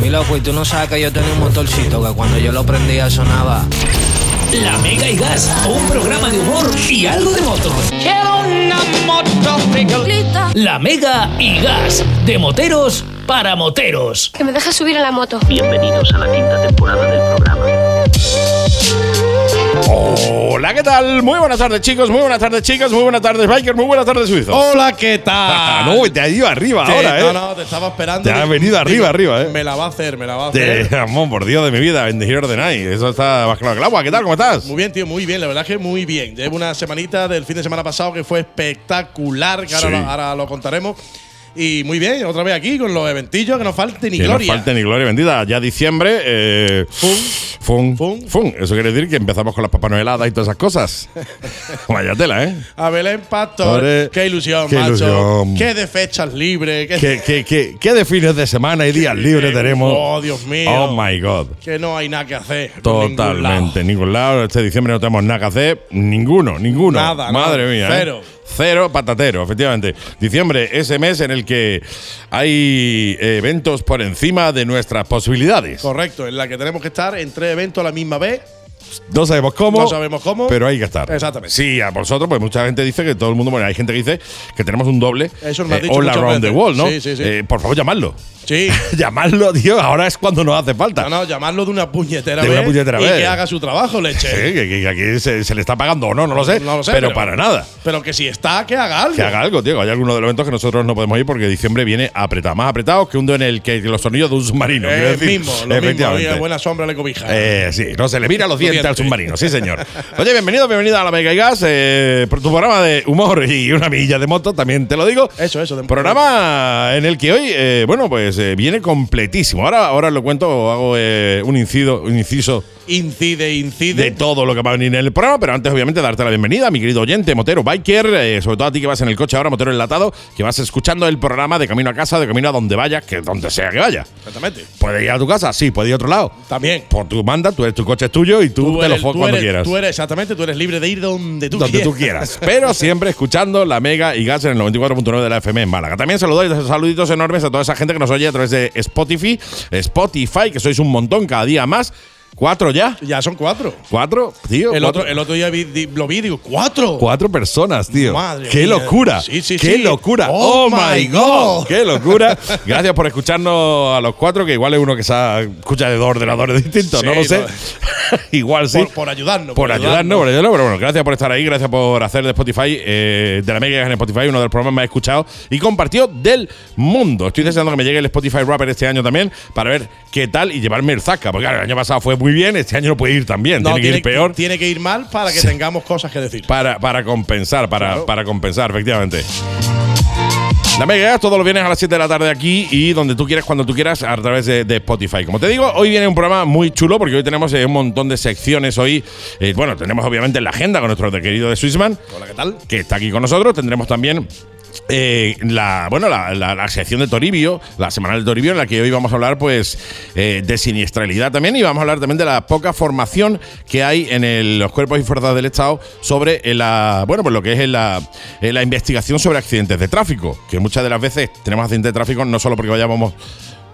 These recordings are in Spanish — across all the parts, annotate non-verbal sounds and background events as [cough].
Mi loco, y tú no sabes que yo tenía un motorcito que cuando yo lo prendía sonaba. La Mega y Gas, un programa de humor y algo de motos. Quiero una motocicleta. La Mega y Gas, de moteros para moteros. Que me dejes subir a la moto. Bienvenidos a la quinta temporada del programa. Hola, ¿qué tal? Muy buenas tardes, chicos. Muy buenas tardes, chicas. Muy buenas tardes, bikers. Muy buenas tardes, suizos. Hola, ¿qué tal? [laughs] no, te ha ido arriba ahora, ¿eh? No, no, te estaba esperando. Te ha venido arriba, arriba, ¿eh? Me la va a hacer, me la va a hacer. [laughs] amo, por Dios de mi vida, bendecir de night. Eso está más claro que el agua. ¿Qué tal? ¿Cómo estás? Muy bien, tío, muy bien. La verdad es que muy bien. Llevo una semanita del fin de semana pasado que fue espectacular, que ahora, Sí. lo, ahora lo contaremos. Y muy bien, otra vez aquí con los eventillos, que no falte ni que gloria. no falte ni gloria bendita. Ya diciembre. Eh, fun. Fun. Fun. Eso quiere decir que empezamos con las papanoeladas y todas esas cosas. [laughs] Vaya tela, ¿eh? A Belén Pastor, Ore, qué ilusión, qué macho. ilusión. Qué de fechas libres. Qué, ¿Qué, qué, qué, qué de fines de semana y días libres tenemos? Oh, Dios mío. Oh, my God. que no hay nada que hacer. por ningún lado. Totalmente, ningún lado. Este diciembre no tenemos nada que hacer. Ninguno, ninguno. Nada, Madre nada. mía. ¿eh? Cero. Patatero, efectivamente. Diciembre, ese mes en el que hay eventos por encima de nuestras posibilidades. Correcto, en la que tenemos que estar en tres eventos a la misma vez. No sabemos cómo. No sabemos cómo. Pero hay que estar. Exactamente. Sí, a vosotros, pues mucha gente dice que todo el mundo, bueno, hay gente que dice que tenemos un doble Eso has eh, dicho all around the world, ¿no? Sí, sí, sí. Eh, por favor, llamadlo. Sí. [laughs] llamadlo, tío, ahora es cuando nos hace falta. No, no, llamarlo de una puñetera De vez. una puñetera y vez. que haga su trabajo, leche. Sí, que, aquí se, se le está pagando o no, no lo sé. No lo sé, pero, pero- para nada. Pero que si está, que haga algo. Que haga algo, tío. Hay algunos de los eventos que nosotros no podemos ir porque diciembre viene apretado. Más apretado que un en el que los sonidos de un submarino. Eh, decir. mismo, lo mismo. Buena sombra le cobija. Eh, sí, no se le mira los dientes al submarino, sí señor. Oye, bienvenido, bienvenida a la Mega y Gas, eh, por tu programa de humor y una milla de moto, también te lo digo. Eso, eso. de- Programa en el que hoy, eh, bueno, pues eh, viene completísimo. Ahora, ahora lo cuento, hago eh, un incido, un inciso Incide, incide. de todo lo que va a venir en el programa, pero antes, obviamente, darte la bienvenida, mi querido oyente, motero, biker, eh, sobre todo a ti que vas en el coche ahora, motero enlatado, que vas escuchando el programa de camino a casa, de camino a donde vayas, que donde sea que vaya. Exactamente. ¿Puedes ir a tu casa? Sí, puedes ir a otro lado. También. Por tu manda, tú eres, tu coche es tuyo y tú, te lo fue cuando eres- quieras. Tú eres, exactamente, tú eres libre de ir donde tú donde quieras. tú quieras. Pero siempre escuchando la Mega y Gas en el 94.9 de la FM en Málaga. También saludos, saluditos enormes a toda esa gente que nos oye a través de Spotify, Spotify, que sois un montón cada día más. Cuatro ya. Ya son cuatro. Cuatro, tío. El cuatro. otro, el otro día vi- di- lo vi digo, ¿cuatro? Cuatro personas, tío. Madre ¡Qué mía. locura! Sí, sí, ¡Qué sí. locura! Oh ¡Oh, my God! God. ¡Qué locura! Gracias por escucharnos a los cuatro, que igual es uno que se escucha de dos ordenadores distintos, Sí, no lo sé. no. [laughs] igual sí. Por, por ayudarnos. Por ayudarnos, por ayudarnos, pero bueno, gracias por estar ahí, gracias por hacer de Spotify, eh, de la Mega en Spotify, uno de los programas más escuchados y compartido del mundo. Estoy deseando que me llegue el Spotify Rapper este año también para ver qué tal y llevarme el Zaca, porque claro, el año pasado fue muy bien, este año no puede ir tan bien, No, tiene que ir peor Tiene que ir mal para que Sí. tengamos cosas que decir. para, para compensar, para, Claro. para compensar, efectivamente. La Mega todos los viernes a las 7 de la tarde aquí y donde tú quieras, cuando tú quieras, a través de, de Spotify. Como te digo, hoy viene un programa muy chulo porque hoy tenemos eh, un montón de secciones. Hoy, eh, bueno, tenemos obviamente la agenda con nuestro querido de Swissman, Hola, ¿qué tal? que está aquí con nosotros. Tendremos también eh, la bueno la, la- la sección de Toribio, la semanal de Toribio, en la que hoy vamos a hablar pues eh, de siniestralidad también y vamos a hablar también de la poca formación que hay en el- los cuerpos y fuerzas del Estado sobre eh, la bueno pues lo que es la, eh, la investigación sobre accidentes de tráfico, que muchas de las veces tenemos accidentes de tráfico no solo porque vayamos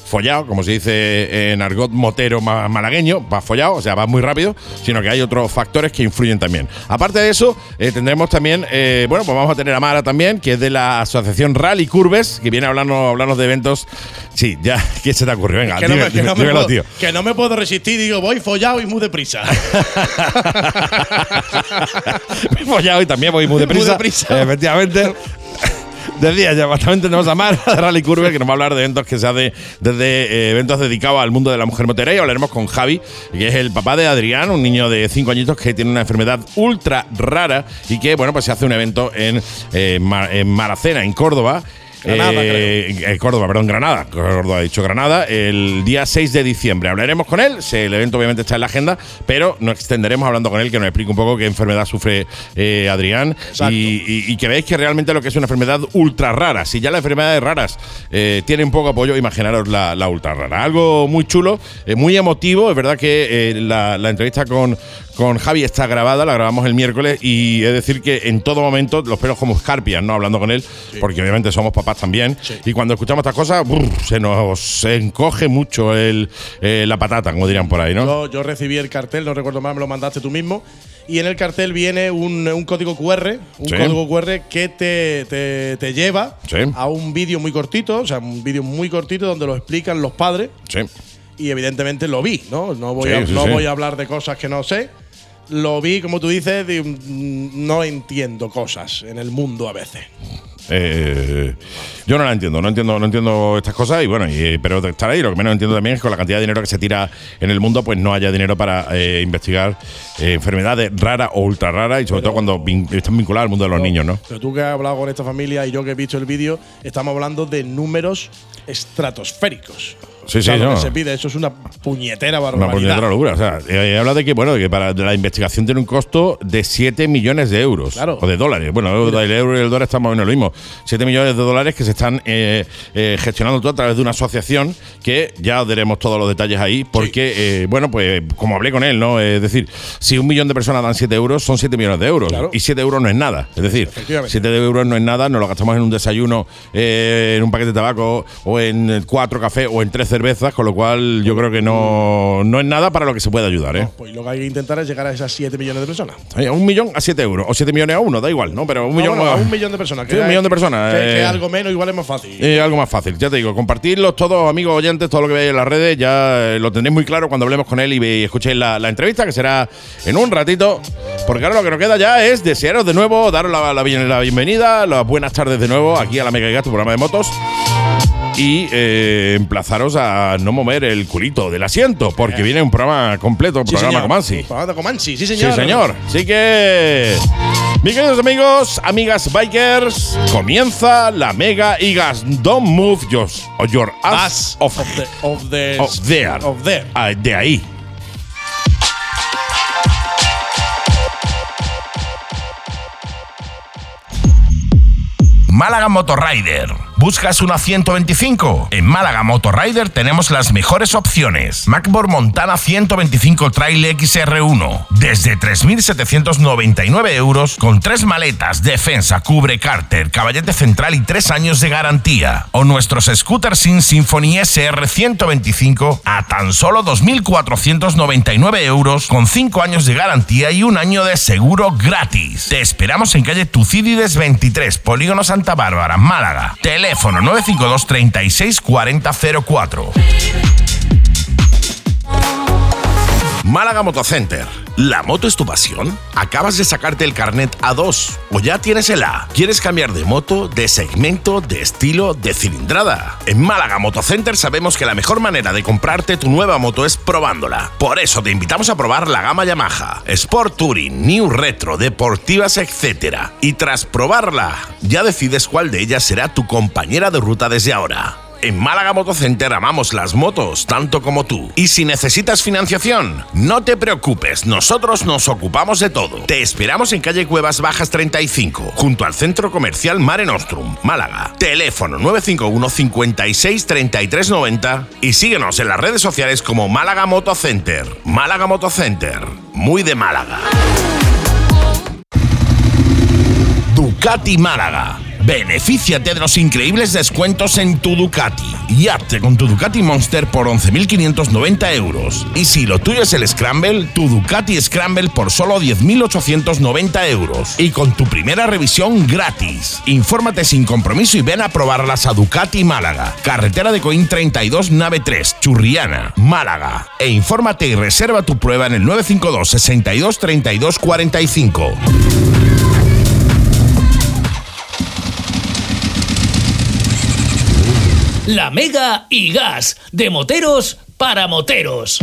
follado, como se dice en argot motero ma- malagueño, va follado, o sea, va muy rápido, sino que hay otros factores que influyen también. Aparte de eso, eh, tendremos también, eh, bueno, pues vamos a tener a Mara también, que es de la asociación Rally Curves, que viene a hablarnos, hablarnos de eventos. Sí, ya, [laughs] ¿qué se te ocurrió? Venga, Que no, dime- me, que no me dímelo, puedo, tío. que no me puedo resistir. Digo, voy follado y muy deprisa. [laughs] [laughs] Voy follado y también voy muy deprisa. Muy deprisa. Efectivamente. Decía, ya bastante tenemos a Mara [laughs] de Rally Curve, que nos va a hablar de eventos que se hace desde eh, eventos dedicados al mundo de la mujer motera. Y hablaremos con Javi, que es el papá de Adrián, un niño de 5 añitos que tiene una enfermedad ultra rara y que, bueno, pues se hace un evento en, eh, Ma- en Maracena, en Córdoba. Granada, Eh, eh, Córdoba, perdón, Granada. Córdoba ha dicho Granada. El día 6 de diciembre hablaremos con él. El evento obviamente está en la agenda, pero nos extenderemos hablando con él, que nos explique un poco qué enfermedad sufre eh, Adrián y, y- y que veáis que realmente lo que es una enfermedad ultra rara. Si ya las enfermedades raras eh, tienen poco apoyo, imaginaros la, la ultra rara. Algo muy chulo, muy emotivo. Es verdad que la, la entrevista con, con Javi está grabada, la grabamos el miércoles y es decir que en todo momento los pelos como escarpias, ¿no? Hablando con él, porque obviamente somos papás también. Sí. Y cuando escuchamos estas cosas, brr, se nos encoge mucho el, eh, la patata, como dirían por ahí, ¿no? Yo, yo recibí el cartel, no recuerdo más, me lo mandaste tú mismo. Y en el cartel viene un, un código QR, un Sí. código QR que te, te- te lleva a un vídeo muy cortito, o sea, un vídeo muy cortito donde lo explican los padres. Sí. Y evidentemente lo vi, ¿no? No voy, a, no voy a hablar de cosas que no sé. Lo vi, como tú dices, de- mm, no entiendo cosas en el mundo a veces. Eh, yo no la entiendo, no entiendo, no entiendo estas cosas y bueno, y, pero de estar ahí, lo que menos entiendo también es que con la cantidad de dinero que se tira en el mundo, pues no haya dinero para eh, investigar eh, enfermedades raras o ultra raras y sobre todo cuando vin- están vinculadas al mundo de los niños, ¿no? Pero tú que has hablado con esta familia y yo que he visto el vídeo, estamos hablando de números estratosféricos. Sí, O sea, sí, lo no. que se pide, eso es una puñetera Una barbaridad. puñetera locura. O sea, habla de que, bueno, de que para la investigación tiene un costo de 7 millones de euros. Claro. O de dólares. Bueno, el euro y el dólar están más o menos lo mismo. 7 millones de dólares que se están eh, eh, gestionando todo a través de una asociación que ya os daremos todos los detalles ahí. Porque, eh, bueno, pues como hablé con él, ¿no? Es decir, si un millón de personas dan 7 euros, son 7 millones de euros. Claro. Y 7 euros no es nada. Es decir, Efectivamente. 7 euros no es nada, nos lo gastamos en un desayuno, eh, en un paquete de tabaco, o en cuatro cafés, o en tres cervezas, con lo cual yo creo que no, no es nada para lo que se puede ayudar, ¿eh? Pues lo que hay que intentar es llegar a esas 7 millones de personas. Oye, Un millón a 7 euros, o 7 millones a uno, da igual, ¿no? Pero un No, millón bueno, a a un millón de personas. Sí, un millón de personas, Que, eh. que algo menos igual es más fácil. Eh, algo más fácil, ya te digo, compartirlos todos, amigos oyentes, todo lo que veáis en las redes, ya eh, lo tendréis muy claro cuando hablemos con él y, escuchéis la, la entrevista, que será en un ratito. Porque ahora lo que nos queda ya es desearos de nuevo, daros la, la la bienvenida, las buenas tardes de nuevo aquí a la Mega tu programa de motos. Y eh, emplazaros a no mover el culito del asiento, porque viene un programa completo, un Sí, programa señor. Comansi. Programa de Comansi, sí, Sí, señor. señor. Así que, mis queridos amigos, amigas bikers, comienza la Mega y Gas. Don't move your, your ass As of, of the, of the- of there. Of there. Ah, de ahí. Málaga Motorrider. ¿Buscas una 125? En Málaga Motorrider tenemos las mejores opciones. MacBook Montana 125 Trail XR1 desde 3.799 euros con tres maletas, defensa, cubre cárter, caballete central y tres años de garantía. O nuestros scooters sin Symphony SR 125 a tan solo 2.499 euros con cinco años de garantía y un año de seguro gratis. Te esperamos en calle Tucídides 23, Polígono Santa Bárbara, Málaga. Teléfono 952 36 40 04. Málaga Motocenter. ¿La moto es tu pasión? ¿Acabas de sacarte el carnet A2 o ya tienes el A? ¿Quieres cambiar de moto, de segmento, de estilo, de cilindrada? En Málaga Motocenter sabemos que la mejor manera de comprarte tu nueva moto es probándola. Por eso te invitamos a probar la gama Yamaha, Sport Touring, New Retro, deportivas, etc. Y tras probarla, ya decides cuál de ellas será tu compañera de ruta desde ahora. En Málaga Motocenter amamos las motos tanto como tú. Y si necesitas financiación, no te preocupes, nosotros nos ocupamos de todo. Te esperamos en calle Cuevas Bajas 35, junto al centro comercial Mare Nostrum, Málaga. Teléfono 951 56 33 90 y síguenos en las redes sociales como Málaga Motocenter. Málaga Motocenter, muy de Málaga. Ducati Málaga. Benefíciate de los increíbles descuentos en tu Ducati y hazte con tu Ducati Monster por 11.590 euros. Y si lo tuyo es el Scramble, tu Ducati Scramble por solo 10.890 euros. Y con tu primera revisión gratis. Infórmate sin compromiso y ven a probarlas a Ducati Málaga. Carretera de Coín 32, nave 3, Churriana, Málaga. E infórmate y reserva tu prueba en el 952 62 32 45. La Mega y Gas, de moteros para moteros.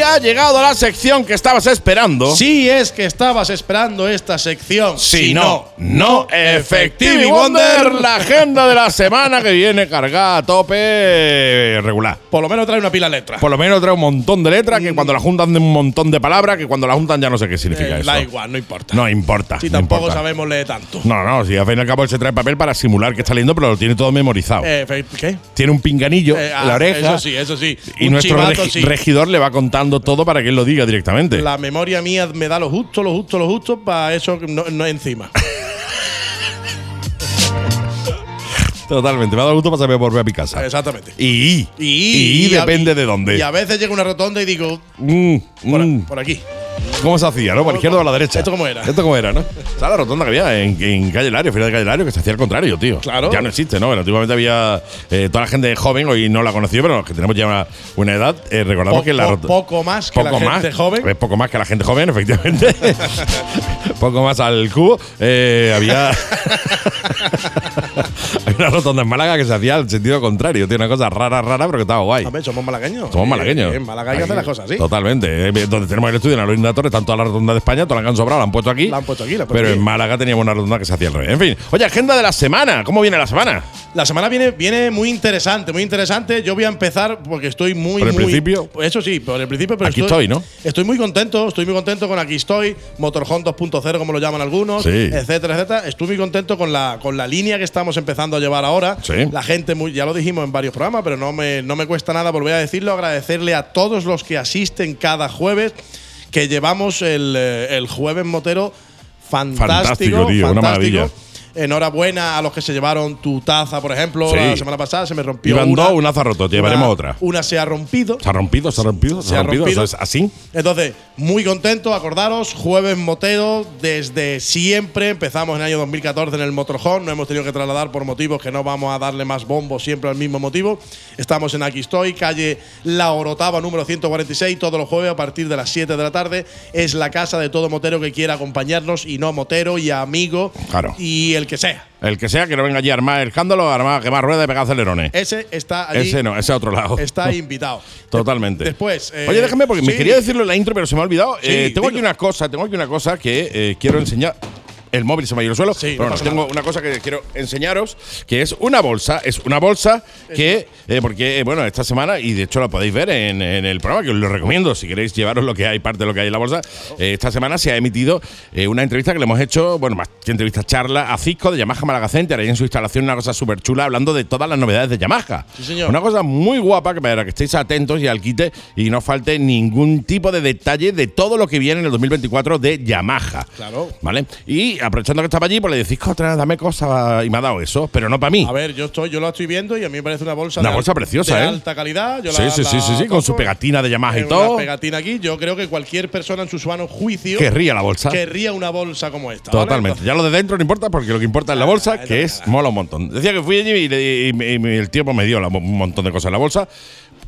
Y ha llegado la sección que estabas esperando. Si es que estabas esperando esta sección. Si no, no, Effective Wonder, [laughs] la agenda de la semana que viene cargada a tope regular. Por lo menos trae una pila de letras. Por lo menos trae un montón de letras que cuando la juntan de un montón de palabras que cuando la juntan ya no sé qué significa Eh, eso. da igual, no importa. No importa. si no tampoco importa. sabemos leer tanto. No, no, si al fin y al cabo él se trae papel para simular que está leyendo, pero lo tiene todo memorizado. Eh, fe- ¿Qué? tiene un pinganillo Eh, en la ah, oreja. Eso sí, eso sí. Y Un nuestro chivato, regi- sí. regidor le va contando todo para que él lo diga directamente. La memoria mía me da lo justo, lo justo, lo justo para eso no, no encima. [laughs] Totalmente. Me ha dado gusto para saber volver a mi casa. Exactamente. Y, y, depende de dónde. Y a veces llega una rotonda y digo, Mm, por, mm. por aquí. ¿Cómo se hacía, no? ¿Por la izquierda o a la derecha? ¿Esto cómo era? ¿Esto cómo era, no? [laughs] ¿Sabes la rotonda que había en, en Calle Lario, Feria de Calle Lario, que se hacía al contrario, tío? Claro. Ya no existe, ¿no? Bueno, antiguamente había eh, toda la gente joven, hoy no la conoció, pero los que tenemos ya una, edad, eh, recordamos Po- que la rotonda. poco más que la gente joven. eh, poco más que la gente joven, efectivamente. [laughs] poco más al cubo. Eh, había. [laughs] había una rotonda en Málaga que se hacía al sentido contrario, tío. Una cosa rara, rara, pero que estaba guay. A ver, somos malagueños. Somos malagueños. En Málaga hay que hacer las cosas así. Totalmente. Eh, Donde tenemos el estudio en la Lorena Torres, están todas las rotondas de España, todas las que han sobrado, la han puesto aquí. La han puesto aquí, la han puesto Pero aquí. en Málaga teníamos una rotonda que se hacía al revés. En fin. Oye, agenda de la semana. ¿Cómo viene la semana? La semana viene, viene muy interesante, muy interesante. Yo voy a empezar porque estoy muy. ¿Por el muy- principio? Pues Eso sí, por el principio, pero Aquí estoy, ¿no? Estoy muy contento, estoy muy contento con Aquí estoy, Motorhome 2.0, como lo llaman algunos, Sí. etcétera, etcétera. Estoy muy contento con la, con la línea que estamos empezando a llevar ahora. Sí. La gente, muy, ya lo dijimos en varios programas, pero no me, no me cuesta nada volver a decirlo. Agradecerle a todos los que asisten cada jueves, que llevamos el, eh, el jueves motero fantástico. Fantástico, tío, una maravilla. Enhorabuena a los que se llevaron tu taza, por ejemplo. Sí. La semana pasada se me rompió Iban una. dos, una se ha roto, llevaremos Una- otra. Una se ha rompido. ¿Se ha rompido? ¿Se ha rompido? ¿Se, Se ha rompido? rompido. ¿Eso es así? Entonces, muy contento, acordaros, jueves motero, desde siempre, empezamos en el año 2014 en el Motorhome, no hemos tenido que trasladar por motivos que no vamos a darle más bombo siempre al mismo motivo. Estamos en Aquí estoy, calle La Orotava, número 146, todos los jueves a partir de las 7 de la tarde. Es la casa de todo motero que quiera acompañarnos y no motero y amigo Claro. y el que sea. El que sea que no venga allí a armar el escándalo, a armar, quemar ruedas y pegar acelerones. Ese está allí. Ese no, ese a otro lado. Está invitado. [laughs] Totalmente. Después. eh, Oye, déjame, porque me quería decirlo en la intro, pero se me ha olvidado. Sí, Eh, tengo dilo. aquí una cosa, tengo aquí una cosa que eh, quiero enseñar. El móvil se me ha ido al suelo. Sí, pero no bueno, tengo una cosa que quiero enseñaros, que es una bolsa. Es una bolsa que, eh, porque, eh, bueno, esta semana, y de hecho la podéis ver en, en el programa, que os lo recomiendo, si queréis llevaros lo que hay, parte de lo que hay en la bolsa. eh, esta semana se ha emitido eh, una entrevista que le hemos hecho, bueno, más que entrevista, charla a Cisco de Yamaha Málaga Center, ahí en su instalación, una cosa súper chula, hablando de todas las novedades de Yamaha. Sí, señor. Una cosa muy guapa que para que estéis atentos y al quite y no falte ningún tipo de detalle de todo lo que viene en el 2024 de Yamaha. Claro. ¿Vale? Y aprovechando que estaba allí, pues le decís, otra, dame cosas y me ha dado eso, pero no para mí. A ver, yo estoy, yo la estoy viendo y a mí me parece una bolsa Una de, bolsa preciosa, de ¿eh? alta calidad. Yo Sí, la- sí, sí, la sí, sí, con su pegatina de Yamaha y todo. Pegatina aquí. Yo creo que cualquier persona en su sano juicio Querría la bolsa. querría una bolsa como esta. ¿vale? Totalmente. Ya lo de dentro no importa porque lo que importa es la bolsa, Ah, que es mola un montón. Decía que fui allí y, y y me- el tío pues, me dio la- un montón de cosas en la bolsa.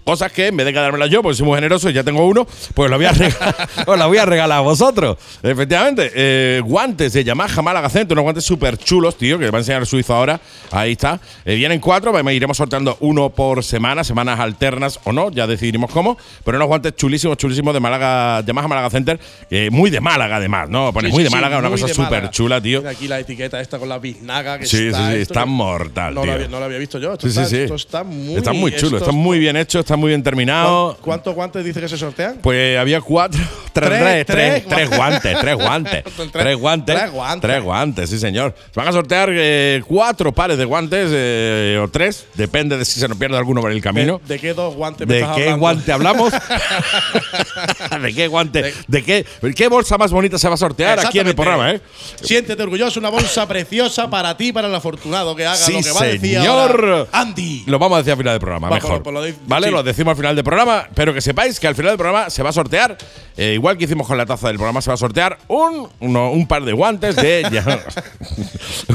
Cosas que en vez de quedármelas yo, porque soy muy generoso y ya tengo uno, pues lo voy a regalar, [laughs] [laughs] os la voy a regalar a vosotros. Efectivamente, eh, guantes de Yamaha Málaga Center, unos guantes súper chulos, tío, que les va a enseñar el suizo ahora. Ahí está. Eh, vienen cuatro, pues, iremos sorteando uno por semana, semanas alternas o no, ya decidiremos cómo. Pero unos guantes chulísimos, chulísimos de Málaga, Yamaha Málaga Center, eh, muy de Málaga además, ¿no? Pone Sí, muy de sí, Málaga, una cosa súper chula, tío. Mira aquí la etiqueta esta con la biznaga que Sí, está. sí, sí, está mortal, no tío. Lo había, no lo había visto yo. Esto, está, esto está muy Está muy chulo, esto está muy bien hecho, está muy bien terminado. ¿Cuán- ¿Cuántos guantes dice que se sortean? Pues había cuatro, [laughs] tres, tres, Tres, guantes, tres guantes, [laughs] Tres- guantes, tres guantes. tres guantes, sí señor. Se van a sortear eh, cuatro pares de guantes eh, o tres, depende de si se nos pierde alguno por el camino. ¿De, de qué dos guantes me ¿De estás qué hablando? guante hablamos? [laughs] ¿De qué guante? ¿De qué, qué bolsa más bonita se va a sortear aquí en el programa, eh? Siéntete orgulloso, una bolsa preciosa para ti, para el afortunado que haga Sí, lo que va a decir señor. Andy. Lo vamos a decir al final del programa, Va, mejor. lo- pues lo de- ¿Vale? sí. Lo decimos al final del programa, pero que sepáis que al final del programa se va a sortear, eh, igual que hicimos con la taza del programa, se va a sortear un, uno- un par de guantes de. [laughs] ya-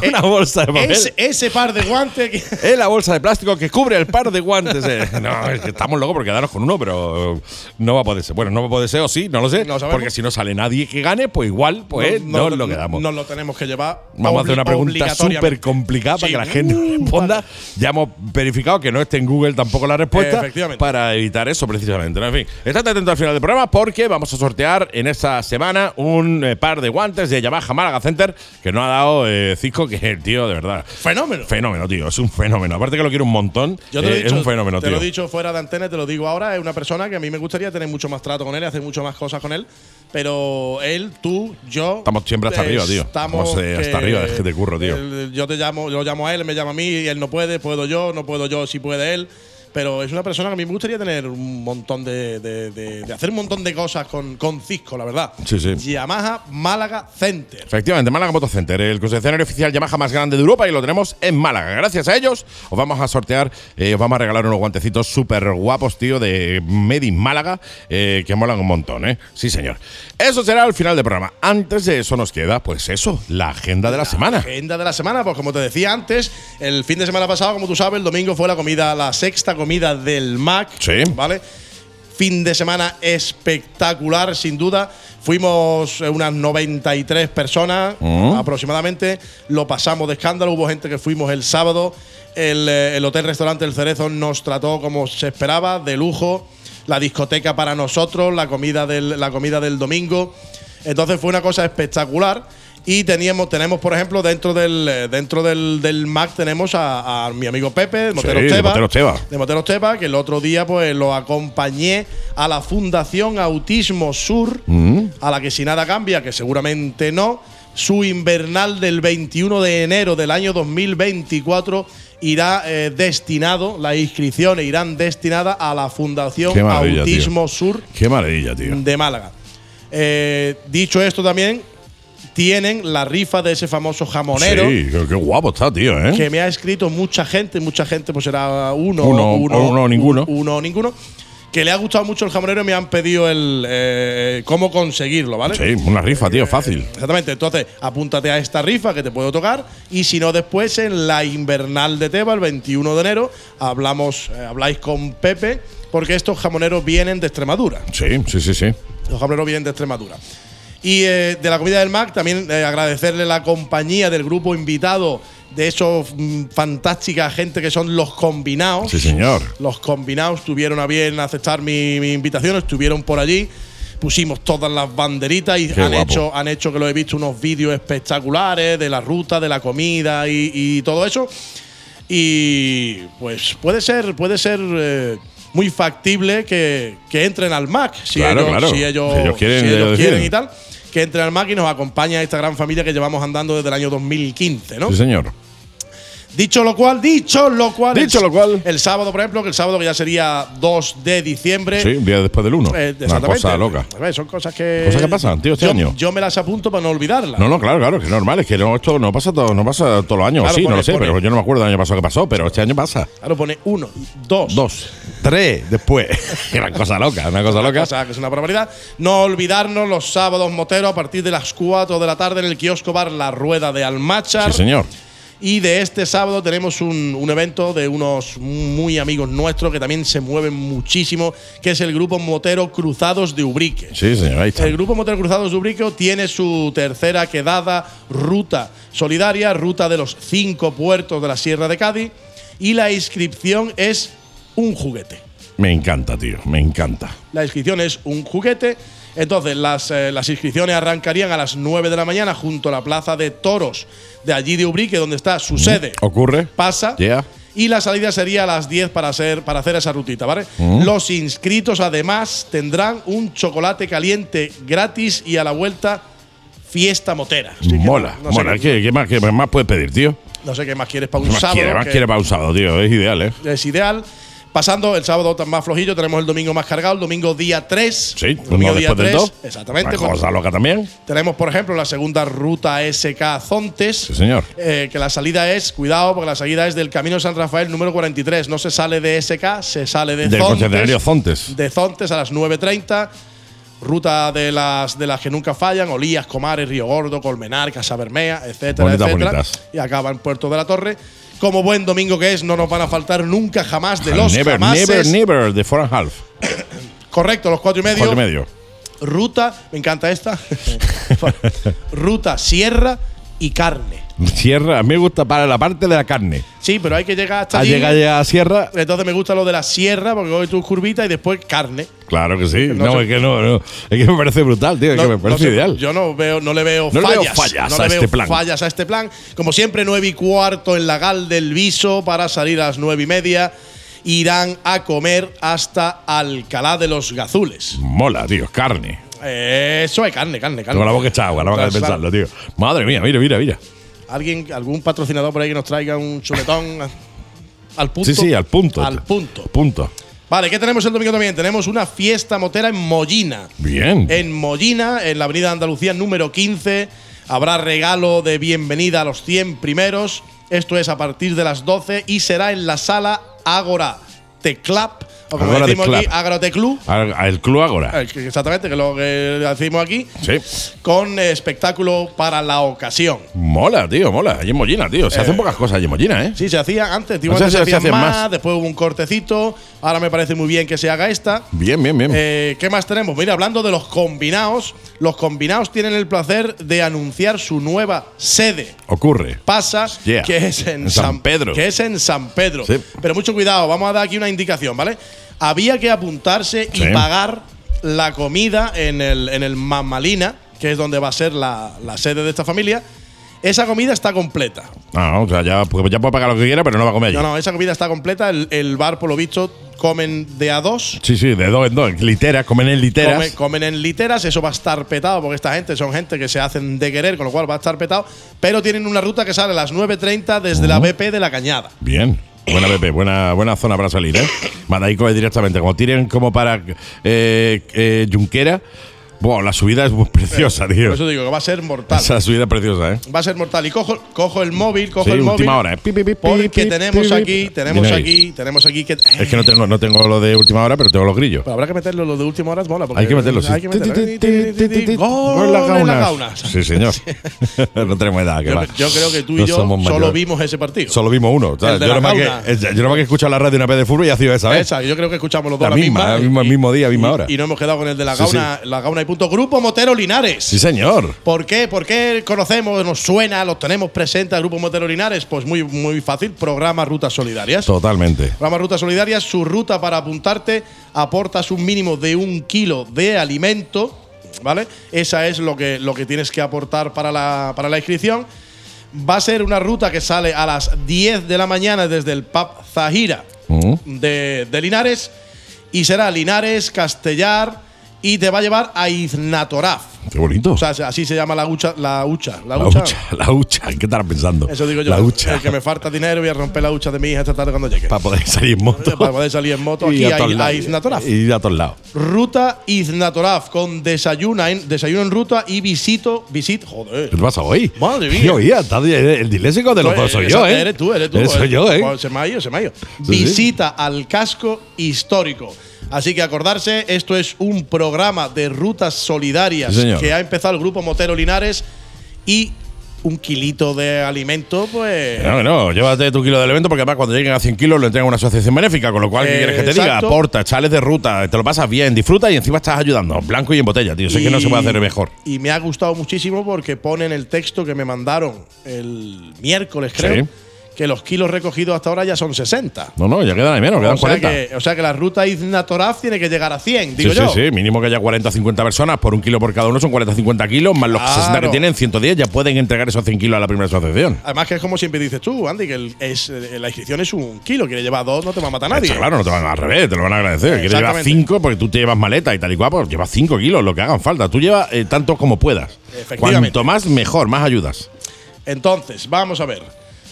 una bolsa de papel. Ese, ese par de guantes que. [laughs] Es la bolsa de plástico que cubre el par de guantes. eh. No, es que estamos locos por quedarnos con uno, pero no va a poder ser. Bueno, no va a poder ser o sí, no lo sé. No porque si no sale nadie que gane, pues igual, pues no, lo quedamos. Nos lo tenemos que llevar. Vamos a hacer una pregunta súper complicada para que la gente Uh, responda. Ya hemos verificado que no esté en Google tampoco la respuesta. Efectivamente. Para evitar eso, precisamente. ¿no? En fin, estate atento al final del programa porque vamos a sortear en esta semana un eh, par de guantes de Yamaha Málaga Center que nos ha dado eh, Cisco, que es el tío, de verdad. Fenómeno. Fenómeno, tío. Es un fenómeno. Aparte que lo quiero un montón. Yo te lo he eh, dicho, es un fenómeno, te tío. lo he dicho fuera de antena, te lo digo ahora. Es una persona que a mí me gustaría tener mucho más trato con él y hacer mucho más cosas con él. Pero él, tú, yo. Estamos siempre hasta arriba, tío. Estamos eh, hasta arriba de- de curro, tío. él- yo te llamo, yo lo llamo a él, él me llama a mí y él no puede, puedo yo, no puedo yo, si puede él. Pero es una persona que a mí me gustaría tener un montón de. de- de- de hacer un montón de cosas con, con Cisco, la verdad. Sí, sí. Yamaha Málaga Center. Efectivamente, Málaga Moto Center, el concesionario oficial Yamaha más grande de Europa y lo tenemos en Málaga. Gracias a ellos os vamos a sortear, eh, os vamos a regalar unos guantecitos súper guapos, tío, de Made in Málaga, eh, que molan un montón, ¿eh? Sí, señor. Eso será al final del programa. Antes de eso nos queda, pues eso, la agenda de la semana. Agenda de la semana, pues como te decía antes, el fin de semana pasado, como tú sabes, el domingo fue la comida, la sexta comida del MAC. Sí. ¿Vale? Fin de semana espectacular, sin duda. Fuimos eh, unas 93 personas Mm. aproximadamente. Lo pasamos de escándalo. Hubo gente que fuimos el sábado. El, eh, el hotel-restaurante El Cerezo nos trató como se esperaba, de lujo. La discoteca para nosotros, la comida del, la comida del domingo. Entonces fue una cosa espectacular. Y teníamos, tenemos, por ejemplo, dentro del, dentro del, del MAC tenemos a, a mi amigo Pepe, de Moteros de Teba, Moteros Teba. de Moteros Teba, que el otro día pues lo acompañé a la Fundación Autismo Sur, Mm. a la que si nada cambia, que seguramente no, su invernal del 21 de enero del año 2024 irá eh, destinado, las inscripciones irán destinadas a la Fundación maravilla, tío. Autismo Sur Qué maravilla, tío. de Málaga. Eh, dicho esto también, tienen la rifa de ese famoso jamonero. Sí, qué, qué guapo está, tío, ¿eh? Que me ha escrito mucha gente, mucha gente, pues será uno, Uno, uno o ninguno. uno o ninguno, que le ha gustado mucho el jamonero y me han pedido el eh, cómo conseguirlo, ¿vale? Sí, una rifa, tío, fácil. Exactamente, entonces apúntate a esta rifa que te puedo tocar y si no después en la invernal de Teba el 21 de enero hablamos eh, habláis con Pepe porque estos jamoneros vienen de Extremadura. Sí, sí, sí, sí. Los jamoneros vienen de Extremadura. Y eh, de la comida del MAC también eh, agradecerle la compañía del grupo invitado de esos mm, fantástica gente que son los combinados. Sí, señor. Los combinados tuvieron a bien aceptar mi, mi invitación, estuvieron por allí. Pusimos todas las banderitas y Qué han guapo. hecho, han hecho que lo he visto unos vídeos espectaculares de la ruta, de la comida y, y todo eso. Y pues puede ser, puede ser eh, muy factible que, que entren al MAC si Claro, ellos, claro. si ellos, Si ellos quieren, si ellos ellos quieren y tal. Que entre al MAC y nos acompaña esta gran familia que llevamos andando desde el año 2015, ¿no? Sí, señor. Dicho lo cual, dicho lo cual. Dicho el- lo cual. El sábado, por ejemplo, que el sábado que ya sería 2 de diciembre. Sí, un día después del 1. eh, una cosa loca. Ver, son cosas que. Cosas que pasan, tío, este yo, año. Yo me las apunto para no olvidarlas. No, no, claro, claro, que es normal, es que no, esto no pasa, todo, no pasa todos los años. Claro, sí, no lo sé, pone- pero yo no me acuerdo del año pasado que pasó, pero este año pasa. Claro, pone 1, 2. Dos, tres, después. [laughs] una cosa loca, una cosa loca. O sea, que es una barbaridad. No olvidarnos los sábados moteros a partir de las 4 de la tarde en el kiosco bar La Rueda de Almachar. Sí, señor. Y de este sábado tenemos un, un evento de unos muy amigos nuestros que también se mueven muchísimo, que es el grupo motero Cruzados de Ubrique. Sí, señor, ahí está. El Grupo Motero Cruzados de Ubrique tiene su tercera quedada ruta solidaria, ruta de los cinco puertos de la Sierra de Cádiz, y la inscripción es un juguete. Me encanta, tío, me encanta. La inscripción es un juguete. Entonces, las, eh, las inscripciones arrancarían a las 9 de la mañana junto a la plaza de toros de allí de Ubrique, donde está su sede. ¿Ocurre? Pasa. Yeah. Y la salida sería a las 10 para hacer, para hacer esa rutita, ¿vale? Mm. Los inscritos además tendrán un chocolate caliente gratis y a la vuelta fiesta motera. Mola, no, no sé mola. qué- ¿Qué, qué más, qué más puedes pedir, tío? no sé qué más quieres para un ¿Qué más sábado. quiere, más que quiere para un sábado, tío? Es ideal, ¿eh? Es ideal. Pasando el sábado más flojillo, tenemos el domingo más cargado, el domingo día 3. Sí, domingo día después del 3. dos. Exactamente. Cosa loca también. tenemos, por ejemplo, la segunda ruta SK Zontes. Sí, señor. Eh, que la salida es, cuidado, porque la salida es del Camino San Rafael número 43. No se sale de SK, se sale de Del Zontes. Zontes. De Zontes a las 9.30. Ruta de las, de las que nunca fallan: Olías, Comares, Río Gordo, Colmenar, Casa Bermea, etcétera, Bonitas, etcétera. bonitas. Y acaba en Puerto de la Torre. Como buen domingo que es, no nos van a faltar nunca jamás de los never, jamases. never, never, de four and a half. [coughs] Correcto, los cuatro y medio. Cuatro y medio. Ruta, me encanta esta. [laughs] Ruta, sierra y carne. Sierra, a mí me gusta para la parte de la carne. Sí, pero hay que llegar hasta Al allí. llegar ya a Sierra, Entonces me gusta lo de la sierra, porque voy tus curvitas y después carne. claro que sí. No es que no, no. Es que me parece brutal, tío. Es No- que me parece no ideal. Yo no veo, no le veo No le veo fallas. fallas no a le este veo plan. fallas a este plan. Como siempre, nueve y cuarto en la Gal del Viso para salir a las nueve y media. Irán a comer hasta Alcalá de los Gazules. Mola, tío. Carne. Eso es carne, carne, carne. Tengo la boca echada agua, la boca de pensarlo, tío. Madre mía, mira, mira, mira. ¿Alguien, algún patrocinador por ahí que nos traiga un chuletón. al punto. Sí, sí, al punto. Al punto. Punto. Vale, ¿qué tenemos el domingo también? Tenemos una fiesta motera en Mollina. Bien. En Mollina, en la Avenida Andalucía número 15, habrá regalo de bienvenida a los 100 primeros. Esto es a partir de las 12 y será en la sala Ágora Teclap, o como decimos aquí, Club. Ágora Teclú. Al- El Club Ágora. Eh, Exactamente, que es lo que decimos aquí. Sí. Con eh, espectáculo para la ocasión. Mola, tío, mola. Allí en Mollina, tío. Se hacen pocas cosas allí en Mollina, ¿eh? Sí, se hacía antes, tío, O sea, antes se, se- se hacían hacían más, más. después hubo un cortecito. Ahora me parece muy bien que se haga esta. Bien, bien, bien. Eh, ¿Qué más tenemos? Mira, hablando de los combinados, los combinados tienen el placer de anunciar su nueva sede. Ocurre. Pasa Yeah. que es en, En San Pedro. Que es en San Pedro. Sí. Pero mucho cuidado, vamos a dar aquí una indicación, ¿vale? Había que apuntarse y pagar la comida en el, en el Mamalina, que es donde va a ser la, la sede de esta familia. Esa comida está completa. Ah, o sea, ya, pues ya puede pagar lo que quiera, pero no va a comer allí. No, no, esa comida está completa. El, el bar, por lo visto, comen de a dos. Sí, sí, de dos en dos. Literas, comen en literas. Come- comen en literas, eso va a estar petado porque esta gente son gente que se hacen de querer, con lo cual va a estar petado. Pero tienen una ruta que sale a las 9.30 desde la BP de la Cañada. Bien. Buena BP, buena, buena zona para salir, ¿eh? Madaico es directamente. Como tiren como para eh, eh, Junquera, Buah, la subida es preciosa, tío. Por eso digo que va a ser mortal. Esa subida es preciosa, ¿eh? Va a ser mortal. Y cojo, cojo el móvil, cojo Sí, el móvil. última hora, ¿eh? Pi, pi, Porque pi, tenemos aquí, tenemos aquí, tenemos aquí que. Es que no tengo, no tengo lo de última hora, pero tengo los grillos. Pero habrá que meterlo lo de última hora, mola. porque Hay que meterlo, sí. Hay que meterlo. Gol en las gaunas. Sí, señor. [laughs] [laughs] no tenemos edad, que Yo, va. yo creo que tú y yo solo vimos ese partido. Solo vimos uno. El Yo nomás que, he escuchado la radio una vez de fútbol y ha sido esa, ¿ves? Esa, yo creo que escuchamos los dos La misma, y- mismo día, misma hora. Y no hemos quedado con el de la gauna y punto. Grupo Motero Linares. Sí, señor. ¿Por qué? ¿Por qué conocemos, nos suena, los tenemos presentes al Grupo Motero Linares? Pues muy, muy fácil. Programa Rutas Solidarias. Totalmente. Programa Rutas Solidarias, su ruta para apuntarte, aportas un mínimo de un kilo de alimento, ¿vale? Esa es lo que, lo que tienes que aportar para la, para la inscripción. Va a ser una ruta que sale a las 10 de la mañana desde el pub Zahira Mm. de, de Linares y será Linares, Castellar y te va a llevar a Iznatoraf. Qué bonito. O sea, así se llama la hucha, la hucha, la la hucha. hucha, la hucha. ¿Qué estarás pensando? Eso digo yo. La hucha. El que me falta dinero voy a romper la hucha de mi hija esta tarde cuando llegue. Para poder salir en moto. Para poder salir en moto [laughs] Y aquí a, a. Iznatoraf. Y a todos lados. Ruta Iznatoraf con desayuno en, desayuno en ruta y visito, visit, joder. ¿Qué te pasa hoy? Madre mía. El dilésico de los dos soy yo, ¿eh? Eres tú, eres tú. Soy yo, ¿eh? Pues se me ha ido, se me ha ido. sí. Visita al casco histórico. Así que acordarse, esto es un programa de rutas solidarias Sí, que ha empezado el grupo Motero Linares y un kilito de alimento, pues. No, no, llévate tu kilo de elemento porque además cuando lleguen a 100 kilos lo entregan a una asociación benéfica, con lo cual, ¿qué quieres que te diga? Aporta, chales de ruta, te lo pasas bien, disfruta y encima estás ayudando. Blanco y en botella, tío. Sé que no se puede hacer mejor. Y me ha gustado muchísimo porque pone en el texto que me mandaron el miércoles, creo, Sí. Que los kilos recogidos hasta ahora ya son 60. No, no, ya quedan ahí menos, quedan O sea, 40. que, o sea que la ruta Iznatoraf tiene que llegar a 100, digo sí, yo. sí, sí, mínimo que haya 40 50 personas por un kilo por cada uno, son 40 50 kilos, más los Claro. 60 que tienen, 110, ya pueden entregar esos 100 kilos a la primera asociación. Además que es como siempre dices tú, Andy, que el- es, eh, la inscripción es un kilo, quiere llevar dos, no te va a matar nadie. Está claro, no te van a al revés, te lo van a agradecer. Quieres llevar. 5 porque tú te llevas maleta y tal y cual, pues llevas 5 kilos, lo que hagan falta. Tú llevas eh, tanto como puedas. Efectivamente. Cuanto más, mejor, más ayudas. Entonces, vamos a ver.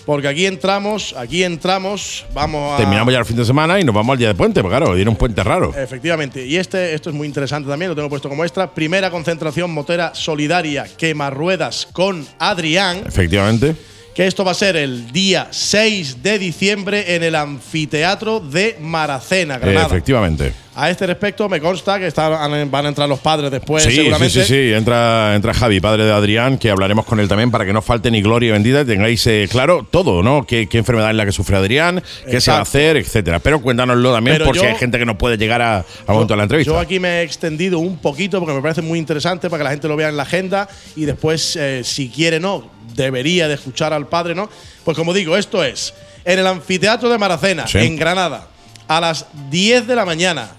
Porque aquí entramos, aquí entramos, vamos a. Terminamos ya el fin de semana y nos vamos al día de puente, porque claro, viene un puente raro. Efectivamente. Y este, esto es muy interesante también, lo tengo puesto como extra. Primera concentración motera solidaria, quemarruedas con Adrián. Efectivamente. Que esto va a ser el día 6 de diciembre en el anfiteatro de Maracena, Granada. efectivamente. a este respecto, me consta que están- van a entrar los padres después, sí, sí, seguramente. sí, sí. Entra, entra Javi, padre de Adrián, que hablaremos con él también para que no falte ni gloria bendita y tengáis eh, claro todo, ¿no? ¿Qué, qué enfermedad es la que sufre Adrián, qué se va a hacer, etcétera. Pero cuéntanoslo también, Pero por si hay gente que no puede llegar a- al momento de la entrevista. Yo aquí me he extendido un poquito porque me parece muy interesante para que la gente lo vea en la agenda y después, eh, si quiere, no, debería de escuchar al padre, ¿no? Pues como digo, esto es en el anfiteatro de Maracena, Sí. en Granada, a las 10 de la mañana,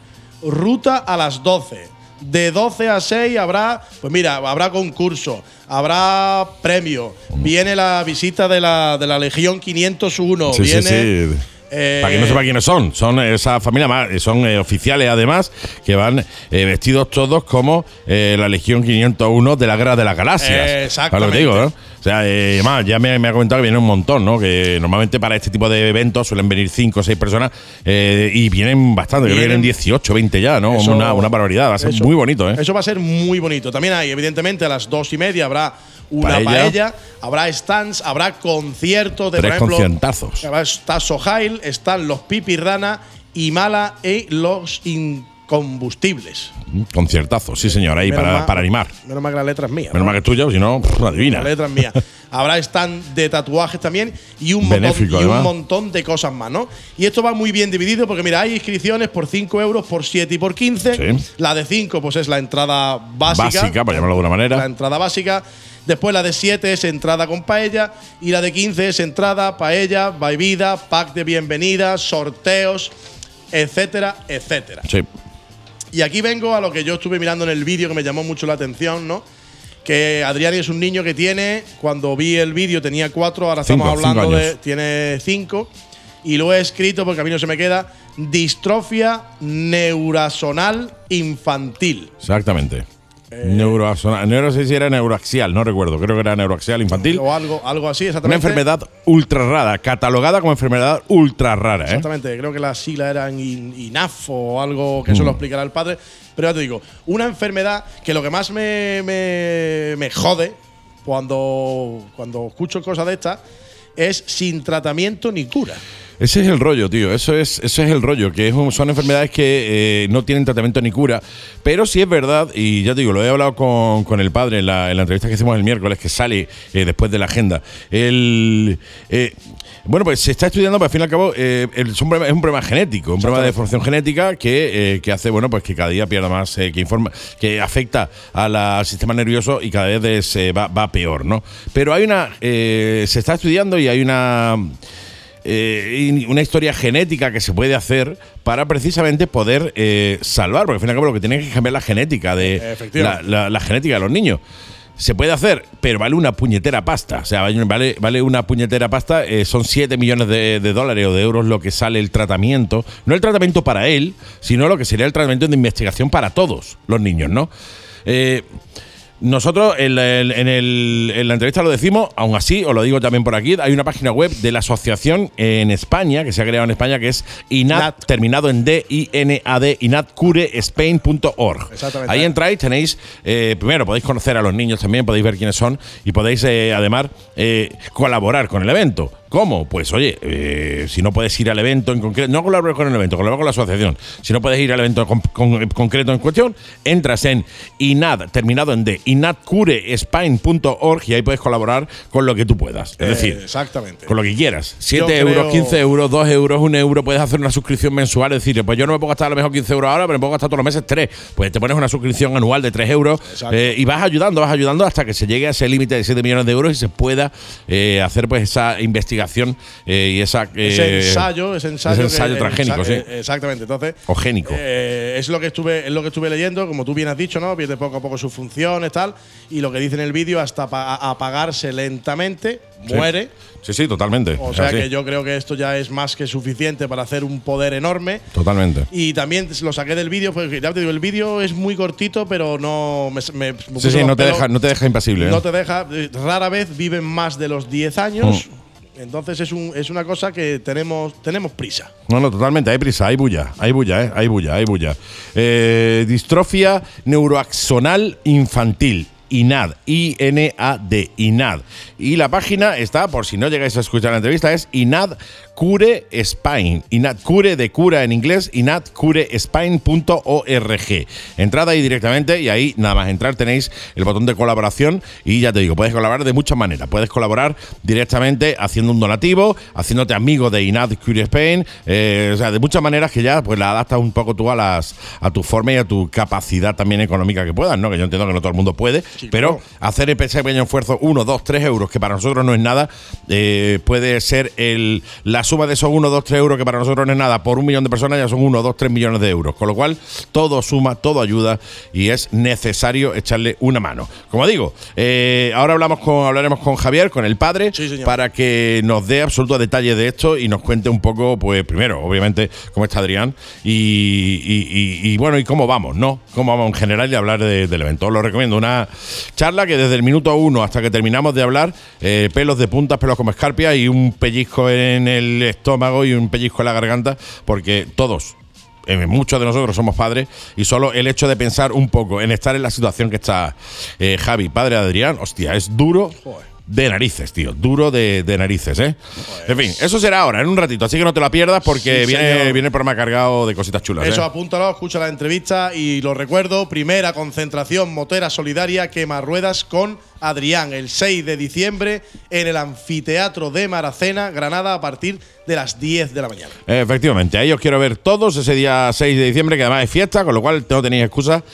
ruta a las 12. De 12 a 6 habrá, pues mira, habrá concurso, habrá premio, viene la visita de la, de la Legión 501, Sí, sí, viene sí. Eh, Para quien no sepa quiénes son, son esa familia más, eh, son eh, oficiales además, que van eh, vestidos todos como la Legión 501 de la Guerra de las Galaxias. Eh, exactamente. Para lo que digo, ¿no? O sea, además, ya me, me ha comentado que vienen un montón, ¿no? Que normalmente para este tipo de eventos suelen venir 5 o 6 personas y vienen bastante, creo que Vienen- vienen 18, 20 ya, ¿no? Eso- una, una barbaridad, va a ser eso- muy bonito, ¿eh? Eso va a ser muy bonito. También hay, evidentemente, a las dos y media habrá una Paella. paella, habrá stands, habrá conciertos de, Tres por ejemplo, conciertazos. Está Están los Pipirrana y Mala y los Incombustibles. Conciertazo, sí, señor, ahí para, mal- para animar. Menos mal que la letra es mía. Menos mal que es tuya, si no, adivina. La letra es mía. Habrá stand de tatuajes también y un, montón, Benéfico, y un montón de cosas más, ¿no? Y esto va muy bien dividido porque, mira, hay inscripciones por 5 euros, por 7 y por 15. Sí. La de 5, pues es la entrada básica. Básica, por llamarlo de una manera. La entrada básica. Después la de 7 es entrada con paella. Y la de 15 es entrada, paella, bebida, pack de bienvenida, sorteos, etcétera, etcétera. Sí. Y aquí vengo a lo que yo estuve mirando en el vídeo que me llamó mucho la atención, ¿no? Que Adrián es un niño que tiene, cuando vi el vídeo tenía cuatro, ahora Cinco, estamos hablando de. Tiene cinco. Y lo he escrito porque a mí no se me queda. Distrofia neurasonal infantil. Exactamente. Eh, Neuroaxonal. No sé si era neuroaxial, no recuerdo. Creo que era neuroaxial infantil. O algo, algo así, Una exactamente. enfermedad ultra rara, catalogada como enfermedad ultra rara, ¿eh? Exactamente, creo que las siglas eran in- INAF o algo que eso Mm. lo explicará el padre. Pero ya te digo, una enfermedad que lo que más me, me, me jode cuando, cuando escucho cosas de estas es sin tratamiento ni cura. Ese es el rollo, tío. Eso es, ese es el rollo, que es un- son enfermedades que eh, no tienen tratamiento ni cura. Pero sí es verdad, y ya te digo, lo he hablado con, con el padre en la, en la entrevista que hicimos el miércoles, que sale eh, después de la agenda. El, eh, bueno, pues se está estudiando, pero al fin y al cabo el- es, un problema, es un problema genético, un problema de formación genética que, que hace, bueno, pues que cada día pierda más, que informa, que afecta a la- al sistema nervioso y cada vez es, eh, va, va peor, ¿no? Pero hay una, se está estudiando y hay una eh, una historia genética que se puede hacer para precisamente poder eh, salvar, porque al fin y al cabo lo que tiene que cambiar la genética de la, Efectivamente. la- la genética de los niños. Se puede hacer, pero vale una puñetera pasta. O sea, vale, vale una puñetera pasta. eh, son 7 millones de, de dólares o de euros lo que sale el tratamiento. No el tratamiento para él, sino lo que sería el tratamiento de investigación para todos los niños, ¿no? Eh, nosotros en, la- en el- en la entrevista lo decimos, aún así, os lo digo también por aquí, hay una página web de la asociación en España, que se ha creado en España, que es INAD, Nat. terminado en D, I, N, A, D, inadcurespain.org. Ahí entráis, tenéis, eh, primero podéis conocer a los niños también, podéis ver quiénes son y podéis eh, además eh, colaborar con el evento. ¿Cómo? Pues oye, eh, si no puedes ir al evento en concreto, no colaborar con el evento, colaborar con la asociación. Si no puedes ir al evento con- con- en concreto en cuestión, entras en INAD, terminado en D, inadcurespain.org y ahí puedes colaborar con lo que tú puedas. Es Eh, decir, exactamente. con lo que quieras. 7 Yo euros, creo- 15 euros, 2 euros, 1 euro, puedes hacer una suscripción mensual. Es decir, pues yo no me puedo gastar a lo mejor 15 euros ahora, pero me puedo gastar todos los meses 3. Pues te pones una suscripción anual de 3 euros eh, y vas ayudando, vas ayudando hasta que se llegue a ese límite de 7 millones de euros y se pueda eh, hacer pues esa investigación eh, y esa, ese eh, ensayo, ese ensayo, ese ensayo que- transgénico, ensa- sí. eh, Exactamente. Entonces, O génico. eh, es lo que estuve, es lo que estuve leyendo, como tú bien has dicho, ¿no? Pierde poco a poco sus funciones, tal, y lo que dice en el vídeo hasta apagarse lentamente, Sí. muere. Sí, sí, totalmente. O sea así. que yo creo que esto ya es más que suficiente para hacer un poder enorme. Totalmente. Y también lo saqué del vídeo, porque ya te digo, el vídeo es muy cortito, pero no me, me- Sí, sí, no te, deja, no te deja impasible. ¿eh? no te deja. eh, Rara vez viven más de los 10 años. Mm. Entonces es, un, es una cosa que tenemos, tenemos prisa. No, no, totalmente. Hay prisa, hay bulla, hay bulla, ¿eh? hay bulla, hay bulla. Eh, distrofia neuroaxonal infantil. INAD, I-N-A-D, INAD. Y la página está, por si no llegáis a escuchar la entrevista, es INAD Cure Spine. INAD Cure de cura en inglés, inadcurespine.org. Entrad ahí directamente y ahí nada más entrar tenéis el botón de colaboración y ya te digo, puedes colaborar de muchas maneras. Puedes colaborar directamente haciendo un donativo, haciéndote amigo de Inad Cure Spain, eh, o sea, de muchas maneras que ya pues la adaptas un poco tú a las a tu forma y a tu capacidad también económica que puedas, ¿no? Que yo entiendo que no todo el mundo puede, pero hacer ese pequeño esfuerzo, uno, dos, tres euros, que para nosotros no es nada, eh, puede ser el, la suma de esos uno, dos, tres euros, que para nosotros no es nada, por un millón de personas ya son uno, dos, tres millones de euros. Con lo cual, todo suma, todo ayuda y es necesario echarle una mano. Como digo, eh, ahora hablamos con, hablaremos con Javier, con el padre, Sí, para que nos dé absoluto detalle de esto y nos cuente un poco, pues primero, obviamente, cómo está Adrián y, y- y- y, bueno, y cómo vamos, ¿no? Cómo vamos en general y hablar de- del evento. Os lo recomiendo. Una charla que desde el minuto uno hasta que terminamos de hablar, eh, pelos de puntas, pelos como escarpia y un pellizco en el estómago y un pellizco en la garganta, porque todos eh, muchos de nosotros somos padres y solo el hecho de pensar un poco en estar en la situación que está eh, Javi, padre de Adrián, hostia, es duro de narices, tío, duro de, de narices, ¿eh? En fin, eso será ahora, en un ratito, así que no te la pierdas porque Sí, viene, señor. viene el programa cargado de cositas chulas. Eso ¿eh? apúntalo, escucha la entrevista y lo recuerdo, primera concentración motera solidaria quema ruedas con Adrián el 6 de diciembre en el anfiteatro de Maracena, Granada, a partir de las 10 de la mañana. Efectivamente, ahí os quiero ver todos ese día 6 de diciembre, que además es fiesta, con lo cual no tenéis excusa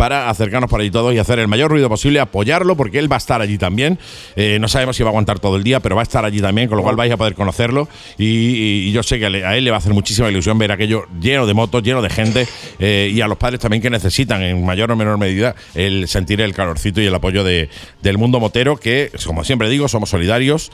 para acercarnos por allí todos y hacer el mayor ruido posible, apoyarlo, porque él va a estar allí también. Eh, no sabemos si va a aguantar todo el día, pero va a estar allí también, con lo cual vais a poder conocerlo. Y, y- y yo sé que a le- a él le va a hacer muchísima ilusión ver aquello lleno de motos, lleno de gente, eh, y a los padres también que necesitan, en mayor o menor medida, el sentir el calorcito y el apoyo de- del mundo motero, que, como siempre digo, somos solidarios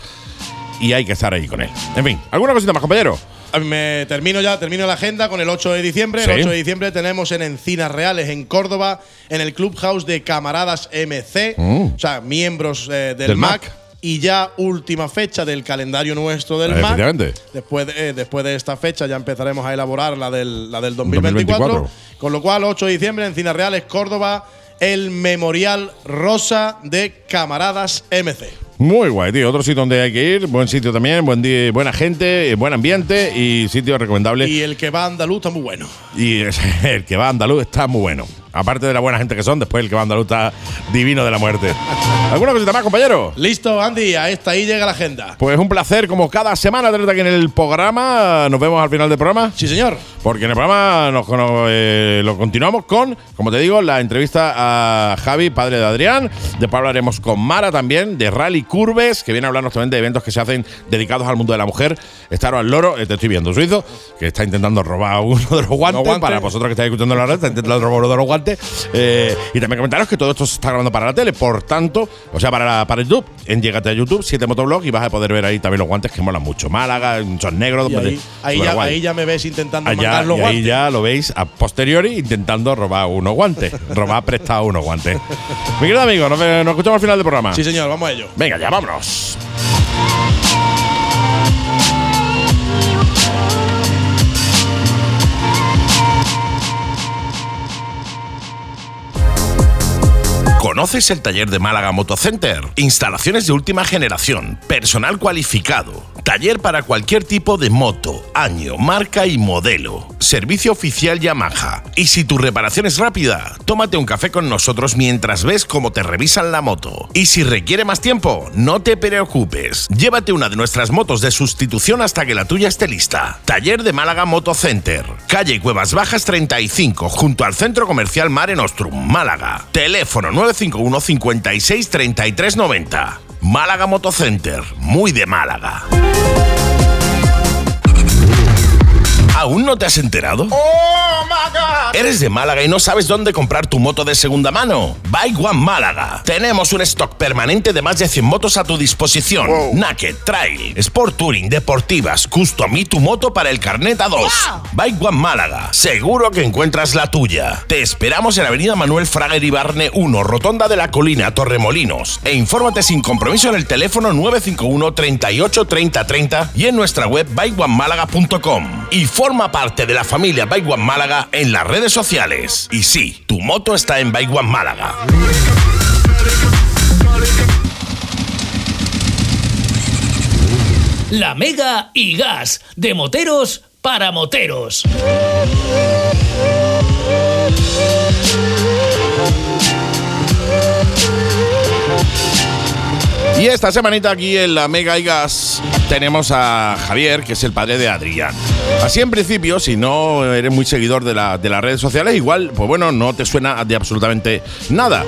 y hay que estar ahí con él. En fin, ¿alguna cosita más, compañero? A mí Me termino ya, termino la agenda con el 8 de diciembre. Sí. El 8 de diciembre tenemos en Encinas Reales, en Córdoba, en el Clubhouse de Camaradas MC, o sea, miembros eh, del, Mm. Del MAC. MAC. Y ya última fecha del calendario nuestro del MAC. Efectivamente. Después de, eh, después de esta fecha ya empezaremos a elaborar la del, la del 2024, 2024. Con lo cual, 8 de diciembre, Encinas Reales, Córdoba, el Memorial Rosa de Camaradas MC. Muy guay, tío. Otro sitio donde hay que ir. Buen sitio también, buen día, buena gente, eh, buen ambiente y sitio recomendable. Y el que va a andaluz está muy bueno. Y [laughs] el que va a andaluz está muy bueno. Aparte de la buena gente que son, después el que va andaluz está divino de la muerte. [laughs] ¿Alguna cosita más, compañero? Listo, Andy, a esta ahí llega la agenda. Pues un placer, como cada semana, tenerte aquí en el programa. Nos vemos al final del programa. Sí, señor. Porque en el programa nos, nos, eh, lo continuamos con, como te digo, la entrevista a Javi, padre de Adrián. Después hablaremos con Mara también, de Rally Curves, que viene a hablarnos también de eventos que se hacen dedicados al mundo de la mujer. Estaros al loro, eh, te estoy viendo, suizo, que está intentando robar uno de los guantes. guantes. Para vosotros que estáis escuchando la red, está intentando robar uno de los guantes. Eh, y también comentaros que todo esto se está grabando para la tele, por tanto, o sea, para, la- para YouTube. En Llégate a YouTube, 7 Motoblog, y vas a poder ver ahí también los guantes que molan mucho. Málaga, son negros. Y ahí, ahí, ya, ahí ya me ves intentando Allá, mandar los y ahí guantes. ya lo veis a posteriori intentando robar unos guantes. robar prestado unos guantes. [laughs] Mi querido amigo, nos, nos escuchamos al final del programa. Sí, señor, vamos a ello. Venga, ya vámonos. ¿Conoces el taller de Málaga Motocenter? Instalaciones de última generación, personal cualificado, taller para cualquier tipo de moto, año, marca y modelo, servicio oficial Yamaha. Y si tu reparación es rápida, tómate un café con nosotros mientras ves cómo te revisan la moto. Y si requiere más tiempo, no te preocupes. Llévate una de nuestras motos de sustitución hasta que la tuya esté lista. Taller de Málaga Motocenter, calle Cuevas Bajas 35, junto al Centro Comercial Mare Nostrum, Málaga. Teléfono 951 56 33 90. Málaga Motocenter, muy de Málaga. ¿Aún no te has enterado? ¿Eres de Málaga y no sabes dónde comprar tu moto de segunda mano? Bike One Málaga. Tenemos un stock permanente de más de 100 motos a tu disposición. Naked, Trail, Sport Touring, Deportivas, Custom y tu moto para el carnet A2. Bike One Málaga. Seguro que encuentras la tuya. Te esperamos en Avenida Manuel Fraga Iribarne 1, Rotonda de la Colina, Torremolinos. E infórmate sin compromiso en el teléfono 951 38 30 30 y en nuestra web bikeonemálaga.com. Y forma parte de la familia Bike One Málaga en las redes sociales. Y sí, tu moto está en Bike One Málaga. La Mega y Gas, de moteros para moteros. Y esta semanita aquí en la Mega y Gas tenemos a Javier, que es el padre de Adrián. Así en principio, si no eres muy seguidor de las redes sociales, igual, pues bueno, no te suena de absolutamente nada.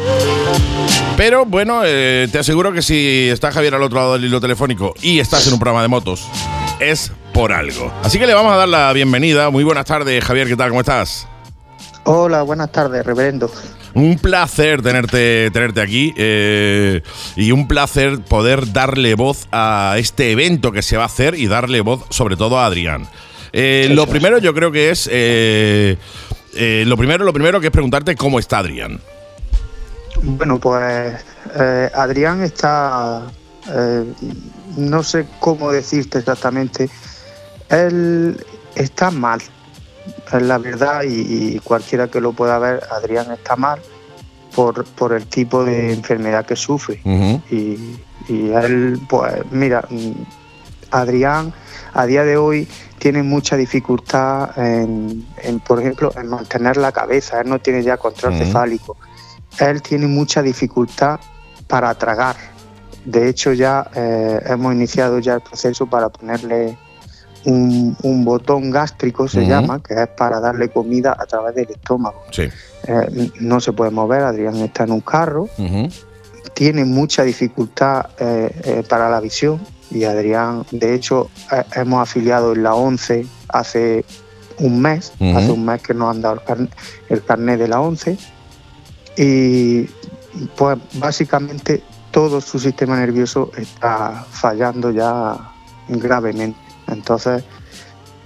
Pero bueno, eh, te aseguro que si está Javier al otro lado del hilo telefónico y estás en un programa de motos, es por algo. Así que le vamos a dar la bienvenida. Muy buenas tardes, Javier, ¿qué tal? ¿Cómo estás? Hola, buenas tardes, reverendo. Un placer tenerte, tenerte aquí eh, y un placer poder darle voz a este evento que se va a hacer y darle voz sobre todo a Adrián. Eh, lo primero yo creo que es eh, eh, lo primero lo primero que es preguntarte cómo está Adrián. Bueno, pues Adrián está, no sé cómo decirte exactamente, él está mal, es la verdad, y, y cualquiera que lo pueda ver, Adrián está mal por, por el tipo de enfermedad que sufre. Y, y él, pues mira, Adrián a día de hoy tiene mucha dificultad en, en, por ejemplo, en mantener la cabeza, él no tiene ya control cefálico, él tiene mucha dificultad para tragar. De hecho, ya eh, hemos iniciado ya el proceso para ponerle un, un botón gástrico, se llama, que es para darle comida a través del estómago. Sí. Eh, no se puede mover, Adrián está en un carro, tiene mucha dificultad eh, eh, para la visión y Adrián, de hecho, hemos afiliado en la 11 hace un mes, hace un mes que nos han dado el, carn- el carnet de la 11 y pues básicamente todo su sistema nervioso está fallando ya gravemente. Entonces,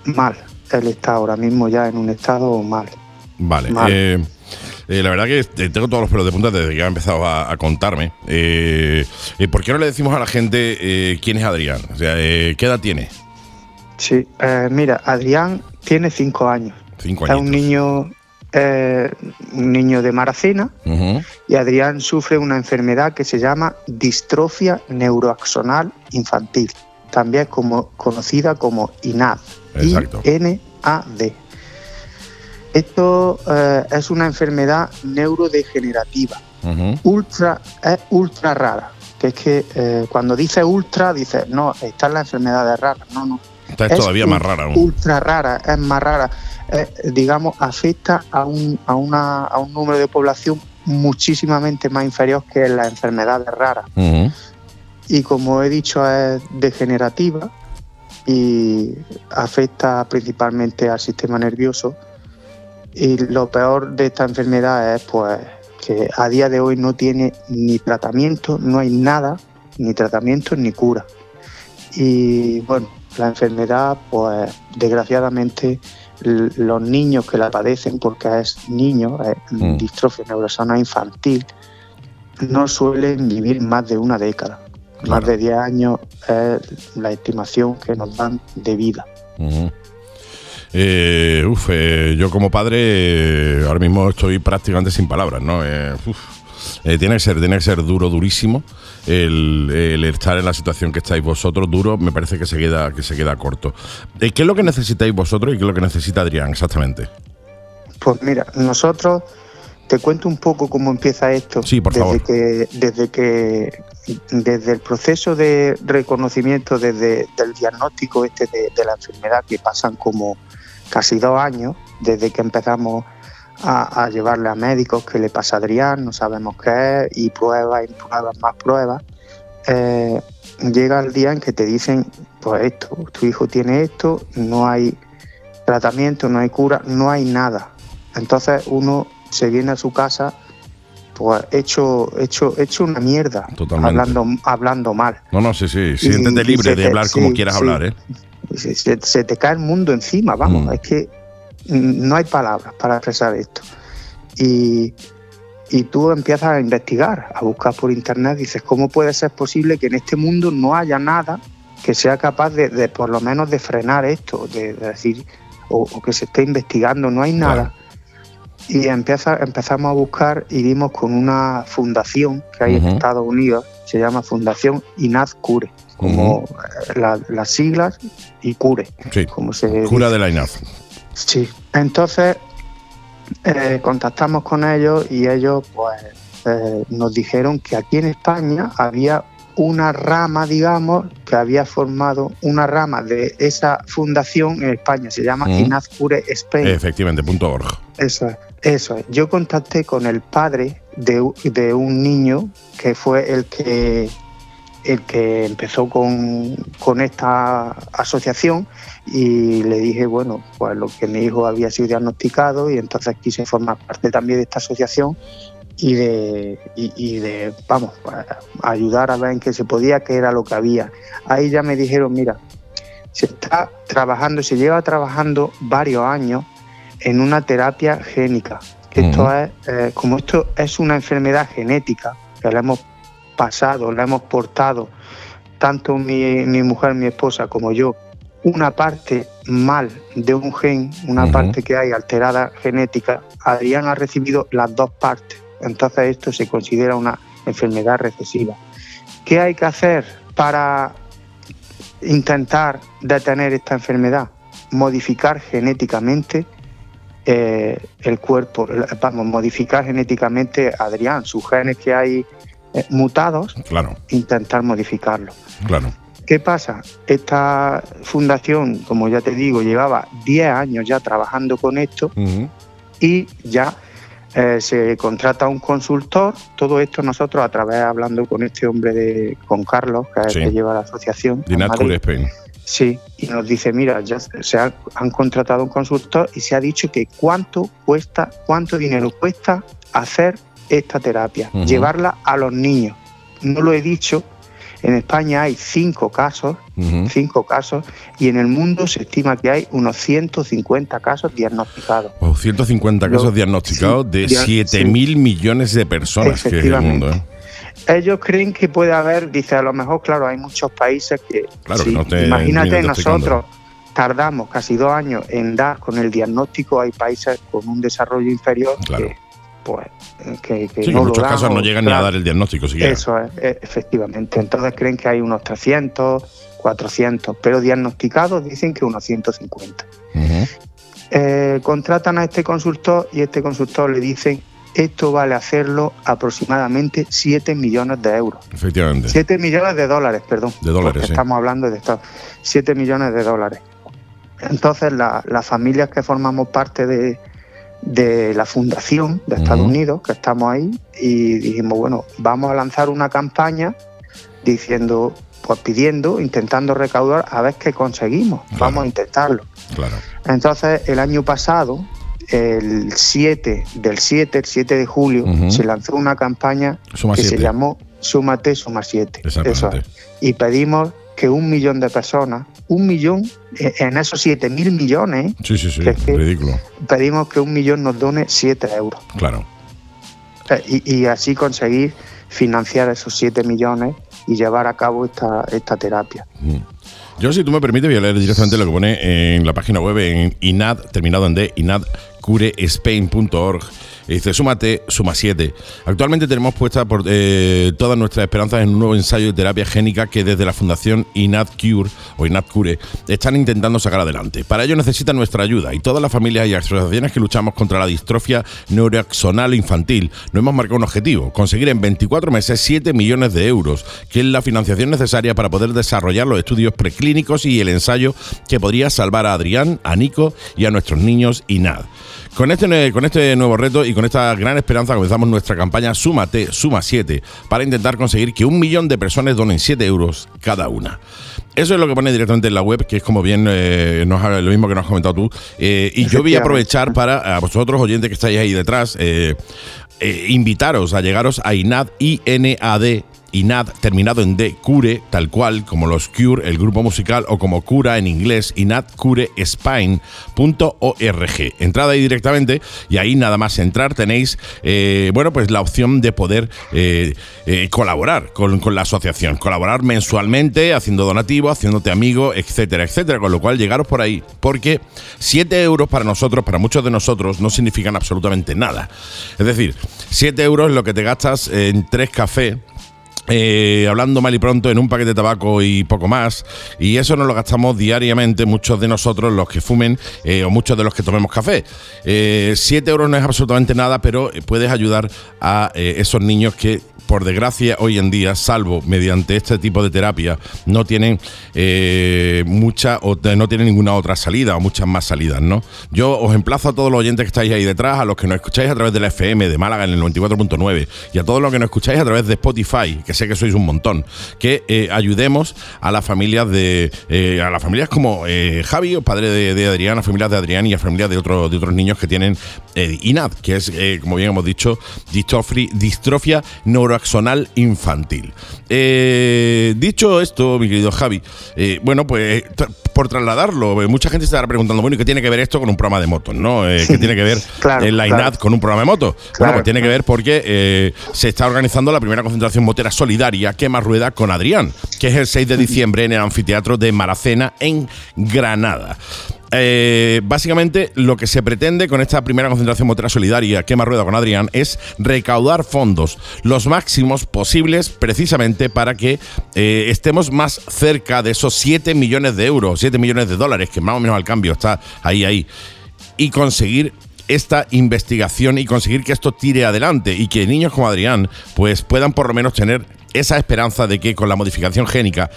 mal, él está ahora mismo ya en un estado mal. Vale. Mal. eh, eh, la verdad que tengo todos los pelos de punta desde que ha empezado a, a contarme. Eh, eh, ¿Por qué no le decimos a la gente eh, quién es Adrián? O sea, eh, ¿qué edad tiene? Sí, mira, Adrián tiene cinco años. Cinco Es años. un niño, eh, un niño de Maracena y Adrián sufre una enfermedad que se llama distrofia neuroaxonal infantil, también como, conocida como INAD. I-N-A-D. Esto eh, es una enfermedad neurodegenerativa, ultra, es ultra rara. Que es que eh, cuando dice ultra, dice, no, esta es la enfermedad de rara. No, no, Esta es, es todavía más rara aún. ultra rara, es más rara. Eh, digamos, afecta a un, a, una, a un número de población muchísimamente más inferior que las enfermedades raras. Ujú. Y como he dicho, es degenerativa y afecta principalmente al sistema nervioso. Y lo peor de esta enfermedad es pues que a día de hoy no tiene ni tratamiento, no hay nada, ni tratamiento ni cura. Y bueno, la enfermedad, pues desgraciadamente los niños que la padecen, porque es niño, es Mm. distrofia neurosana infantil, no suelen vivir más de una década. Claro. Más de 10 años es la estimación que nos dan de vida. Eh, uf, eh, yo como padre eh, ahora mismo estoy prácticamente sin palabras, ¿no? Uf. Eh, tiene que ser, tiene que ser duro, durísimo el, el estar en la situación que estáis vosotros. Duro, me parece que se queda, que se queda corto. Eh, ¿Qué es lo que necesitáis vosotros y qué es lo que necesita Adrián exactamente? Pues mira, nosotros te cuento un poco cómo empieza esto. Sí, por desde favor. Que, desde que desde el proceso de reconocimiento, desde el diagnóstico este de, de la enfermedad que pasan como casi dos años, desde que empezamos a, a llevarle a médicos que le pasa a Adrián, no sabemos qué es, y pruebas y pruebas, más pruebas, eh, llega el día en que te dicen, pues esto, tu hijo tiene esto, no hay tratamiento, no hay cura, no hay nada. Entonces uno se viene a su casa pues hecho, hecho, hecho una mierda, Totalmente. hablando, hablando mal. No, no, sí, sí. Siéntete libre de hablar como quieras sí. hablar, ¿eh? Se, se- se te cae el mundo encima, vamos, Mm. es que no hay palabras para expresar esto. Y, y tú empiezas a investigar, a buscar por internet, dices, ¿cómo puede ser posible que en este mundo no haya nada que sea capaz de, de por lo menos de frenar esto, de, de decir, o, o que se esté investigando, no hay nada. Claro. Y empieza, empezamos a buscar y dimos con una fundación que hay en Estados Unidos, se llama Fundación INAD Cure, como eh, la- las siglas y Cure, Sí. como se Cura dice. de la INAF. Sí. Entonces eh, contactamos con ellos y ellos pues eh, nos dijeron que aquí en España había una rama, digamos, que había formado una rama de esa fundación en España, se llama Mm. Inazcure Spain. Efectivamente, punto org. Eso es, eso es. Yo contacté con el padre de, de un niño que fue el que el que empezó con, con esta asociación y le dije, bueno, pues lo que mi hijo había sido diagnosticado y entonces quise formar parte también de esta asociación y de, y, de vamos, ayudar a ver en qué se podía, qué era lo que había. Ahí ya me dijeron, mira, se está trabajando, se lleva trabajando varios años en una terapia génica. Esto es, eh, como esto es una enfermedad genética, que la hemos pasado, la hemos portado, tanto mi, mi mujer, mi esposa, como yo, una parte mal de un gen, una parte que hay alterada genética, Adrián ha recibido las dos partes. Entonces esto se considera una enfermedad recesiva. ¿Qué hay que hacer para intentar detener esta enfermedad? Modificar genéticamente eh, el cuerpo, vamos, modificar genéticamente a Adrián, sus genes que hay eh, mutados, Claro, intentar modificarlos. claro. ¿Qué pasa? Esta fundación, como ya te digo, llevaba 10 años ya trabajando con esto y ya eh, se contrata un consultor. Todo esto nosotros a través hablando con este hombre de, con Carlos, que es el Sí. que lleva la asociación. The en Nat Cure Madrid. Spain. Sí, y nos dice, mira, ya se ha- han contratado un consultor y se ha dicho que cuánto cuesta, cuánto dinero cuesta hacer esta terapia, llevarla a los niños. No lo he dicho, en España hay cinco casos, cinco casos, y en el mundo se estima que hay unos 150 casos diagnosticados. Wow, 150 Lo- casos diagnosticados sí, de dia- 7 mil millones de personas que es el mundo. ¿eh? Ellos creen que puede haber, dice, a lo mejor, claro, hay muchos países que... Claro, sí, que no te- imagínate, nosotros tardamos casi dos años en dar con el diagnóstico, hay países con un desarrollo inferior Claro. que, pues, que, que Sí, no en lo muchos dan casos no llegan ni a dar el diagnóstico siquiera. Eso es, eh, efectivamente. Entonces creen que hay unos 300, 400, pero diagnosticados dicen que unos 150. Ujú. Eh, contratan a este consultor y este consultor le dicen esto vale hacerlo aproximadamente 7 millones de euros. Efectivamente. 7 millones de dólares, perdón. De dólares, sí. Estamos hablando de esto. 7 millones de dólares. Entonces, la- las familias que formamos parte de, de la fundación de Estados. Unidos, que estamos ahí, y dijimos, bueno, vamos a lanzar una campaña diciendo, pues pidiendo, intentando recaudar a ver qué conseguimos. Claro. Vamos a intentarlo. Claro. Entonces, el año pasado, el 7 del 7, el 7 de julio, Ujú. se lanzó una campaña Suma que se 7. llamó Súmate, Suma 7. Eso es. Y pedimos que un millón de personas, un millón, eh, en esos 7 mil millones, Sí, sí, sí. que es que- Ridículo. pedimos que un millón nos done 7 euros. Claro. Eh, Y, y así conseguir financiar esos 7 millones y llevar a cabo esta, esta terapia. Mm. Yo, si tú me permites, voy a leer directamente lo que pone en la página web en INAD, terminado en D, inadcurespain.org. Y Dice, súmate, suma 7. Actualmente tenemos puesta por, eh, todas nuestras esperanzas en un nuevo ensayo de terapia génica que desde la Fundación INADCure o INADCure están intentando sacar adelante. Para ello necesitan nuestra ayuda y todas las familias y asociaciones que luchamos contra la distrofia neuroaxonal infantil nos hemos marcado un objetivo, conseguir en 24 meses 7 millones de euros, que es la financiación necesaria para poder desarrollar los estudios preclínicos y el ensayo que podría salvar a Adrián, a Nico y a nuestros niños INAD. Con este, con este nuevo reto y con esta gran esperanza comenzamos nuestra campaña Súmate, Suma 7, para intentar conseguir que un millón de personas donen 7 euros cada una. Eso es lo que pone directamente en la web, que es como bien eh, nos lo mismo que nos has comentado tú. Eh, y yo voy a aprovechar para, a vosotros oyentes que estáis ahí detrás, eh, invitaros a llegaros a INAD, INAD, INAD, terminado en D, Cure, tal cual, como los Cure, el grupo musical, o como Cura en inglés, inadcurespine.org. Entrad ahí directamente y ahí nada más entrar tenéis, eh, bueno, pues la opción de poder eh, eh, colaborar con, la asociación, colaborar mensualmente, haciendo donativo, haciéndote amigo, etcétera, etcétera. Con lo cual, llegaros por ahí, porque 7 euros para nosotros, para muchos de nosotros, no significan absolutamente nada. Es decir, 7 euros es lo que te gastas en tres cafés eh, hablando mal y pronto, en un paquete de tabaco y poco más. Y eso nos lo gastamos diariamente muchos de nosotros, los que fumen eh, o muchos de los que tomemos café. 7 euros no es absolutamente nada, pero puedes ayudar a esos niños que por desgracia, hoy en día, salvo mediante este tipo de terapia, no tienen eh, mucha o no tienen ninguna otra salida o muchas más salidas, ¿no? Yo os emplazo a todos los oyentes que estáis ahí detrás, a los que nos escucháis a través de la FM de Málaga en el 94.9 y a todos los que nos escucháis a través de Spotify, sé que sois un montón, que eh, ayudemos a las familias de eh, a las familias como Javi, padre de, Adrián, a familias de Adrián y a familias de otros de otros niños que tienen INAD, que es como bien hemos dicho, distrofia neuroaxonal axonal infantil. Eh, dicho esto, mi querido Javi, eh, bueno, pues por trasladarlo, eh, mucha gente se estará preguntando, bueno, ¿y qué tiene que ver esto con un programa de motos? ¿no? ¿Qué tiene que ver la INAD con un programa de motos? Bueno, pues tiene que ver porque se está organizando la primera concentración motera solidaria Quema Rueda con Adrián, que es el 6 de diciembre en el anfiteatro de Maracena en Granada. Eh, básicamente lo que se pretende con esta primera concentración motera solidaria Quema Rueda con Adrián es recaudar fondos los máximos posibles precisamente para que eh, estemos más cerca de esos 7 millones de euros, 7 millones de dólares, que más o menos al cambio está ahí, ahí, y conseguir esta investigación y conseguir que esto tire adelante y que niños como Adrián pues puedan por lo menos tener esa esperanza de que con la modificación génica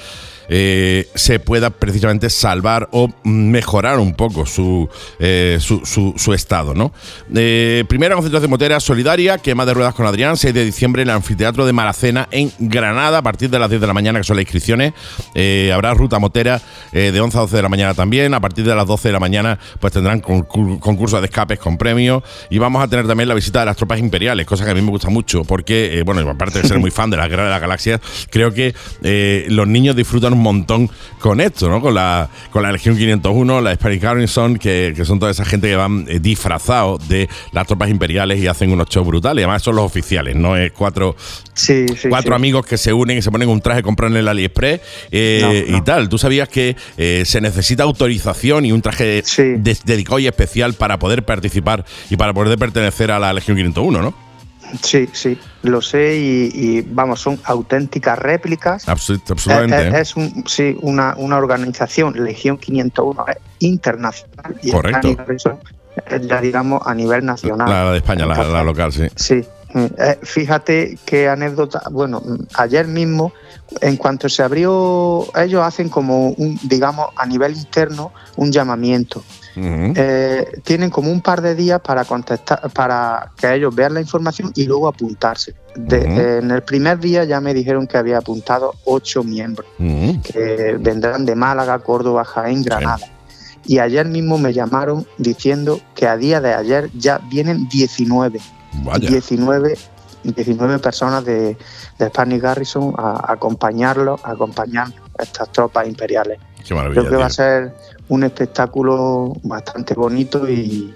eh, se pueda precisamente salvar o mejorar un poco su, eh, su, estado. ¿no? Eh, primera concentración motera solidaria, quema de ruedas con Adrián, 6 de diciembre en el anfiteatro de Maracena en Granada, a partir de las 10 de la mañana, que son las inscripciones. habrá ruta motera de 11 a 12 de la mañana también. A partir de las 12 de la mañana, pues tendrán concursos de escapes con premios. Y vamos a tener también la visita de las tropas imperiales, cosa que a mí me gusta mucho, porque, bueno, aparte de ser muy fan de la guerra de las galaxias, creo que los niños disfrutan un montón con esto, ¿no? Con la, con la Legión 501, la Spanish Garrison, que, que son toda esa gente que van eh, disfrazados de las tropas imperiales y hacen unos shows brutales. Además, son los oficiales, ¿no? Es cuatro, cuatro amigos que se unen y se ponen un traje, compran en el AliExpress eh, y tal. Tú sabías que eh, se necesita autorización y un traje dedicado y especial para poder participar y para poder pertenecer a la Legión 501, ¿no? Sí, sí, lo sé y, vamos, son auténticas réplicas. absolutamente. Es, un, sí, una, una, organización, Legión 501, internacional. Y Correcto. ya digamos a nivel nacional. La, de España, la, local, sí. Sí. Eh, fíjate qué anécdota. Bueno, ayer mismo, en cuanto se abrió, ellos hacen como un, digamos, a nivel interno, un llamamiento. Eh, tienen como un par de días para contestar, para que ellos vean la información y luego apuntarse. en el primer día ya me dijeron que había apuntado ocho miembros, que vendrán de Málaga, Córdoba, Jaén, Granada. Y ayer mismo me llamaron diciendo que a día de ayer ya vienen 19. 19 19 personas de, de Spanish Garrison a, acompañarlo, a acompañar a estas tropas imperiales. Creo que va a ser un espectáculo bastante bonito y,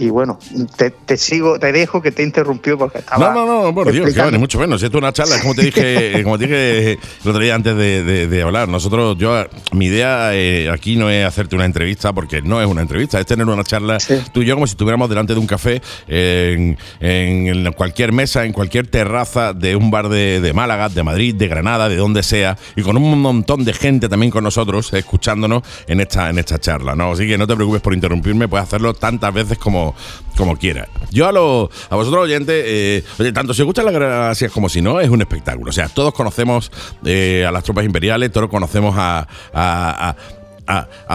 y bueno, te, sigo, te dejo que te interrumpió porque estaba. No, no, no, por Dios, que vale, mucho menos. Esto es una charla, como te dije, [laughs] como te dije el otro día antes de, hablar. Nosotros, yo, mi idea eh, aquí no es hacerte una entrevista, porque no es una entrevista, es tener una charla tú y yo como si estuviéramos delante de un café en, en, cualquier mesa, en cualquier terraza de un bar de, de, Málaga, de Madrid, de Granada, de donde sea, y con un montón de gente también con nosotros, escuchándonos en esta, en esta charla. ¿no? Así que no te preocupes por interrumpirme, puedes hacerlo tantas veces como como, quiera. Yo a, lo, a vosotros oyentes, eh, tanto si os gustan las gracias como si no, es un espectáculo. O sea, todos conocemos eh, a las tropas imperiales, todos conocemos a, a,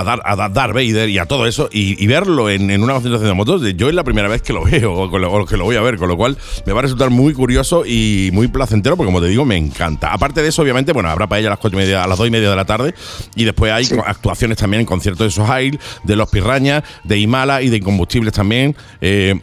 dar, a Darth Vader y a todo eso y, verlo en, una concentración de motos, yo es la primera vez que lo [laughs] veo o, que lo voy a ver, con lo cual me va a resultar muy curioso y muy placentero porque como te digo, me encanta. Aparte de eso, obviamente, bueno, habrá para ella a las cuatro y media, a las dos y media de la tarde y después hay actuaciones también en conciertos de Sohail, de Los Pirrañas, de Himala y de Incombustibles también. Eh,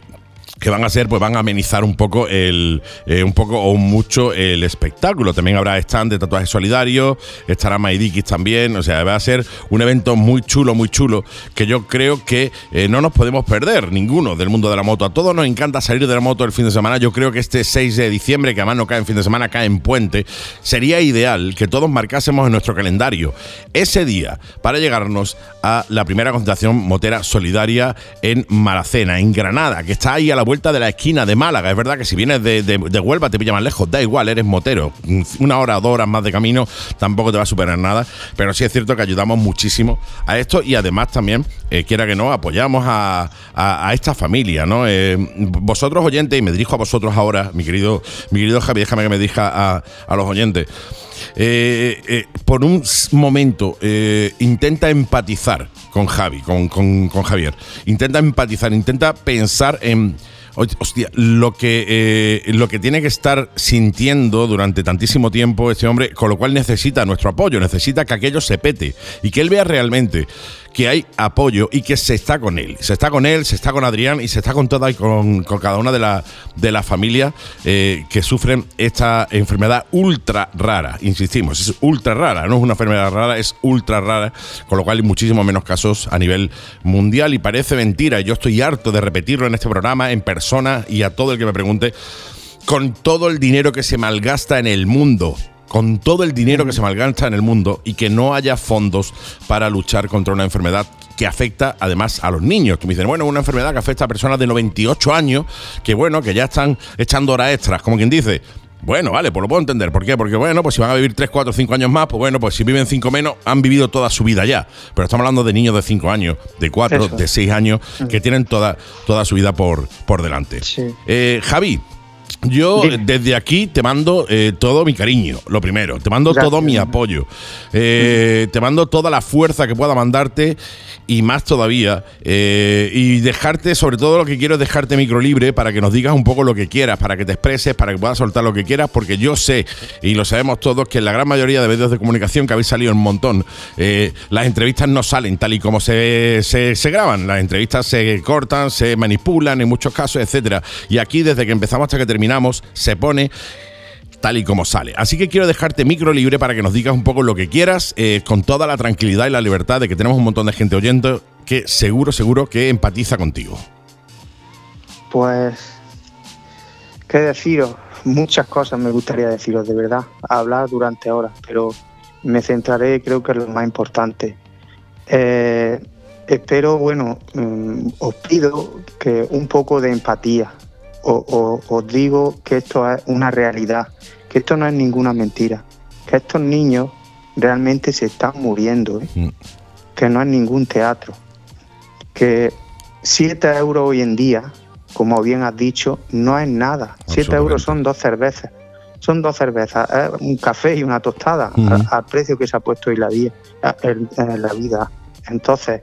que van a ser, pues van a amenizar un poco el, eh, un poco o mucho el espectáculo. También habrá stand de tatuajes solidarios, estará Maidikis también, o sea, va a ser un evento muy chulo, muy chulo, que yo creo que eh, no nos podemos perder ninguno del mundo de la moto. A todos nos encanta salir de la moto el fin de semana. Yo creo que este 6 de diciembre, que además no cae en fin de semana, cae en puente, sería ideal que todos marcásemos en nuestro calendario ese día para llegarnos a la primera concentración motera solidaria en Maracena, en Granada, que está ahí a la vuelta vuelta de la esquina de Málaga. Es verdad que si vienes de, Huelva te pilla más lejos, da igual, eres motero. Una hora dos horas más de camino tampoco te va a superar nada. Pero sí es cierto que ayudamos muchísimo a esto y además también, eh, quiera que no, apoyamos a, a- a esta familia, ¿no? Eh, vosotros oyentes, y me dirijo a vosotros ahora, mi querido, mi querido Javi, déjame que me dirija a, a los oyentes. Eh, por un momento intenta empatizar con Javi, con Javier. Intenta empatizar, intenta pensar en. Hostia, lo que, eh, lo que tiene que estar sintiendo durante tantísimo tiempo este hombre, con lo cual necesita nuestro apoyo, necesita que aquello se pete y que él vea realmente que hay apoyo y que se está con él. Se está con él, se está con Adrián y se está con toda y con, con cada una de las de las familias eh, que sufren esta enfermedad ultra rara. Insistimos, es ultra rara, no es una enfermedad rara, es ultra rara, con lo cual hay muchísimos menos casos a nivel mundial y parece mentira. Yo estoy harto de repetirlo en este programa, en persona y a todo el que me pregunte, con todo el dinero que se malgasta en el mundo con todo el dinero que se malgasta en el mundo y que no haya fondos para luchar contra una enfermedad que afecta además a los niños. Tú me dices, bueno, una enfermedad que afecta a personas de 98 años, que bueno, que ya están echando horas extras, como quien dice. Bueno, vale, pues lo puedo entender. ¿Por qué? Porque, bueno, pues si van a vivir 3, 4, 5 años más, pues bueno, pues si viven 5 menos, han vivido toda su vida ya. Pero estamos hablando de niños de 5 años, de 4, Eso. de 6 años, que tienen toda, toda su vida por, por delante. Sí. Eh, Javi, yo eh, desde aquí te mando eh, todo mi cariño, lo primero. Te mando Gracias. todo mi apoyo. Eh, Te mando toda la fuerza que pueda mandarte y más todavía. eh, y dejarte, sobre todo lo que quiero es dejarte micro libre para que nos digas un poco lo que quieras, para que te expreses, para que puedas soltar lo que quieras, porque yo sé, y lo sabemos todos, que en la gran mayoría de medios de comunicación que habéis salido un montón, las entrevistas no salen tal y como se, se, se graban. Las entrevistas se cortan, se manipulan en muchos casos, etcétera. Y aquí, desde que empezamos hasta que terminamos, se pone tal y como sale. Así que quiero dejarte micro libre para que nos digas un poco lo que quieras, eh, con toda la tranquilidad y la libertad de que tenemos un montón de gente oyendo que seguro, seguro que empatiza contigo. Pues, ¿qué deciros? Muchas cosas me gustaría deciros, de verdad, hablar durante horas, pero me centraré, creo que en lo más importante. Eh, espero, bueno, mm, os pido que un poco de empatía. O- o- os digo que esto es una realidad, que esto no es ninguna mentira, que estos niños realmente se están muriendo, ¿eh? Mm. que no es ningún teatro, que 7 euros hoy en día, como bien has dicho, no es nada. 7 euros son dos cervezas. Son dos cervezas, un café y una tostada al, al precio que se ha puesto hoy la, en la vida. Entonces,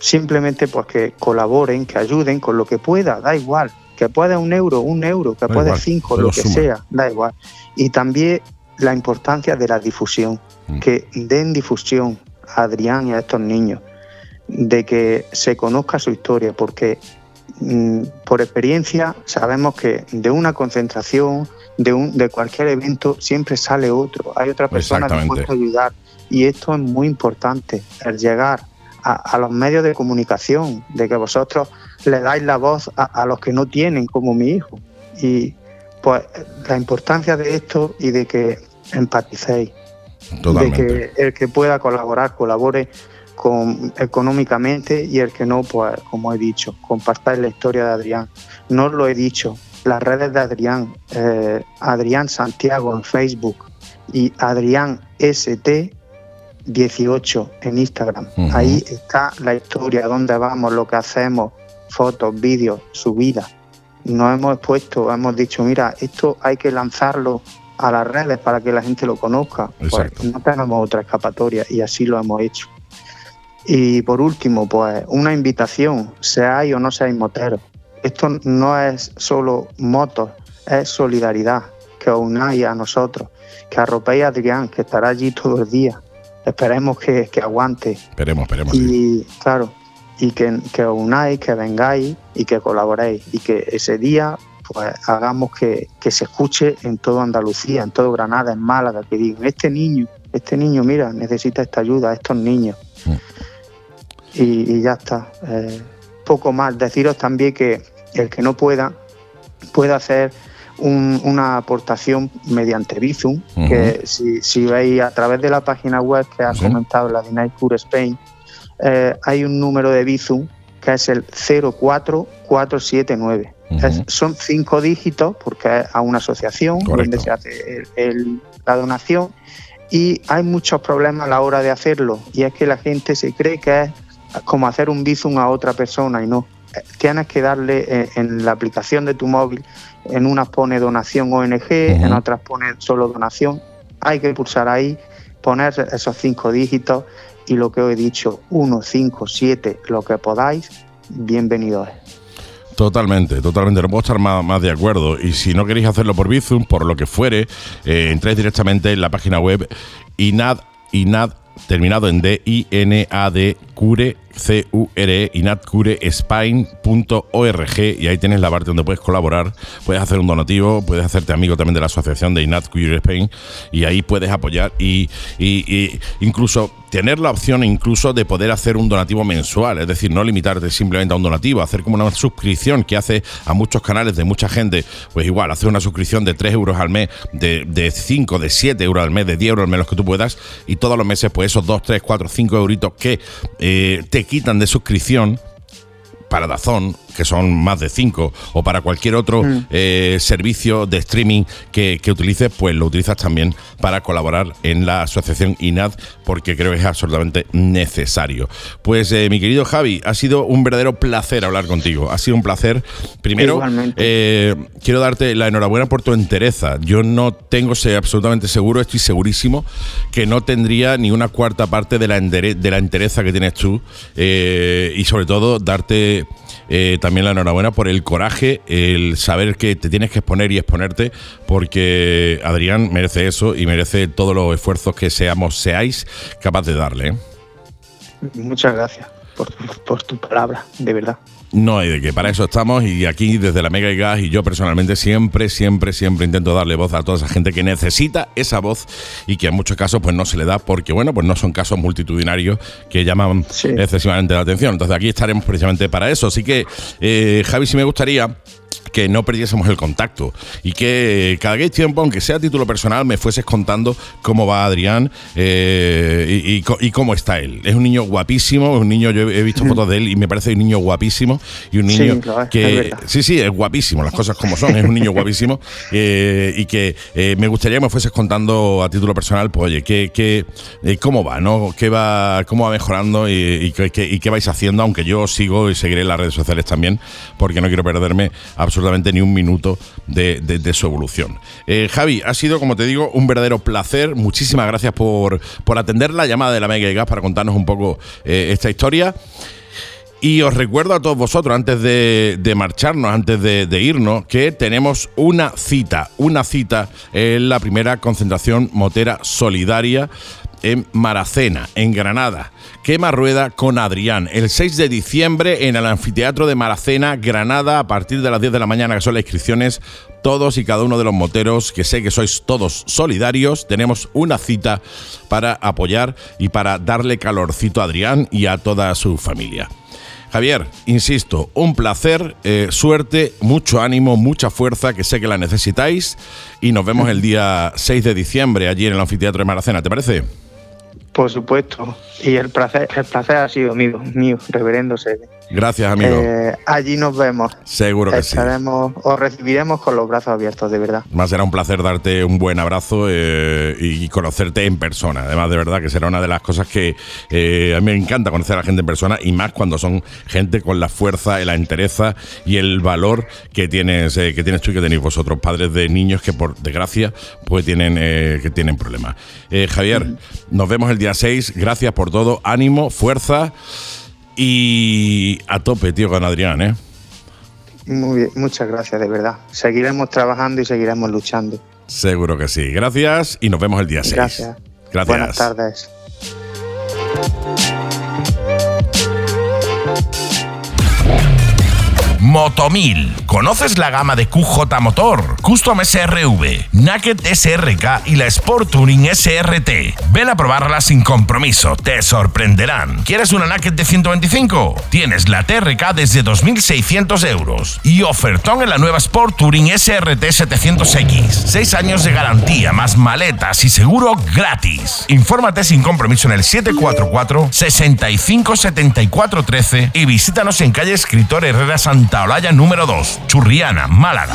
simplemente pues que colaboren, que ayuden con lo que pueda, da igual. Que pueda un euro, un euro, que Da igual, cinco, lo que suma. sea, da igual. Y también la importancia de la difusión, Mm. que den difusión a Adrián y a estos niños, de que se conozca su historia, porque mm, por experiencia sabemos que de una concentración, de, un, de cualquier evento, siempre sale otro, hay otra persona dispuesta a ayudar. Y esto es muy importante, el llegar a, a los medios de comunicación, de que vosotros le dais la voz a, a los que no tienen, como mi hijo. Y pues la importancia de esto y de que empaticéis, Totalmente. de que el que pueda colaborar, colabore con, económicamente y el que no, pues como he dicho, compartáis la historia de Adrián. No os lo he dicho, las redes de Adrián, eh, Adrián Santiago en Facebook y Adrián ST 18 en Instagram. Ahí está la historia, dónde vamos, lo que hacemos, fotos, vídeos, su vida. Nos hemos expuesto, hemos dicho, mira, esto hay que lanzarlo a las redes para que la gente lo conozca. Pues no tenemos otra escapatoria y así lo hemos hecho. Y por último, pues una invitación, seáis o no seáis moteros. Esto no es solo motos, es solidaridad, que os unáis a nosotros, que arropéis a Adrián, que estará allí todo el día. Esperemos que, que aguante Esperemos, esperemos. sí. y claro, y que, que os unáis, que vengáis y que colaboréis y que ese día pues hagamos que, que se escuche en toda Andalucía, en todo Granada, en Málaga, que digan, este niño, este niño, mira, necesita esta ayuda, estos niños. Mm. Y, y ya está. Eh, poco más. Deciros también que el que no pueda, puede hacer un- una aportación mediante Bizum, que si, si veis a través de la página web que ha Sí. comentado la de Nightcure Spain, eh, hay un número de Bizum que es el 04479. Es- son cinco dígitos porque es a una asociación Correcto. donde se hace el- el- la donación y hay muchos problemas a la hora de hacerlo y es que la gente se cree que es como hacer un bizum a otra persona y no. Tienes que darle eh, en la aplicación de tu móvil, en unas pone donación ONG, en otras pone solo donación. Hay que pulsar ahí, poner esos cinco dígitos y lo que os he dicho, 1, 5, 7, lo que podáis, bienvenido es. Totalmente, totalmente. No puedo estar más, más de acuerdo. Y si no queréis hacerlo por Bizum, por lo que fuere, eh, entráis directamente en la página web inad, inad, terminado en D, I, N, A, D, cure, C, U, R, E, y ahí tienes la parte donde puedes colaborar, puedes hacer un donativo, puedes hacerte amigo también de la asociación de Inad Cure Spain y ahí puedes apoyar y incluso tener la opción incluso de poder hacer un donativo mensual, es decir, no limitarte simplemente a un donativo, hacer como una suscripción que hace a muchos canales de mucha gente, pues igual, hacer una suscripción de 3 euros al mes, de, de 5, de 7 euros al mes, de 10 euros al mes, los que tú puedas, y todos los meses, pues esos 2, 3, 4, 5 euritos que eh, te quitan de suscripción para Dazón, que son más de 5, o para cualquier otro eh, servicio de streaming que, que utilices, pues lo utilizas también para colaborar en la asociación INAD, porque creo que es absolutamente necesario. Pues eh, mi querido Javi, ha sido un verdadero placer hablar contigo. Ha sido un placer. Primero, eh, quiero darte la enhorabuena por tu entereza. Yo no tengo, sé absolutamente seguro, estoy segurísimo que no tendría ni una cuarta parte de la, de la entereza que tienes tú. eh, y sobre todo, darte eh, también la enhorabuena por el coraje, el saber que te tienes que exponer y exponerte, porque Adrián merece eso y merece todos los esfuerzos que seamos, seáis capaz de darle. ¿eh? Muchas gracias por, por, tu palabra, de verdad. No hay de qué, para eso estamos y aquí desde la Mega y Gas y yo personalmente siempre, siempre, siempre intento darle voz a toda esa gente que necesita esa voz y que en muchos casos pues no se le da porque bueno, pues no son casos multitudinarios que llaman Sí. excesivamente la atención. Entonces aquí estaremos precisamente para eso. Así que eh, Javi, si me gustaría que no perdiésemos el contacto y que cada que tiempo, aunque sea a título personal, me fueses contando cómo va Adrián eh, y, y y cómo está él. Es un niño guapísimo, un niño, yo he visto fotos de él y me parece un niño guapísimo y un Sí, niño es, es que... Sí, sí, es guapísimo, las cosas como son, es un niño guapísimo [laughs] eh, y que eh, me gustaría que me fueses contando a título personal, pues oye, ¿qué, qué, eh, ¿cómo va? ¿no? ¿Qué va, ¿Cómo va mejorando y, y qué- qué- y qué vais haciendo? Aunque yo sigo y seguiré en las redes sociales también, porque no quiero perderme absolutamente ni un minuto de, de- su evolución. Eh, Javi, ha sido, como te digo, un verdadero placer. Muchísimas gracias por, por atender la llamada de la Mega y Gas para contarnos un poco eh, esta historia. Y os recuerdo a todos vosotros, antes de, de marcharnos, antes de, de irnos, que tenemos una cita, una cita en la primera concentración motera solidaria en Maracena, en Granada. Quema rueda con Adrián, el 6 de diciembre en el anfiteatro de Maracena, Granada, a partir de las 10 de la mañana, que son las inscripciones. Todos y cada uno de los moteros, que sé que sois todos solidarios, tenemos una cita para apoyar y para darle calorcito a Adrián y a toda su familia. Javier, insisto, un placer, eh, suerte, mucho ánimo, mucha fuerza, que sé que la necesitáis. Y nos vemos el día 6 de diciembre allí en el anfiteatro de Maracena, ¿te parece? Por supuesto. Y el placer, el placer ha sido mío, mío, reverendo Sede. Gracias, amigo. Eh, allí nos vemos. Seguro que sí. Estaremos, os recibiremos con los brazos abiertos, de verdad. Más será un placer darte un buen abrazo eh, y conocerte en persona. Además, de verdad que será una de las cosas que eh, a mí me encanta conocer a la gente en persona y más cuando son gente con la fuerza, la entereza y el valor que tienes, eh, que tienes tú y que tenéis vosotros, padres de niños que por desgracia pues tienen, que tienen problemas. Javier, nos vemos el día 6. Gracias por todo. Ánimo, fuerza y a tope, tío, con Adrián, ¿eh? Muy bien, muchas gracias, de verdad. Seguiremos trabajando y seguiremos luchando. Seguro que sí. Gracias y nos vemos el día 6. Gracias. Gracias. Buenas tardes. Motomil. ¿Conoces la gama de QJ Motor, Custom SRV, Naked SRK y la Sport Touring SRT? Ven a probarla sin compromiso, te sorprenderán. ¿Quieres una Naked de 125? Tienes la TRK desde 2.600 euros y ofertón en la nueva Sport Touring SRT 700X. 6 años de garantía, más maletas y seguro gratis. Infórmate sin compromiso en el 744 65 74 13 y visítanos en calle Escritor Herrera Santa Olaya número 2. Churriana, Málaga.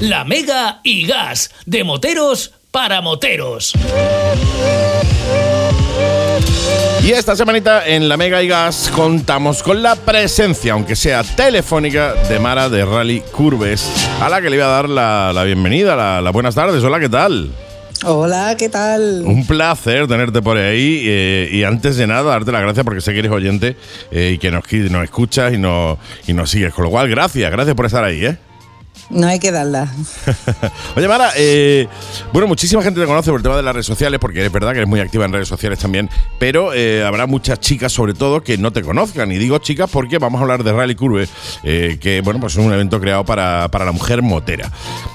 La Mega y Gas, de moteros para moteros. Y esta semanita en la Mega y Gas contamos con la presencia, aunque sea telefónica, de Mara de Rally Curves, a la que le voy a dar la, la bienvenida, la, la buenas tardes. Hola, ¿qué tal? Hola, ¿qué tal? Un placer tenerte por ahí eh, y antes de nada darte las gracias porque sé que eres oyente eh, y que nos, nos escuchas y nos, y nos sigues. Con lo cual, gracias, gracias por estar ahí, ¿eh? No hay que darla. [laughs] Oye, Mara, eh, bueno, muchísima gente te conoce por el tema de las redes sociales, porque es verdad que eres muy activa en redes sociales también, pero eh, habrá muchas chicas, sobre todo, que no te conozcan. Y digo chicas porque vamos a hablar de Rally Curve, eh, que, bueno, pues es un evento creado para, para la mujer motera.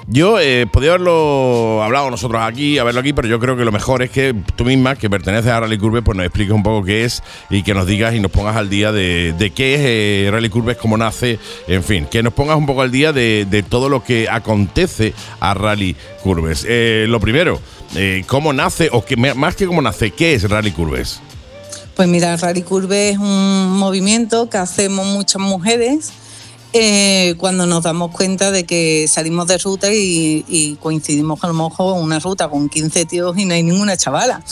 Yo podía haberlo hablado nosotros aquí, haberlo aquí, pero yo creo que lo mejor es que tú misma, que perteneces a Rally Curve, pues nos expliques un poco qué es y que nos digas y nos pongas al día de, de qué es Rally Curve, cómo nace, en fin, que nos pongas un poco al día de todo lo que acontece a Rally Curves. Eh, lo primero, eh, ¿cómo nace, o que, más que cómo nace, qué es Rally Curves? Pues mira, Rally Curve es un movimiento que hacemos muchas mujeres eh, cuando nos damos cuenta de que salimos de ruta y, y coincidimos a lo mejor en una ruta con 15 tíos y no hay ninguna chavala.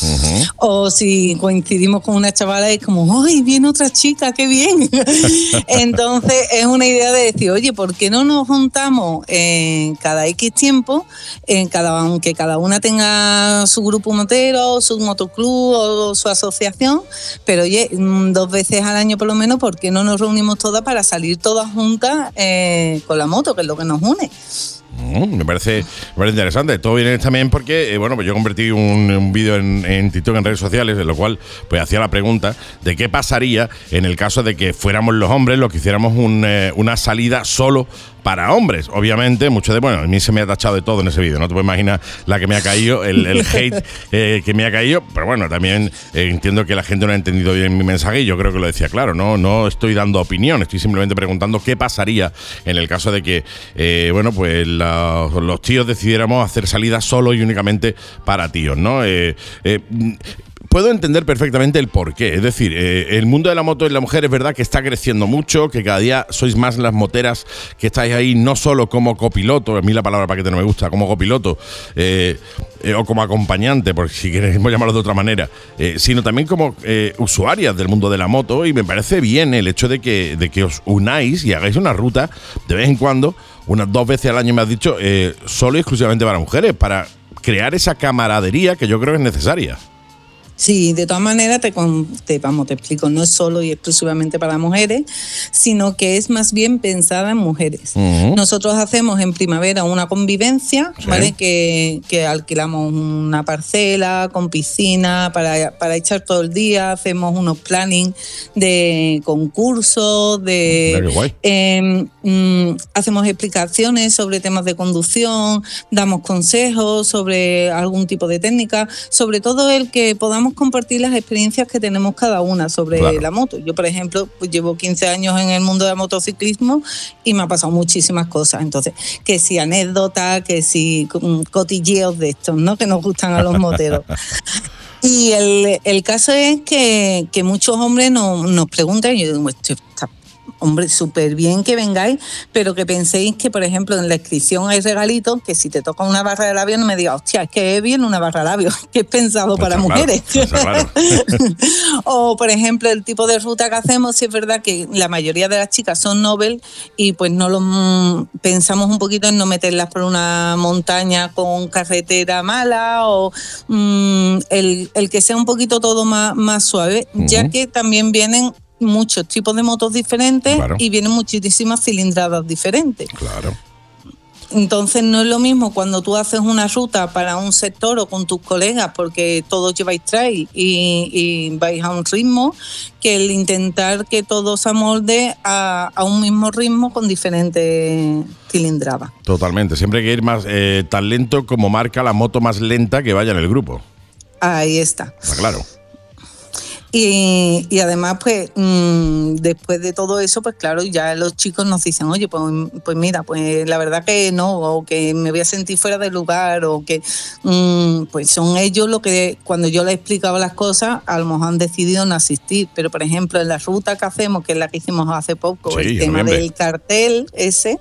O si coincidimos con una chavala es como, ¡ay, viene otra chica, qué bien! [laughs] Entonces es una idea de decir, oye, ¿por qué no nos juntamos en cada X tiempo, en cada, aunque cada una tenga su grupo motero, su motoclub o su asociación, pero oye, mm, dos veces al año por lo menos, ¿por qué no nos reunimos todas para salir todas juntas eh, con la moto, que es lo que nos une? Mm, me, parece, me interesante. Todo viene también porque, eh, bueno, pues yo convertí un, un vídeo en, en TikTok, en redes sociales, en lo cual pues hacía la pregunta de qué pasaría en el caso de que fuéramos los hombres los que hiciéramos un, eh, una salida solo para hombres. Obviamente, mucho de, bueno, a mí se me ha tachado de todo en ese vídeo, no te puedes imaginar la que me ha caído, el, el [laughs] hate eh, que me ha caído, pero bueno, también eh, entiendo que la gente no ha entendido bien mi mensaje y yo creo que lo decía claro, no, no estoy dando opinión, estoy simplemente preguntando qué pasaría en el caso de que, eh, bueno, pues la- los tíos decidiéramos hacer salidas solo y únicamente para tíos, ¿no? Puedo entender perfectamente el porqué. Es decir, eh, el mundo de la moto y la mujer es verdad que está creciendo mucho, que cada día sois más las moteras que estáis ahí, no solo como copiloto, a mí la palabra paquete no me gusta, como copiloto, eh, eh, o como acompañante, por si queremos [laughs] llamarlo de otra manera, eh, sino también como usuarias del mundo de la moto. Y me parece bien el hecho de que, de que os unáis y hagáis una ruta de vez en cuando, unas dos veces al año me has dicho, solo y exclusivamente para mujeres, para crear esa camaradería que yo creo que es necesaria. Sí, de todas maneras, te, te- vamos, te explico, no es solo y exclusivamente para mujeres, sino que es más bien pensada en mujeres. Nosotros hacemos en primavera una convivencia, Sí. ¿vale? Que, que alquilamos una parcela con piscina para, para echar todo el día, hacemos unos planning de concursos, de... Eh, mm, hacemos explicaciones sobre temas de conducción, damos consejos sobre algún tipo de técnica, sobre todo el que podamos compartir las experiencias que tenemos cada una sobre Claro. la moto. Yo, por ejemplo, pues llevo 15 años en el mundo del motociclismo y me ha pasado muchísimas cosas. Entonces, que si anécdotas, que si mm, cotilleos de estos, ¿no? Que nos gustan a los moteros. [laughs] Y el, el caso es que, que muchos hombres nos, nos preguntan, y yo digo, "Esto está, hombre, súper bien que vengáis, pero que penséis que, por ejemplo, en la inscripción hay regalitos, que si te toca una barra de labio no me digas, hostia, es que es bien una barra de labio, [laughs] que es pensado para claro, mujeres. claro. [laughs] [laughs] o, por ejemplo, el tipo de ruta que hacemos, si es verdad que la mayoría de las chicas son Nobel y pues no lo mm, pensamos un poquito en no meterlas por una montaña con carretera mala o mm, el, el que sea un poquito todo más, más suave, ya que también vienen muchos tipos de motos diferentes Claro. y vienen muchísimas cilindradas diferentes. Claro. Entonces no es lo mismo cuando tú haces una ruta para un sector o con tus colegas, porque todos lleváis trail y, y vais a un ritmo, que el intentar que todo se amolde a, a un mismo ritmo con diferentes cilindradas. Totalmente. Siempre hay que ir más eh, tan lento como marca la moto más lenta que vaya en el grupo. Ahí está. Está claro. Y, y además, pues, mm, después de todo eso, pues claro, ya los chicos nos dicen, oye, pues, pues mira, pues la verdad que no, o que me voy a sentir fuera de lugar, o que, mm, pues son ellos lo que, cuando yo les explicaba las cosas, a lo mejor han decidido no asistir. Pero, por ejemplo, en la ruta que hacemos, que es la que hicimos hace poco, Sí, el tema del cartel ese,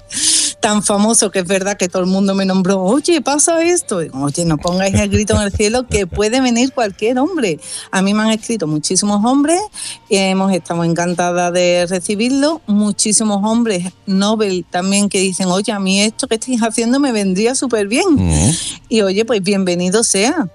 tan famoso que es verdad que todo el mundo me nombró, oye, pasa esto. Oye, no pongáis el grito en el cielo que puede venir cualquier hombre. A mí me han escrito muchísimos hombres y hemos estado encantadas de recibirlo. Muchísimos hombres Nobel también que dicen, oye, a mí esto que estáis haciendo me vendría súper bien. Ujú. Y oye, pues bienvenido sea.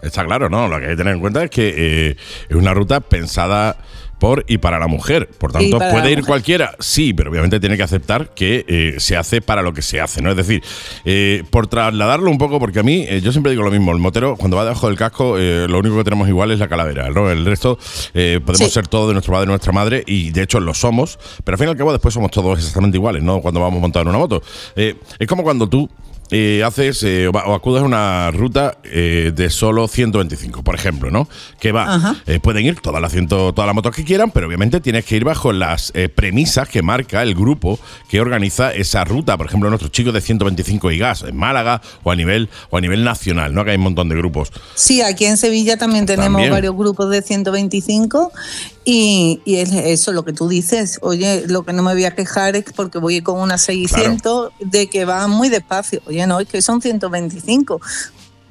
Está claro, ¿no? Lo que hay que tener en cuenta es que eh, es una ruta pensada por y para la mujer. Por tanto, ¿puede ir mujer. cualquiera? Sí, pero obviamente tiene que aceptar que eh, se hace para lo que se hace, ¿no? Es decir, eh, por trasladarlo un poco, porque a mí, eh, yo siempre digo lo mismo, el motero, cuando va debajo del casco, lo único que tenemos igual es la calavera, ¿no? El resto podemos Sí. ser todos de nuestro padre y nuestra madre, y de hecho lo somos, pero al fin y al cabo después somos todos exactamente iguales, ¿no? Cuando vamos montados en una moto. Es como cuando tú eh, haces eh, o, acudes a una ruta eh, de solo 125, por ejemplo, ¿no? Que va, eh, pueden ir todas las, ciento- todas las motos que quieran, pero obviamente tienes que ir bajo las eh, premisas que marca el grupo que organiza esa ruta. Por ejemplo, nuestros chicos de 125 y gas en Málaga o a nivel o a nivel nacional, ¿no? Que hay un montón de grupos. Sí, aquí en Sevilla también tenemos También. varios grupos de 125 y, y es eso lo que tú dices. Oye, lo que no me voy a quejar es porque voy con una 600 de que va muy despacio. Oye, no, es que son 125.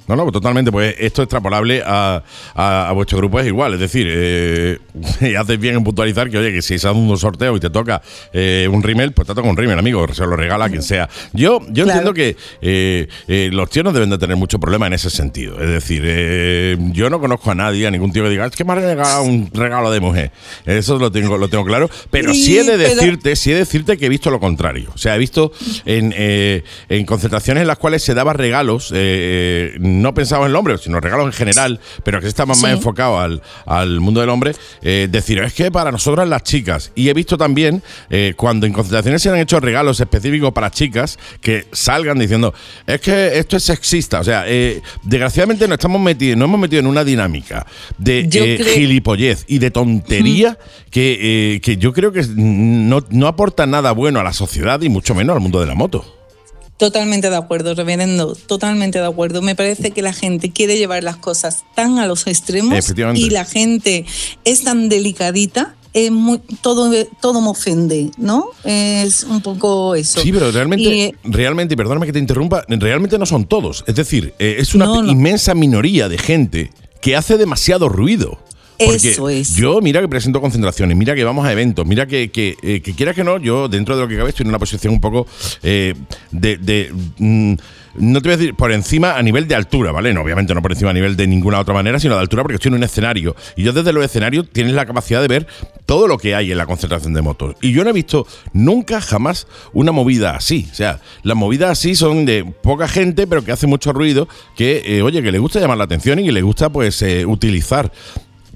No, no, totalmente. Pues esto extrapolable a, a, a vuestro grupo es igual. Es decir, eh, [laughs] haces bien en puntualizar que, oye, que si estás dando un sorteo y te toca eh, un rimel, pues te toca un rimel, amigo. Se lo regala a quien sea. Yo, yo Claro. entiendo que eh, los tíos no deben de tener mucho problema en ese sentido. Es decir, yo no conozco a nadie, a ningún tío que diga, es que me ha regalado un regalo de mujer. Eso lo tengo, lo tengo claro. Pero sí, Sí, he de pero- decirte, sí he de decirte que he visto lo contrario. O sea, he visto en, en concentraciones en las cuales se daba regalos, no pensaba en el hombre, sino regalos en general, pero que estaban más Sí. enfocados al, al mundo del hombre, eh, decir, es que para nosotras las chicas. Y he visto también eh, cuando en concentraciones se han hecho regalos específicos para chicas que salgan diciendo, es que esto es sexista. O sea, eh, desgraciadamente nos estamos metidos, nos hemos metido en una dinámica de eh, gilipollez y de tontería que, eh, que yo creo que no, no aporta nada bueno a la sociedad y mucho menos al mundo de la moto. Totalmente de acuerdo, reverendo, totalmente de acuerdo. Me parece que la gente quiere llevar las cosas tan a los extremos y la gente es tan delicadita, es muy, todo, todo me ofende, ¿no? Es un poco eso. Sí, pero realmente, Y, eh, realmente, perdóname que te interrumpa, realmente no son todos. Es decir, eh, es una No, no. inmensa minoría de gente que hace demasiado ruido. Porque Eso es. yo, mira que presento concentraciones, mira que vamos a eventos, mira que, que, eh, que quieras que no, yo dentro de lo que cabe estoy en una posición un poco eh, de... de, mm, no te voy a decir por encima a nivel de altura, ¿vale? No, obviamente no por encima a nivel de ninguna otra manera, sino de altura porque estoy en un escenario. Y yo desde los escenarios tienes la capacidad de ver todo lo que hay en la concentración de motos. Y yo no he visto nunca, jamás, una movida así. O sea, las movidas así son de poca gente, pero que hace mucho ruido, que, eh, oye, que le gusta llamar la atención y que le gusta, pues, eh, utilizar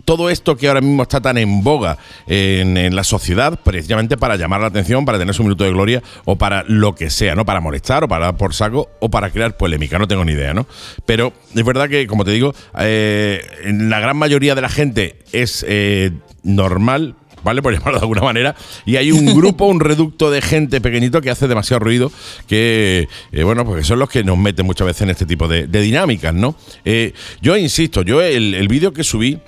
todo esto que ahora mismo está tan en boga en, en la sociedad, precisamente para llamar la atención, para tener su minuto de gloria o para lo que sea, ¿no? Para molestar o para dar por saco o para crear polémica, no tengo ni idea, ¿no? Pero es verdad que, como te digo, eh, la gran mayoría de la gente es eh, normal. ¿Vale? Por [laughs] llamarlo de alguna manera. Y hay un grupo, un reducto de gente pequeñito que hace demasiado ruido, que, eh, bueno, porque son los que nos meten muchas veces en este tipo de, dinámicas, ¿no? Eh, yo insisto, yo el, el vídeo que subí,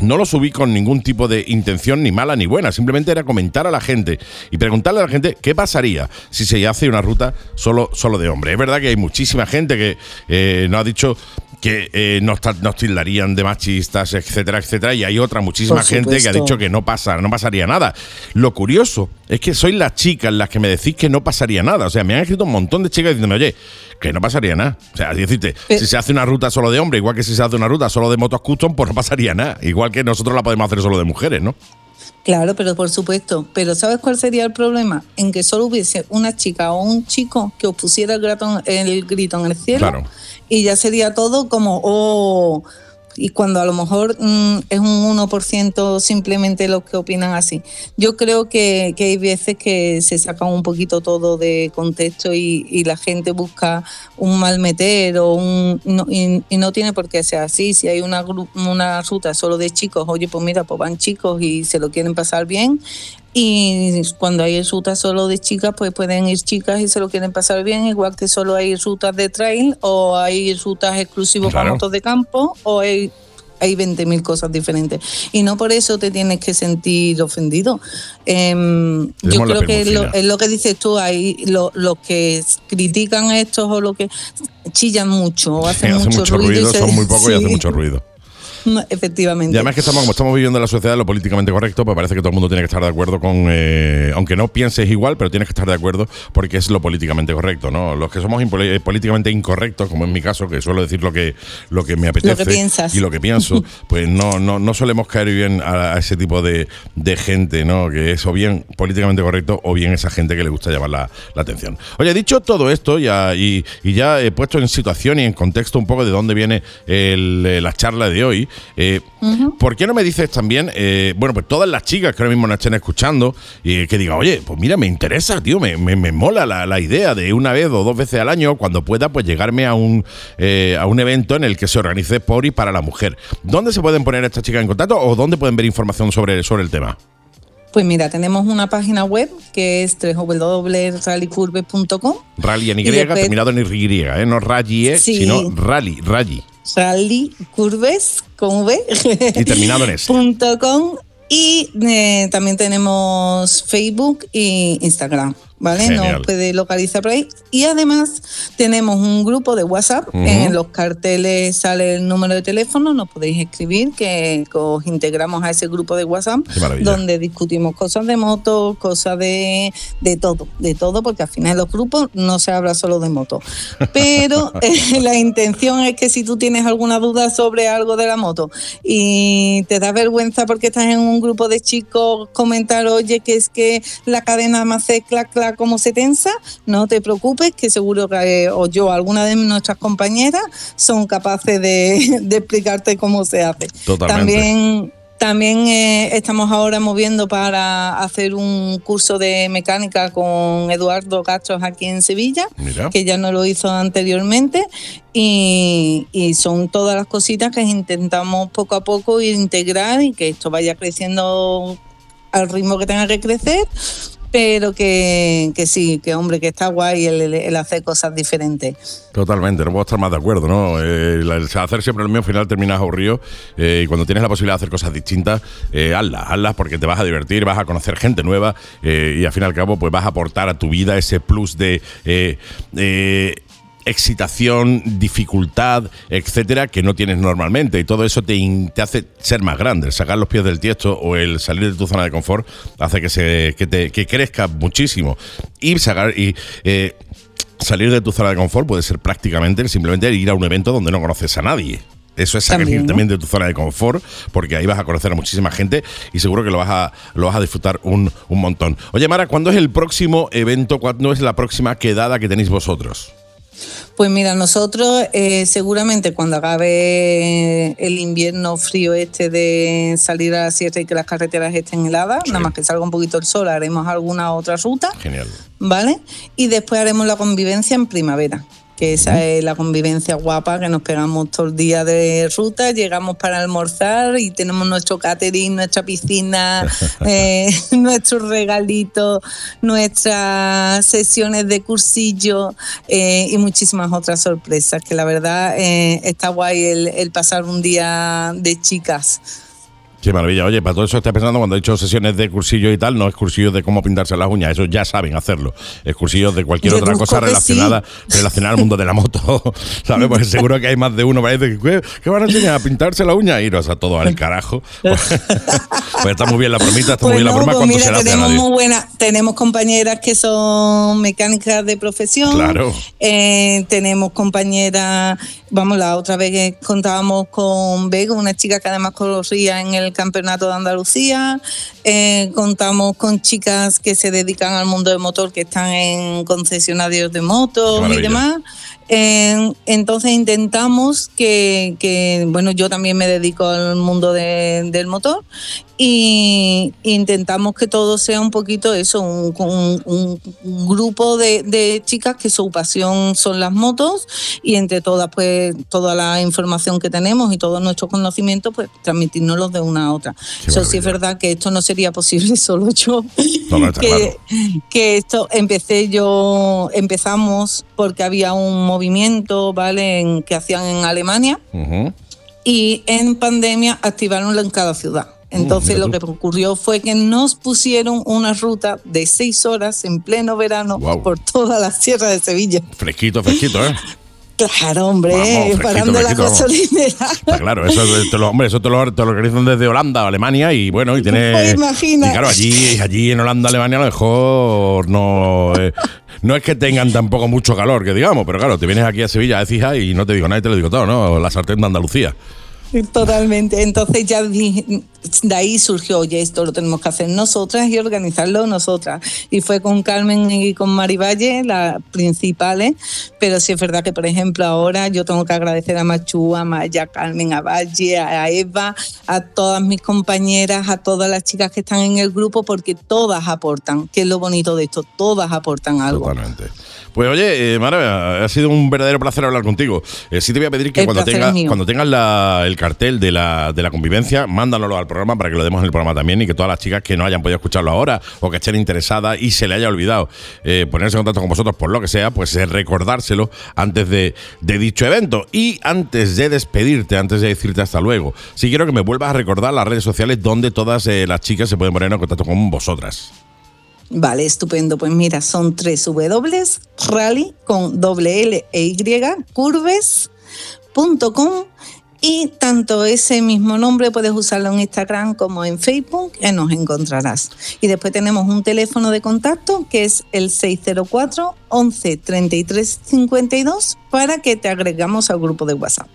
no lo subí con ningún tipo de intención ni mala ni buena, simplemente era comentar a la gente y preguntarle a la gente qué pasaría si se hace una ruta solo, solo de hombre. Es verdad que hay muchísima gente que eh, nos ha dicho que eh, nos, tildarían de machistas, etcétera, etcétera, y hay otra muchísima gente que ha dicho que no pasa, no pasaría nada. Lo curioso es que sois las chicas las que me decís que no pasaría nada. O sea, me han escrito un montón de chicas diciéndome, oye, que no pasaría nada. O sea, decirte, Pero- si se hace una ruta solo de hombre, igual que si se hace una ruta solo de motos custom, pues no pasaría nada. Igual que nosotros la podemos hacer solo de mujeres, ¿no? Claro, pero por supuesto. Pero ¿sabes cuál sería el problema? En que solo hubiese una chica o un chico que os pusiera el, grato- el grito en el cielo Claro. y ya sería todo como, oh, y cuando a lo mejor mm, es un 1% simplemente los que opinan así. Yo creo que, que hay veces que se saca un poquito todo de contexto y, y la gente busca un mal meter o un, no- y, y no tiene por qué ser así. Si hay una, una ruta solo de chicos, oye, pues mira, pues van chicos y se lo quieren pasar bien. Y cuando hay rutas solo de chicas, pues pueden ir chicas y se lo quieren pasar bien, igual que solo hay rutas de trail o hay rutas exclusivas para Claro. motos de campo o hay, hay 20.000 cosas diferentes. Y no por eso te tienes que sentir ofendido. Em, yo creo que lo, es lo que dices tú, hay lo- los que critican estos o lo que chillan mucho o hacen [laughs] Hace mucho, mucho ruido. y ruido, se- son muy pocos y hacen mucho ruido. Efectivamente. Y además que estamos, como estamos viviendo en la sociedad lo políticamente correcto, pues parece que todo el mundo tiene que estar de acuerdo con, eh, aunque no pienses igual, pero tienes que estar de acuerdo porque es lo políticamente correcto, ¿no? Los que somos eh, políticamente incorrectos, como en mi caso, que suelo decir lo que, lo que me apetece y lo que pienso, [laughs] pues no, no, no solemos caer bien a, a ese tipo de, de gente, ¿no? Que es o bien políticamente correcto o bien esa gente que le gusta llamar la, la atención. Oye, dicho todo esto ya, y, y ya he puesto en situación y en contexto un poco de dónde viene el, eh, la charla de hoy, eh, ¿por qué no me dices también, eh, bueno, pues todas las chicas que ahora mismo nos estén escuchando, y que digan, oye, pues mira, me interesa, tío, me, me, me mola la, la idea de una vez o dos veces al año, cuando pueda, pues llegarme a un, eh, a un evento en el que se organice por y para la mujer. ¿Dónde se pueden poner estas chicas en contacto o dónde pueden ver información sobre, sobre el tema? Pues mira, tenemos una página web que es www.rallycurve.com Rally en Y, Y después- terminado en Y, ¿eh? no rally, Sí. sino rally, rally. Rally Curves con V. Y terminado en S. [laughs] punto com. Y eh, también tenemos Facebook e Instagram, ¿vale? Genial. Nos puede localizar por ahí. Y además tenemos un grupo de WhatsApp. En los carteles sale el número de teléfono, nos podéis escribir, que os integramos a ese grupo de WhatsApp, donde discutimos cosas de moto, cosas de, de todo, de todo, porque al final los grupos no se habla solo de moto. [laughs] Pero eh, la intención es que si tú tienes alguna duda sobre algo de la moto y te da vergüenza porque estás en un grupo de chicos comentar, oye, que es que la cadena me hace clac, clac, como se tensa, no te preocupes, que seguro que eh, o yo, alguna de nuestras compañeras, son capaces de, [laughs] de explicarte cómo se hace. Totalmente. También también eh, estamos ahora moviendo para hacer un curso de mecánica con Eduardo Castros aquí en Sevilla, Mira. que ya no lo hizo anteriormente, y, y son todas las cositas que intentamos poco a poco integrar y que esto vaya creciendo al ritmo que tenga que crecer, pero que, que sí, que hombre, que está guay el, el- hacer cosas diferentes. Totalmente, no puedo estar más de acuerdo, ¿no? El hacer siempre lo mismo, al final terminas aburrido eh, y cuando tienes la posibilidad de hacer cosas distintas, eh, hazlas, hazlas porque te vas a divertir, vas a conocer gente nueva eh, y al fin y al cabo pues vas a aportar a tu vida ese plus de... excitación, dificultad, etcétera, que no tienes normalmente. Y todo eso te, te hace ser más grande. El sacar los pies del tiesto o el salir de tu zona de confort hace que, se, que, te, que crezca muchísimo. Y sacar y eh, salir de tu zona de confort puede ser prácticamente simplemente ir a un evento donde no conoces a nadie. Eso es salir También, de tu zona de confort, porque ahí vas a conocer a muchísima gente y seguro que lo vas a, lo vas a disfrutar un, un montón. Oye, Mara, ¿cuándo es el próximo evento? ¿Cuándo es la próxima quedada que tenéis vosotros? Pues mira, nosotros eh, seguramente cuando acabe el invierno frío este de salir a la sierra y que las carreteras estén heladas, Sí. nada más que salga un poquito el sol, haremos alguna otra ruta, Genial. ¿vale? Y después haremos la convivencia en primavera, que esa es la convivencia guapa, que nos pegamos todo el día de ruta, llegamos para almorzar y tenemos nuestro catering, nuestra piscina, [laughs] eh, [laughs] nuestros regalitos, nuestras sesiones de cursillo eh, y muchísimas otras sorpresas, que la verdad eh, está guay el, el pasar un día de chicas. Qué maravilla. Oye, para todo eso estoy pensando cuando he hecho sesiones de cursillo y tal, no es cursillos de cómo pintarse las uñas, eso ya saben hacerlo. Es cursillos de cualquier otra cosa relacionada, [laughs] relacionada al mundo de la moto. [laughs] ¿Sabes? Porque seguro que hay más de uno para decir, ¿qué, qué van a enseñar? ¿A pintarse la uña? Iros a todo al carajo. [laughs] pues está muy bien la bromita, está muy bien la no, broma pues mira, se la tenemos muy buena, tenemos compañeras que son mecánicas de profesión. Claro. Eh, tenemos compañeras, vamos, la otra vez que contábamos con Vega, una chica que además corría en el Campeonato de Andalucía, eh, contamos con chicas que se dedican al mundo del motor, que están en concesionarios de motos y demás. Eh, entonces intentamos que, que, bueno, yo también me dedico al mundo de- del motor y intentamos que todo sea un poquito eso, un, un- un- un grupo de, de chicas que su pasión son las motos y entre todas, pues toda la información que tenemos y todos nuestros conocimientos, pues transmitirnoslos de una a otra. Eso sí es verdad que esto no sería posible [laughs] solo yo. No, que, claro. que esto empecé yo, empezamos porque había un movimiento, ¿vale? En- que hacían en Alemania Ujú. y en pandemia activaronlo en cada ciudad. Entonces lo que ocurrió fue que nos pusieron una ruta de seis horas en pleno verano por toda la sierra de Sevilla. Fresquito, fresquito, ¿eh? [laughs] Claro, hombre, Vamos, parando la fresquito, gasolinera. Está claro, eso te lo, hombre, eso te lo, te lo organizan desde Holanda, Alemania y bueno, y [laughs] tiene. Pues imagina. Y claro, allí, allí en Holanda, Alemania, a lo mejor no. eh, no es que tengan tampoco mucho calor, que digamos, pero claro, te vienes aquí a Sevilla a Cija y no te digo nada y te lo digo todo, ¿no? La sartén de Andalucía. Totalmente. Entonces ya de ahí surgió, oye, esto lo tenemos que hacer nosotras y organizarlo nosotras. Y fue con Carmen y con Mari Valle, las principales. Pero sí es verdad que, por ejemplo, ahora yo tengo que agradecer a Machu, a Maya, a Carmen, a Valle, a Eva, a todas mis compañeras, a todas las chicas que están en el grupo, porque todas aportan, que es lo bonito de esto, todas aportan algo. Totalmente. Pues oye, eh, Mara, ha sido un verdadero placer hablar contigo. Eh, sí te voy a pedir que El cuando tengas, cuando tengas la- el cartel de la, de la convivencia, mándanoslo al programa para que lo demos en el programa también y que todas las chicas que no hayan podido escucharlo ahora o que estén interesadas y se le haya olvidado eh, ponerse en contacto con vosotros por lo que sea, pues eh, recordárselo antes de, de dicho evento. Y antes de despedirte, antes de decirte hasta luego, sí quiero que me vuelvas a recordar las redes sociales donde todas eh, las chicas se pueden poner en contacto con vosotras. Vale, estupendo. Pues mira, son tres W, rally con doble L e Y, curves.com y tanto ese mismo nombre puedes usarlo en Instagram como en Facebook y nos encontrarás. Y después tenemos un teléfono de contacto que es el 604 11 33 52 para que te agregamos al grupo de WhatsApp.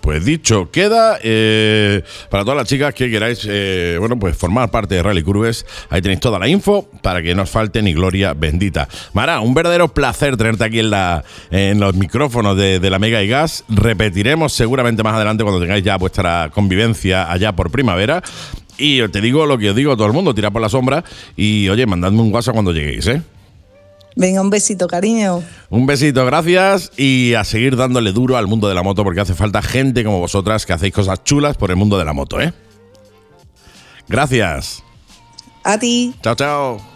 Pues dicho, queda eh, para todas las chicas que queráis, eh, bueno, pues formar parte de Rally Curves. Ahí tenéis toda la info para que no os falte ni gloria bendita. Mara, un verdadero placer tenerte aquí en los micrófonos de, de la Mega y Gas. Repetiremos seguramente más adelante cuando tengáis ya vuestra convivencia allá por primavera. Y te digo lo que os digo a todo el mundo, tirad por la sombra y oye, mandadme un WhatsApp cuando lleguéis, ¿eh? Venga, un besito, cariño. Un besito, gracias y a seguir dándole duro al mundo de la moto porque hace falta gente como vosotras que hacéis cosas chulas por el mundo de la moto, ¿eh? Gracias. A ti. Chao, chao.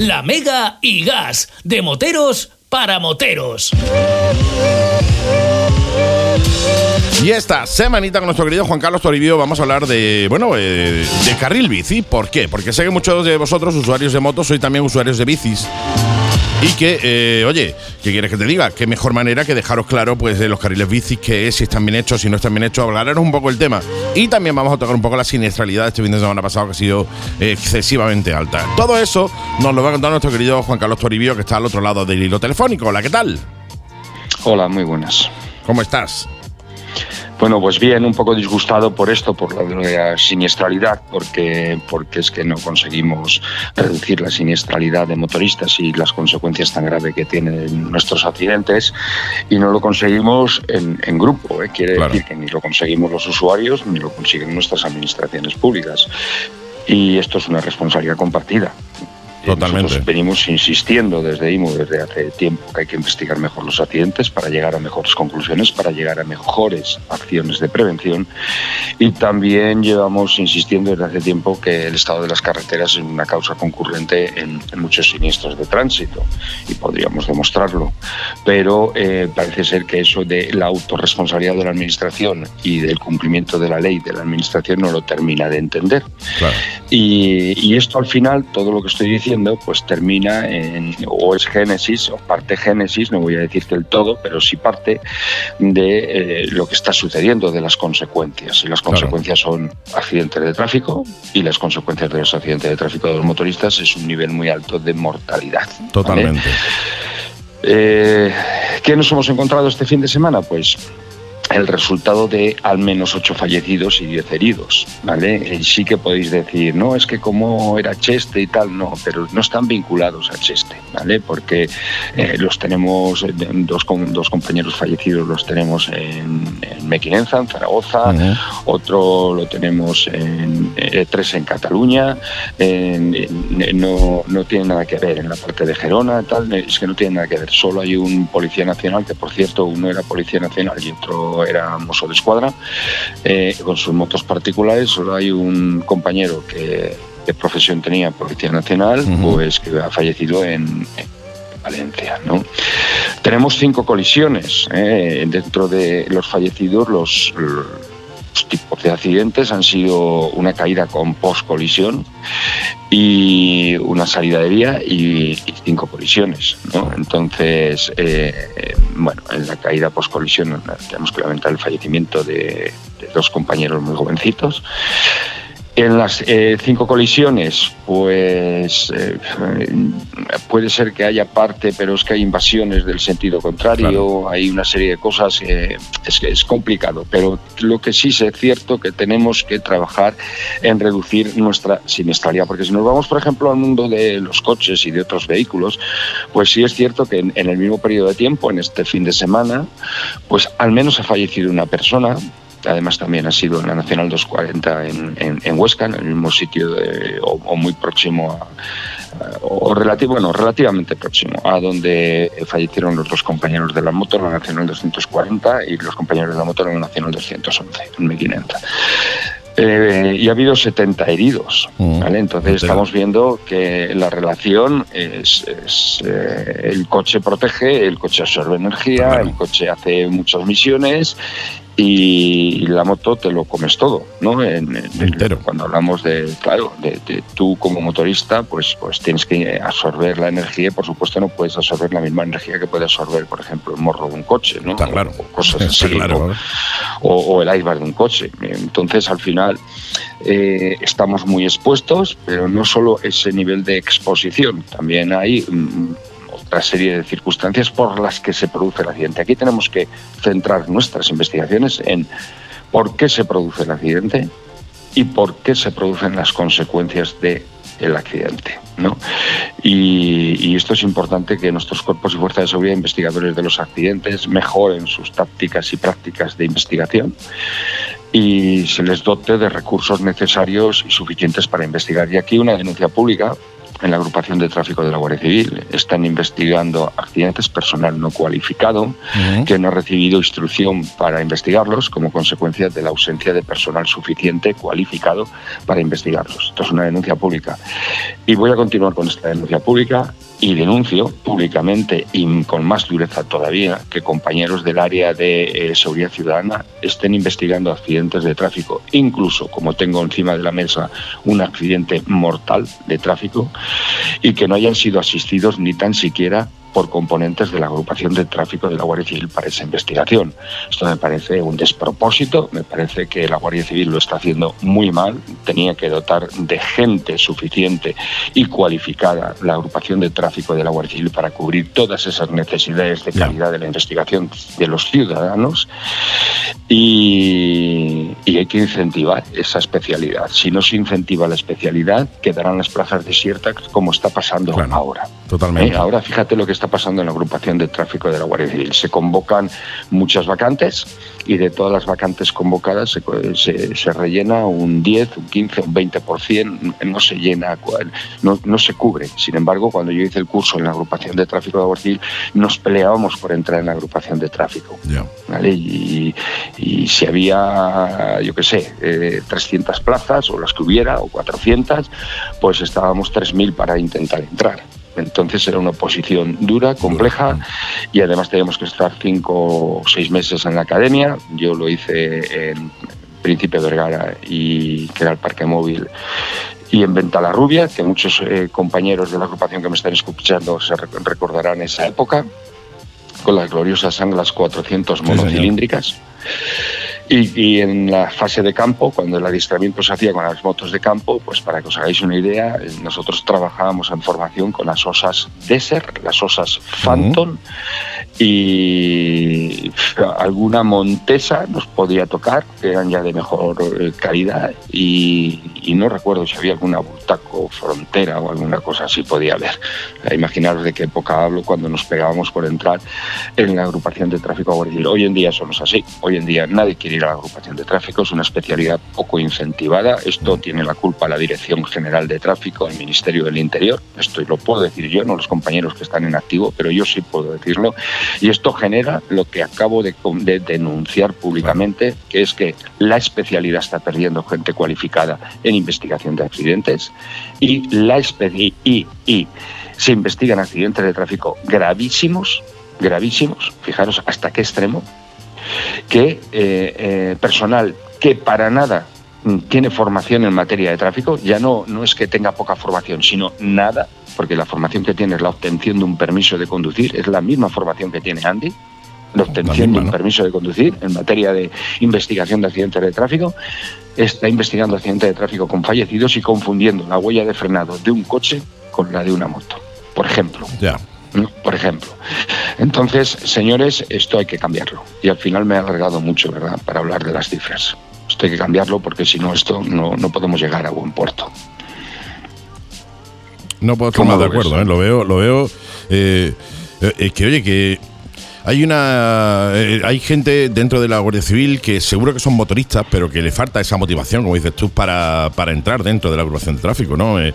La Mega y Gas, de moteros para moteros. Y esta semanita con nuestro querido Juan Carlos Toribio vamos a hablar de, bueno, eh, de carril bici. ¿Por qué? Porque sé que muchos de vosotros, usuarios de motos, sois también usuarios de bicis. Y que, eh, oye, ¿qué quieres que te diga? Qué mejor manera que dejaros claro, pues, de los carriles bicis, qué es, si están bien hechos, si no están bien hechos, hablaros un poco el tema. Y también vamos a tocar un poco la siniestralidad de este fin de semana pasado, que ha sido eh, excesivamente alta. Todo eso nos lo va a contar nuestro querido Juan Carlos Toribio, que está al otro lado del hilo telefónico. Hola, ¿qué tal? Hola, muy buenas. ¿Cómo estás? Bueno, pues bien, un poco disgustado por esto, por la, la siniestralidad, porque, porque es que no conseguimos reducir la siniestralidad de motoristas y las consecuencias tan graves que tienen nuestros accidentes, y no lo conseguimos en, en grupo. ¿eh? Quiere Claro. decir que ni lo conseguimos los usuarios ni lo consiguen nuestras administraciones públicas. Y esto es una responsabilidad compartida. Totalmente. Nosotros venimos insistiendo desde IMU desde hace tiempo que hay que investigar mejor los accidentes para llegar a mejores conclusiones, para llegar a mejores acciones de prevención. Y también llevamos insistiendo desde hace tiempo que el estado de las carreteras es una causa concurrente en, en muchos siniestros de tránsito y podríamos demostrarlo. Pero eh, parece ser que eso de la autorresponsabilidad de la administración y del cumplimiento de la ley de la administración no lo termina de entender. Claro. Y, y esto al final, todo lo que estoy diciendo, pues termina en, o es génesis, o parte génesis, no voy a decir que el todo, pero sí parte de eh, lo que está sucediendo, de las consecuencias. Y las Claro. consecuencias son accidentes de tráfico, y las consecuencias de los accidentes de tráfico de los motoristas es un nivel muy alto de mortalidad. ¿vale? Totalmente. Eh, ¿Qué nos hemos encontrado este fin de semana? Pues el resultado de al menos ocho fallecidos y diez heridos, ¿vale? Y sí que podéis decir, no, es que como era Cheste y tal, no, pero no están vinculados a Cheste, ¿vale? Porque eh, los tenemos, eh, dos, dos compañeros fallecidos los tenemos en, en Mequinenza, en Zaragoza, otro lo tenemos en eh, tres en Cataluña, en- en- no, no tiene nada que ver en la parte de Gerona, tal, es que no tiene nada que ver. Solo hay un policía nacional, que por cierto uno era policía nacional y otro era mozo de escuadra, eh, con sus motos particulares. Solo hay un compañero que de profesión tenía policía nacional, Ujú. pues que ha fallecido en, en Valencia, ¿no? Tenemos cinco colisiones. ¿eh? Dentro de los fallecidos, los, los tipos de accidentes han sido una caída con post-colisión y una salida de vía y, cinco colisiones. Entonces, eh, eh, bueno, en la caída post-colisión tenemos que lamentar el fallecimiento de dos compañeros muy jovencitos. En las eh, cinco colisiones, pues eh, puede ser que haya parte, pero es que hay invasiones del sentido contrario, Claro. hay una serie de cosas que es, es complicado, pero lo que sí es cierto que tenemos que trabajar en reducir nuestra siniestralidad, porque si nos vamos, por ejemplo, al mundo de los coches y de otros vehículos, pues sí es cierto que en, en el mismo periodo de tiempo, en este fin de semana, pues al menos ha fallecido una persona, Además también ha sido en la Nacional 240 en, en, en Huesca, en el mismo sitio de- o, o muy próximo a, a- o relativo, bueno, relativamente próximo a donde fallecieron los dos compañeros de la moto, en la Nacional 240 y los compañeros de la moto en la Nacional 211, en Mequinenza. Eh, y ha habido 70 heridos. Mm. ¿vale? Entonces estamos viendo que la relación es, es, eh, el coche protege, el coche absorbe energía, Claro. el coche hace muchas misiones y la moto te lo comes todo, ¿no? En- en- Entero. Cuando hablamos de, claro, de, de tú como motorista, pues, pues tienes que absorber la energía y por supuesto no puedes absorber la misma energía que puede absorber, por ejemplo, el morro de un coche, ¿no? Está claro. O cosas [laughs] Está así. claro, o- ¿no? o, o el airbag de un coche. Entonces, al final, eh, estamos muy expuestos, pero no solo ese nivel de exposición, también hay mm, otra serie de circunstancias por las que se produce el accidente. Aquí tenemos que centrar nuestras investigaciones en por qué se produce el accidente y por qué se producen las consecuencias de accidente. ¿no? Y, y esto es importante que nuestros cuerpos y fuerzas de seguridad, investigadores de los accidentes, mejoren sus tácticas y prácticas de investigación y se les dote de recursos necesarios y suficientes para investigar. Y aquí una denuncia pública en la agrupación de tráfico de la Guardia Civil. Están investigando accidentes personal no cualificado que no ha recibido instrucción para investigarlos como consecuencia de la ausencia de personal suficiente cualificado para investigarlos. Esto es una denuncia pública. Y voy a continuar con esta denuncia pública y denuncio públicamente y con más dureza todavía que compañeros del área de eh, seguridad ciudadana estén investigando accidentes de tráfico, incluso como tengo encima de la mesa un accidente mortal de tráfico y que no hayan sido asistidos ni tan siquiera por componentes de la agrupación de tráfico de la Guardia Civil para esa investigación. Esto me parece un despropósito, me parece que la Guardia Civil lo está haciendo muy mal, tenía que dotar de gente suficiente y cualificada la agrupación de tráfico de la Guardia Civil para cubrir todas esas necesidades de calidad de la investigación de los ciudadanos y, y hay que incentivar esa especialidad. Si no se incentiva la especialidad, quedarán las plazas desiertas como está pasando Claro. ahora. Totalmente. Eh, ahora fíjate lo que está pasando en la agrupación de tráfico de la Guardia Civil. Se convocan muchas vacantes y de todas las vacantes convocadas se, se- se rellena un 10, un 15, un 20%, no se llena, no, no se cubre. Sin embargo, cuando yo hice el curso en la agrupación de tráfico de Guardia Civil, nos peleábamos por entrar en la agrupación de tráfico. Ya. ¿vale? Y, y si había, yo qué sé, eh, 300 plazas o las que hubiera, o 400, pues estábamos 3.000 para intentar entrar. Entonces era una oposición dura, compleja, y además teníamos que estar cinco o seis meses en la academia. Yo lo hice en Príncipe Vergara y que era el parque móvil y en Ventalarrubia, que muchos eh, compañeros de la agrupación que me están escuchando se rec- recordarán esa época, con las gloriosas anglas 400 señor. monocilíndricas. Y, y en la fase de campo, cuando el adiestramiento se hacía con las motos de campo, pues para que os hagáis una idea, eh, nosotros trabajábamos en formación con las osas Desert, las osas Phantom y alguna Montesa nos podía tocar, que eran ya de mejor eh, calidad y, y no recuerdo si había alguna Bultaco Frontera o alguna cosa así podía haber. Eh, Imaginaros de qué época hablo cuando nos pegábamos por entrar en la agrupación de tráfico a Guardia. Hoy en día eso no es así. Hoy en día nadie quiere ir a la agrupación de tráfico, es una especialidad poco incentivada. Esto tiene la culpa la Dirección General de Tráfico, el Ministerio del Interior. Esto lo puedo decir yo, no los compañeros que están en activo, pero yo sí puedo decirlo. Y esto genera lo que acabo de, denunciar públicamente, que es que la especialidad está perdiendo gente cualificada en investigación de accidentes y la y se investigan accidentes de tráfico gravísimos, gravísimos, fijaros hasta qué extremo, que eh, eh, personal que para nada mm, tiene formación en materia de tráfico, ya no, no es que tenga poca formación, sino nada, porque la formación que tiene es la obtención de un permiso de conducir, es la misma formación que tiene Andy, la obtención de un permiso de conducir en materia de investigación de accidentes de tráfico, está investigando accidentes de tráfico con fallecidos y confundiendo la huella de frenado de un coche con la de una moto, por ejemplo. Ya. ¿No? Por ejemplo. Entonces, señores, esto hay que cambiarlo. Y al final me he alargado mucho, ¿verdad?, para hablar de las cifras. Esto hay que cambiarlo porque si no, esto no, no podemos llegar a buen puerto. No puedo estar ¿Cómo más de acuerdo, ¿eh? lo veo, lo veo. eh, eh, es que oye, que hay una eh, hay gente dentro de la Guardia Civil que seguro que son motoristas, pero que le falta esa motivación, como dices tú, para, para entrar dentro de la agrupación de tráfico, ¿no? Eh,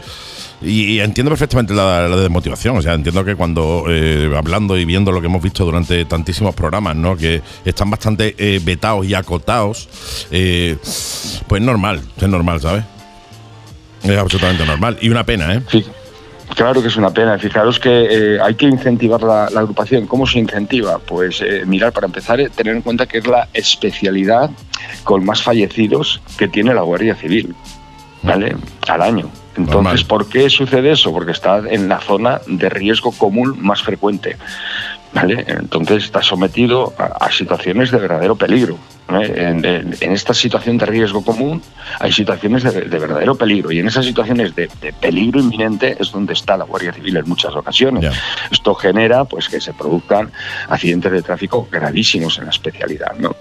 y, entiendo perfectamente la, desmotivación. O sea, entiendo que cuando eh, hablando y viendo lo que hemos visto durante tantísimos programas, ¿no? Que están bastante eh, vetados y acotados, eh, pues normal, es normal, ¿sabes? Es absolutamente normal. Y una pena, ¿eh? Sí, claro que es una pena. Fijaros que eh, hay que incentivar la, la agrupación. ¿Cómo se incentiva? Pues eh, mirar, para empezar, eh, tener en cuenta que es la especialidad con más fallecidos que tiene la Guardia Civil, ¿vale? Al año. Entonces, Normal. ¿por qué sucede eso? Porque está en la zona de riesgo común más frecuente. ¿Vale? Entonces está sometido a, a situaciones de verdadero peligro. En, en- en esta situación de riesgo común hay situaciones de, de verdadero peligro y en esas situaciones de, de peligro inminente es donde está la Guardia Civil en muchas ocasiones. Ya. Esto genera pues que se produzcan accidentes de tráfico gravísimos en la especialidad. ¿no?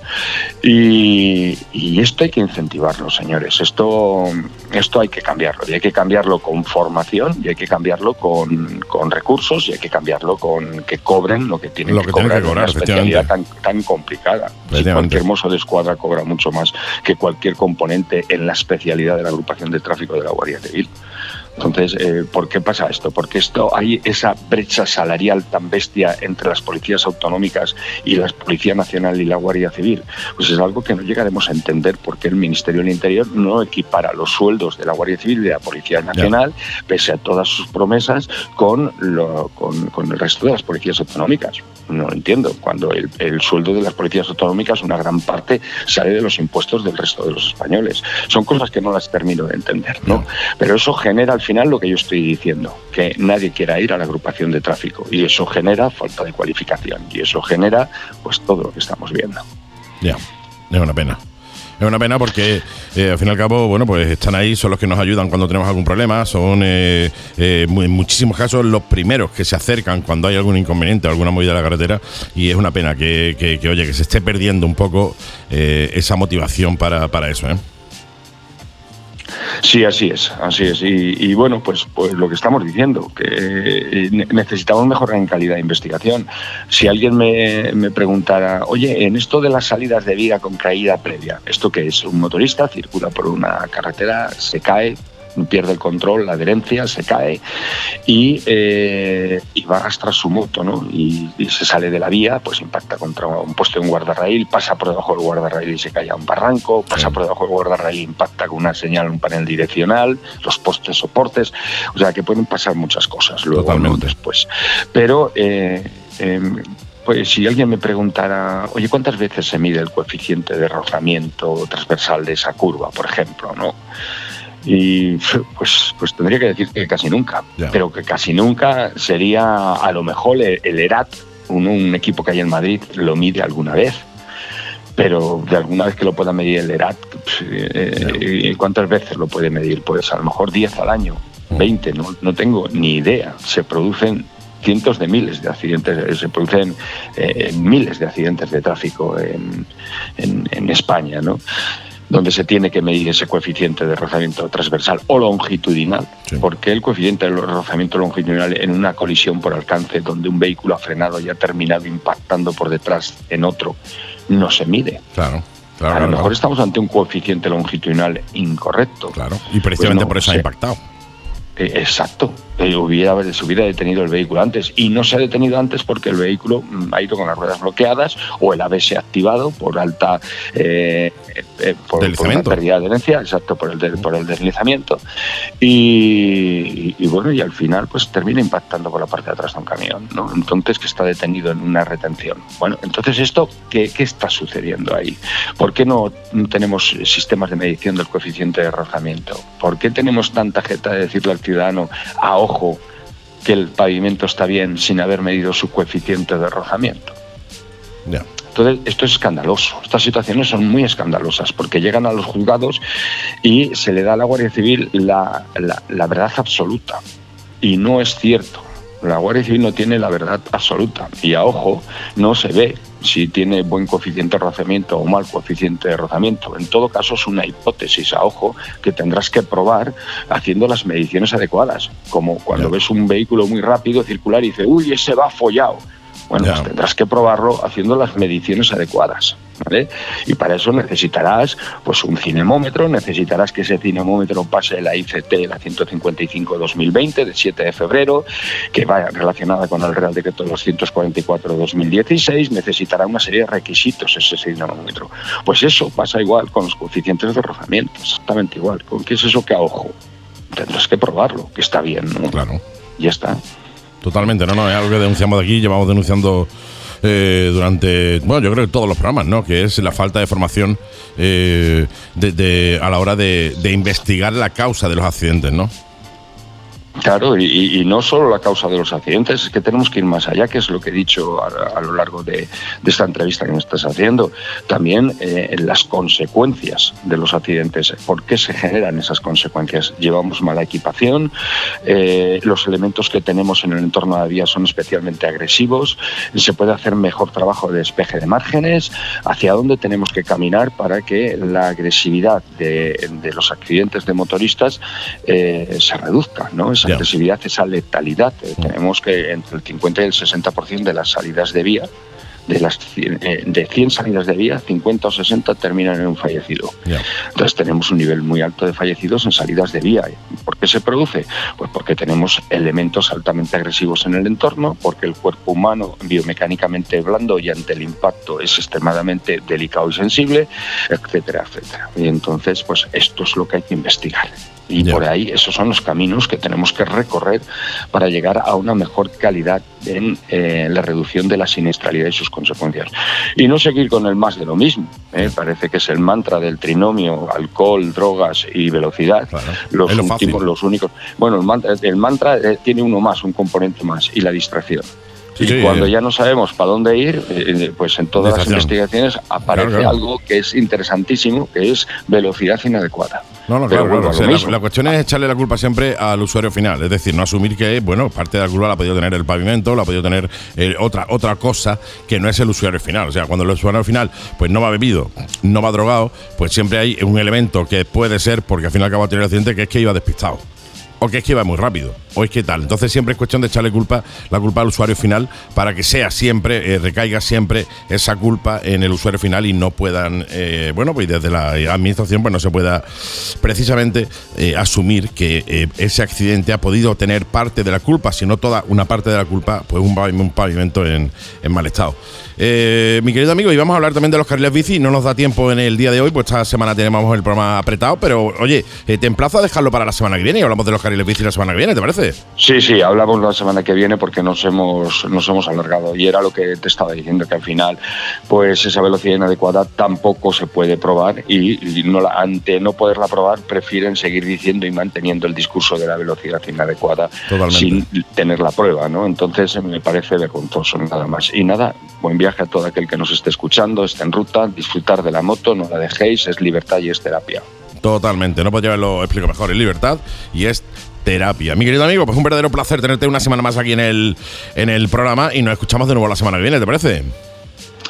Y, y esto hay que incentivarlo, señores. Esto, esto hay que cambiarlo. Y hay que cambiarlo con formación, y hay que cambiarlo con, con recursos, y hay que cambiarlo con que cobren lo que tienen Lo que que tienen cobrar que en cobrar, una especialidad tan, tan complicada. Si cualquier mozo escuadra cobra mucho más que cualquier componente en la especialidad de la agrupación de tráfico de la Guardia Civil. Entonces, eh, ¿por qué pasa esto? Porque esto hay esa brecha salarial tan bestia entre las policías autonómicas y la Policía Nacional y la Guardia Civil. Pues es algo que no llegaremos a entender porque el Ministerio del Interior no equipara los sueldos de la Guardia Civil y de la Policía Nacional, pese a todas sus promesas, con, lo- con, con el resto de las policías autonómicas. No lo entiendo. Cuando el, el sueldo de las policías autonómicas, una gran parte sale de los impuestos del resto de los españoles. Son cosas que no las termino de entender, ¿no? Pero eso genera al final lo que yo estoy diciendo, que nadie quiera ir a la agrupación de tráfico y eso genera falta de cualificación y eso genera pues todo lo que estamos viendo. Ya, es una pena. Es una pena porque eh, al fin y al cabo, bueno, pues están ahí, son los que nos ayudan cuando tenemos algún problema, son eh, eh, en muchísimos casos los primeros que se acercan cuando hay algún inconveniente o alguna movida de la carretera y es una pena que, que- oye, que se esté perdiendo un poco esa motivación para, para eso, ¿eh? Sí, así es, así es. Y, bueno, pues, pues lo que estamos diciendo, que eh, ne- necesitamos mejorar en calidad de investigación. Si alguien me, me preguntara, oye, en esto de las salidas de vía con caída previa, ¿esto qué es? Un motorista circula por una carretera, se cae, pierde el control, la adherencia, se cae y, eh, y va a arrastrar su moto, ¿no? Y, y se sale de la vía, pues impacta contra un poste de un guardarraíl, pasa por debajo del guardarraíl y se cae a un barranco, pasa por debajo del guardarraíl, impacta con una señal, un panel direccional, los postes, soportes, o sea que pueden pasar muchas cosas luego, ¿no? después. Pero eh, em, pues si alguien me preguntara, oye, ¿cuántas veces se mide el coeficiente de rozamiento transversal de esa curva, por ejemplo, no? Y pues, pues tendría que decir que casi nunca, pero que casi nunca sería a lo mejor el, el ERAT, un, un equipo que hay en Madrid, lo mide alguna vez. Pero de alguna vez que lo pueda medir el ERAT, pues, eh, ¿y ¿cuántas veces lo puede medir? Pues a lo mejor 10 al año, 20, no, no tengo ni idea. Se producen cientos de miles de accidentes, eh, se producen eh, miles de accidentes de tráfico en, en- en España, ¿no? Donde se tiene que medir ese coeficiente de rozamiento transversal o longitudinal, porque el coeficiente de rozamiento longitudinal en una colisión por alcance donde un vehículo ha frenado y ha terminado impactando por detrás en otro no se mide. Claro. Claro, a lo claro, mejor estamos ante un coeficiente longitudinal incorrecto. Claro. Y precisamente Pues no por eso ha impactado. Eh, Exacto, Eh, hubiera, se hubiera detenido el vehículo antes y no se ha detenido antes porque el vehículo mm, ha ido con las ruedas bloqueadas o el ABS activado por alta eh, eh, por, por una Deslizamiento. pérdida de herencia, exacto, por el, de- por el deslizamiento y, y bueno, y al final pues termina impactando por la parte de atrás de un camión, ¿no? Entonces que está detenido en una retención. Bueno, entonces esto, ¿qué, qué está sucediendo ahí? ¿Por qué no tenemos sistemas de medición del coeficiente de rozamiento? ¿Por qué tenemos tanta jeta de decirle al ciudadano a ojo que el pavimento está bien sin haber medido su coeficiente de rozamiento? Ya. Entonces, esto es escandaloso. Estas situaciones son muy escandalosas porque llegan a los juzgados y se le da a la Guardia Civil la, la- la verdad absoluta. Y no es cierto. La Guardia Civil no tiene la verdad absoluta. Y a ojo, no se ve si tiene buen coeficiente de rozamiento o mal coeficiente de rozamiento. En todo caso, es una hipótesis a ojo que tendrás que probar haciendo las mediciones adecuadas. Como cuando ves un vehículo muy rápido circular y dice, uy, ese va follado. Bueno, pues tendrás que probarlo haciendo las mediciones adecuadas. ¿Vale? Y para eso necesitarás pues un cinemómetro, necesitarás que ese cinemómetro pase la ICT, la 155-2020, de 7 de febrero, que vaya relacionada con el Real Decreto 244-2016, necesitará una serie de requisitos ese cinemómetro. Pues eso pasa igual con los coeficientes de rozamiento, exactamente igual. ¿Con qué es eso que a ojo? Tendrás que probarlo, que está bien, ¿no? Claro. Ya está. Totalmente, no, no, es algo que denunciamos de aquí, llevamos denunciando eh, durante, bueno, yo creo que todos los programas, ¿no? Que es la falta de formación eh, de- de- a la hora de, de investigar la causa de los accidentes, ¿no? Claro, y- no solo la causa de los accidentes, es que tenemos que ir más allá, que es lo que he dicho a, lo largo de, esta entrevista que me estás haciendo. También eh, las consecuencias de los accidentes, por qué se generan esas consecuencias. Llevamos mala equipación, eh, los elementos que tenemos en el entorno de la vía son especialmente agresivos, se puede hacer mejor trabajo de despeje de márgenes, hacia dónde tenemos que caminar para que la agresividad de, los accidentes de motoristas eh, se reduzca, ¿no? Esa agresividad, esa letalidad. Eh, Tenemos que entre el 50 y el 60% de las salidas de vía, de las 100, eh, de 100 salidas de vía, 50 o 60 terminan en un fallecido. Entonces tenemos un nivel muy alto de fallecidos en salidas de vía. ¿Por qué se produce? Pues porque tenemos elementos altamente agresivos en el entorno, porque el cuerpo humano biomecánicamente blando y ante el impacto es extremadamente delicado y sensible, etcétera, etcétera. Y entonces, pues esto es lo que hay que investigar. Y por ahí esos son los caminos que tenemos que recorrer para llegar a una mejor calidad en eh, la reducción de la siniestralidad y sus consecuencias. Y no seguir con el más de lo mismo. ¿eh? Parece que es el mantra del trinomio, alcohol, drogas y velocidad. Los, lo últimos, los únicos. Bueno, el mantra, el mantra, eh, tiene uno más, un componente más, y la distracción. Y sí, cuando eh. ya no sabemos para dónde ir, eh, pues en todas las investigaciones aparece Claro, claro. algo que es interesantísimo, que es velocidad inadecuada. No, no, claro, a O sea, la cuestión es echarle la culpa siempre al usuario final. Es decir, no asumir que, bueno, parte de la culpa la ha podido tener el pavimento, la ha podido tener eh, otra, otra cosa que no es el usuario final. O sea, cuando el usuario final pues no va bebido, no va drogado, pues siempre hay un elemento que puede ser, porque al final acaba de tener el accidente, que es que iba despistado. O que es que iba muy rápido, o es que tal. Entonces siempre es cuestión de echarle culpa, la culpa al usuario final para que sea siempre, eh, recaiga siempre esa culpa en el usuario final y no puedan, eh, bueno, pues desde la administración pues no se pueda precisamente eh, asumir que ese accidente ha podido tener parte de la culpa, sino toda una parte de la culpa, pues un un pavimento en, en mal estado. Eh, mi querido amigo, y vamos a hablar también de los carriles bici, no nos da tiempo en el día de hoy, pues esta semana tenemos el programa apretado, pero oye, eh, te emplazo a dejarlo para la semana que viene y hablamos de los carriles bici la semana que viene, ¿te parece? Sí, sí, hablamos la semana que viene porque nos hemos, nos hemos alargado y era lo que te estaba diciendo, que al final pues esa velocidad inadecuada tampoco se puede probar y, y no la, ante no poderla probar prefieren seguir diciendo y manteniendo el discurso de la velocidad inadecuada Totalmente. sin tener la prueba, ¿no? Entonces me parece vergonzoso nada más. Y nada, buen viaje a todo aquel que nos esté escuchando, esté en ruta, disfrutar de la moto, no la dejéis, es libertad y es terapia. Totalmente, no podría haberlo explico mejor, es libertad y es terapia. Mi querido amigo, pues un verdadero placer tenerte una semana más aquí en el, en el programa y nos escuchamos de nuevo la semana que viene, ¿te parece?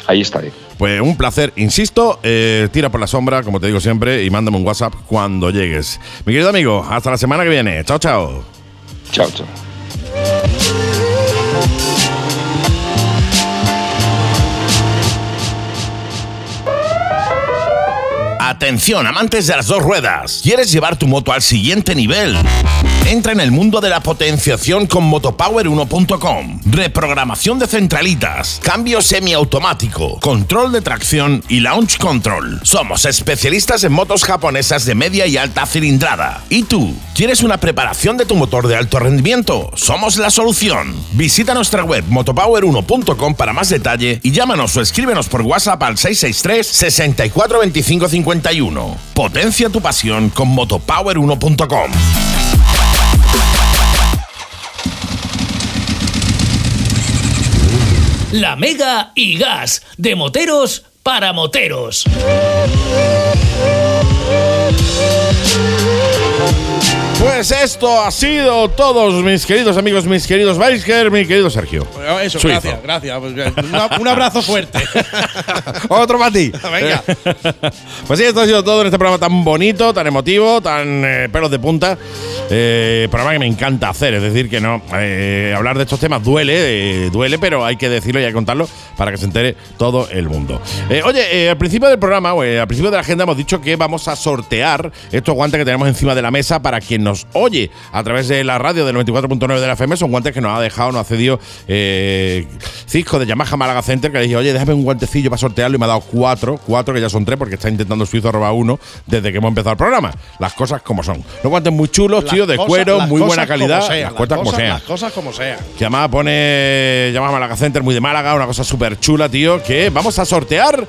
Ahí estaré. Pues un placer, insisto, eh, tira por la sombra, como te digo siempre, y mándame un WhatsApp cuando llegues. Mi querido amigo, hasta la semana que viene. Chao, chao. Chao, chao. Atención, amantes de las dos ruedas. ¿Quieres llevar tu moto al siguiente nivel? Entra en el mundo de la potenciación con motopower1.com. Reprogramación de centralitas, cambio semiautomático, control de tracción y launch control. Somos especialistas en motos japonesas de media y alta cilindrada. ¿Y tú? ¿Quieres una preparación de tu motor de alto rendimiento? Somos la solución. Visita nuestra web motopower1.com para más detalle y llámanos o escríbenos por WhatsApp al 663 64 25 51. Potencia tu pasión con motopower1.com. La Mega y Gas, de moteros para moteros. Pues esto ha sido todos, mis queridos amigos, mis queridos Biker, mi querido Sergio. Bueno, Eso, Suizo. gracias, gracias. Pues una- un abrazo fuerte. [laughs] Otro para ti. [laughs] Venga. [laughs] Pues sí, esto ha sido todo en este programa tan bonito, tan emotivo, tan eh, pelos de punta. Eh, programa que me encanta hacer, es decir, que no. eh, hablar de estos temas duele, duele, pero hay que decirlo y hay que contarlo para que se entere todo el mundo. Oye, al principio del programa, o, al principio de la agenda, hemos dicho que vamos a sortear estos guantes que tenemos encima de la mesa para quien nos oye a través de la radio del 94.9 de la FM. Son guantes que nos ha dejado, nos ha cedido eh, Cisco de Yamaha Málaga Center, que le dije, oye, déjame un guantecillo para sortearlo y me ha dado cuatro, cuatro que ya son tres porque está intentando suizo robar uno desde que hemos empezado el programa. Las cosas como son. Los guantes muy chulos, tío, de Las cuero, muy las buena calidad. como sean, las cosas como sean. Las cosas como sean. Que además pone Yamaha Málaga Center muy de Málaga, una cosa súper chula, tío, que vamos a sortear.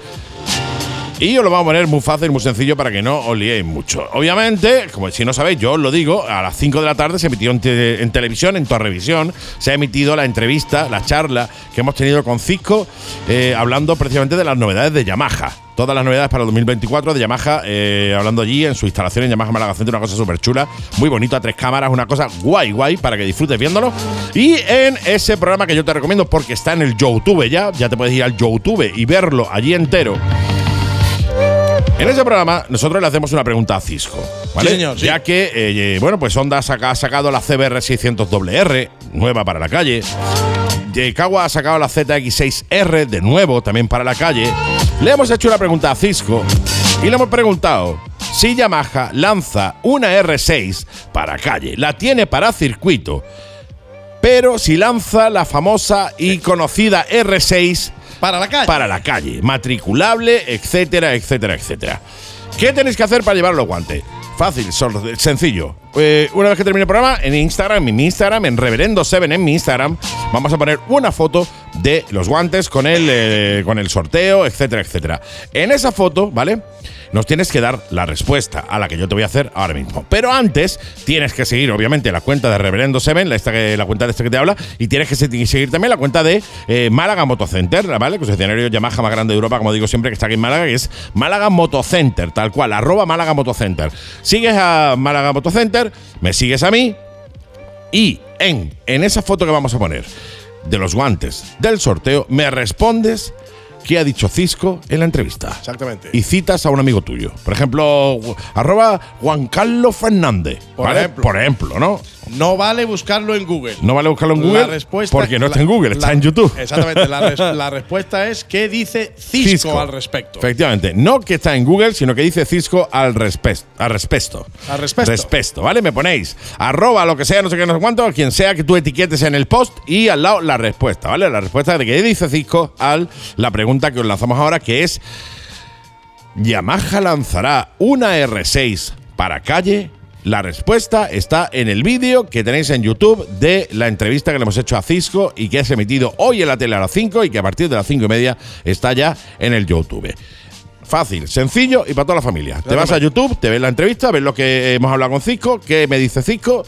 Y os lo vamos a poner muy fácil, muy sencillo para que no os liéis mucho. Obviamente, como si no sabéis, yo os lo digo, a las 5 de la tarde se emitió en, te- en televisión, en Torrevisión, se ha emitido la entrevista, la charla que hemos tenido con Cisco, eh, hablando precisamente de las novedades de Yamaha. Todas las novedades para el 2024 de Yamaha, eh, hablando allí en su instalación en Yamaha Málaga Center, una cosa súper chula, muy bonito, a tres cámaras, una cosa guay, guay, para que disfrutes viéndolo. Y en ese programa que yo te recomiendo porque está en el YouTube ya, ya te puedes ir al YouTube y verlo allí entero. En ese programa, nosotros le hacemos una pregunta a Cisco. ¿vale? Sí, señor, sí. Ya que, eh, bueno, pues Honda ha sacado la CBR 600WR, nueva para la calle. Eh, Kawa ha sacado la ZX6R, de nuevo, también para la calle. Le hemos hecho una pregunta a Cisco y le hemos preguntado si Yamaha lanza una R6 para calle. La tiene para circuito, pero si lanza la famosa y conocida R6 Para la calle. para la calle, matriculable, etcétera, etcétera, etcétera. ¿Qué tenéis que hacer para llevar los guantes? Fácil, sencillo. Eh, una vez que termine el programa, en Instagram, en mi Instagram, en Reverendo7 en mi Instagram, vamos a poner una foto de los guantes con el, eh, con el sorteo, etcétera, etcétera. En esa foto, ¿vale? Nos tienes que dar la respuesta a la que yo te voy a hacer ahora mismo. Pero antes tienes que seguir, obviamente, la cuenta de Reverendo Seven, la, la cuenta de este que te habla, y tienes que se- seguir también la cuenta de eh, Málaga Motocenter, ¿vale? Concesionario Yamaha más grande de Europa, como digo siempre, que está aquí en Málaga, que es Málaga Motocenter, tal cual, arroba Málaga Motocenter. Sigues a Málaga Motocenter, me sigues a mí, y en, en esa foto que vamos a poner de los guantes del sorteo, me respondes qué ha dicho Cisco en la entrevista. Exactamente. Y citas a un amigo tuyo. Por ejemplo, arroba Juan Carlos Fernández. Por ¿vale? ejemplo. Por ejemplo, ¿no? No vale buscarlo en Google. No vale buscarlo en La Google respuesta- porque no está la- en Google, está la- en YouTube. Exactamente. La, res- [laughs] la respuesta es ¿qué dice Cisco, Cisco. al respecto? Efectivamente, no que está en Google, sino que dice Cisco al respecto. Al respecto. Al respecto. ¿vale? Me ponéis arroba lo que sea, no sé qué, no sé cuánto, quien sea que tú etiquetes en el post y al lado la respuesta, ¿vale? La respuesta de qué dice Cisco al la pregunta que os lanzamos ahora, que es Yamaha lanzará una R6 para calle. La respuesta está en el vídeo que tenéis en YouTube de la entrevista que le hemos hecho a Cisco y que es emitido hoy en la tele a las 5 y que a partir de las 5 y media está ya en el YouTube. Fácil, sencillo y para toda la familia. Te vas a YouTube, te ves la entrevista, ves lo que hemos hablado con Cisco, qué me dice Cisco,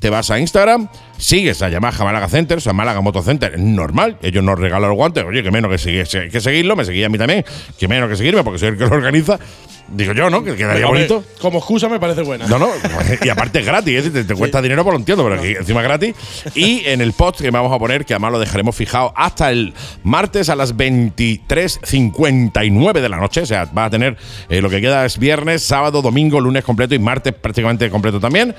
te vas a Instagram, sigues a Yamaha Málaga Center, o sea, Málaga Moto Center, normal, ellos nos regalan los guantes, oye, que menos que, seguir- que seguirlo, me seguía a mí también, que menos que seguirme porque soy el que lo organiza. Digo yo, ¿no? Que quedaría hombre, bonito. Como excusa me parece buena. No, no, y aparte es gratis, te, te cuesta dinero, pues lo entiendo, pero aquí encima es gratis. Y en el post que vamos a poner, que además lo dejaremos fijado hasta el martes a las 23.59 de la noche, o sea, vas a tener eh, lo que queda es viernes, sábado, domingo, lunes completo y martes prácticamente completo también,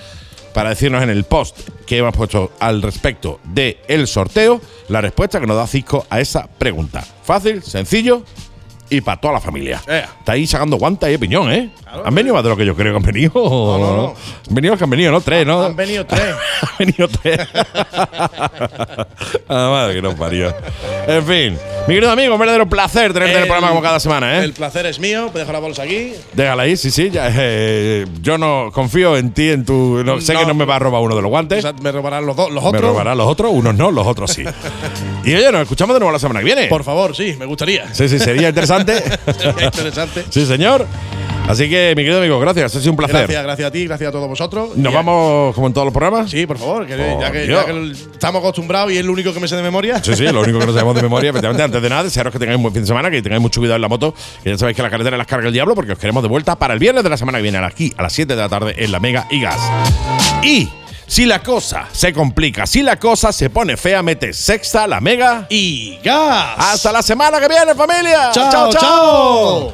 para decirnos en el post que hemos puesto al respecto del el sorteo, la respuesta que nos da Cisco a esa pregunta. Fácil, sencillo. Y para toda la familia. Está ahí sacando guantes y piñón, ¿eh? ¿Han venido más de lo que yo creo que han venido? No, no, no. Han venido los que han venido, ¿no? Tres, ¿no? Han venido tres. [laughs] Han venido tres. [laughs] ah, madre que no parió. En fin. Mi querido amigo, un verdadero placer tenerte en el programa como cada semana, ¿eh? El placer es mío. Dejo la bolsa aquí. Déjala ahí, sí, sí. ya, eh, yo no confío en ti, en tu. no, sé No. que no me va a robar uno de los O guantes. sea, me robarán los dos, los me otros. robará los otros, unos no, los otros sí. y oye, nos escuchamos de nuevo la semana que viene. Por favor, sí, me gustaría. Sí, sí, sería interesante. [laughs] Sería interesante. sí, señor. Así que, mi querido amigo, gracias. Ha sido un placer. Gracias, gracias a ti, gracias a todos vosotros. Nos Y- vamos como en todos los programas. Sí, por favor, que ya, que, Dios. ya que estamos acostumbrados y es lo único que me sé de memoria. Sí, sí, lo único que no sabemos de [laughs] memoria, efectivamente. Antes de nada, desearos que tengáis un buen fin de semana, que tengáis mucho cuidado en la moto, que ya sabéis que la carretera las carga el diablo, porque os queremos de vuelta para el viernes de la semana que viene, aquí a las 7 de la tarde en la Mega y Gas. Y si la cosa se complica, si la cosa se pone fea, mete sexta, la Mega. Y gas. Hasta la semana que viene, familia. Chao, chao.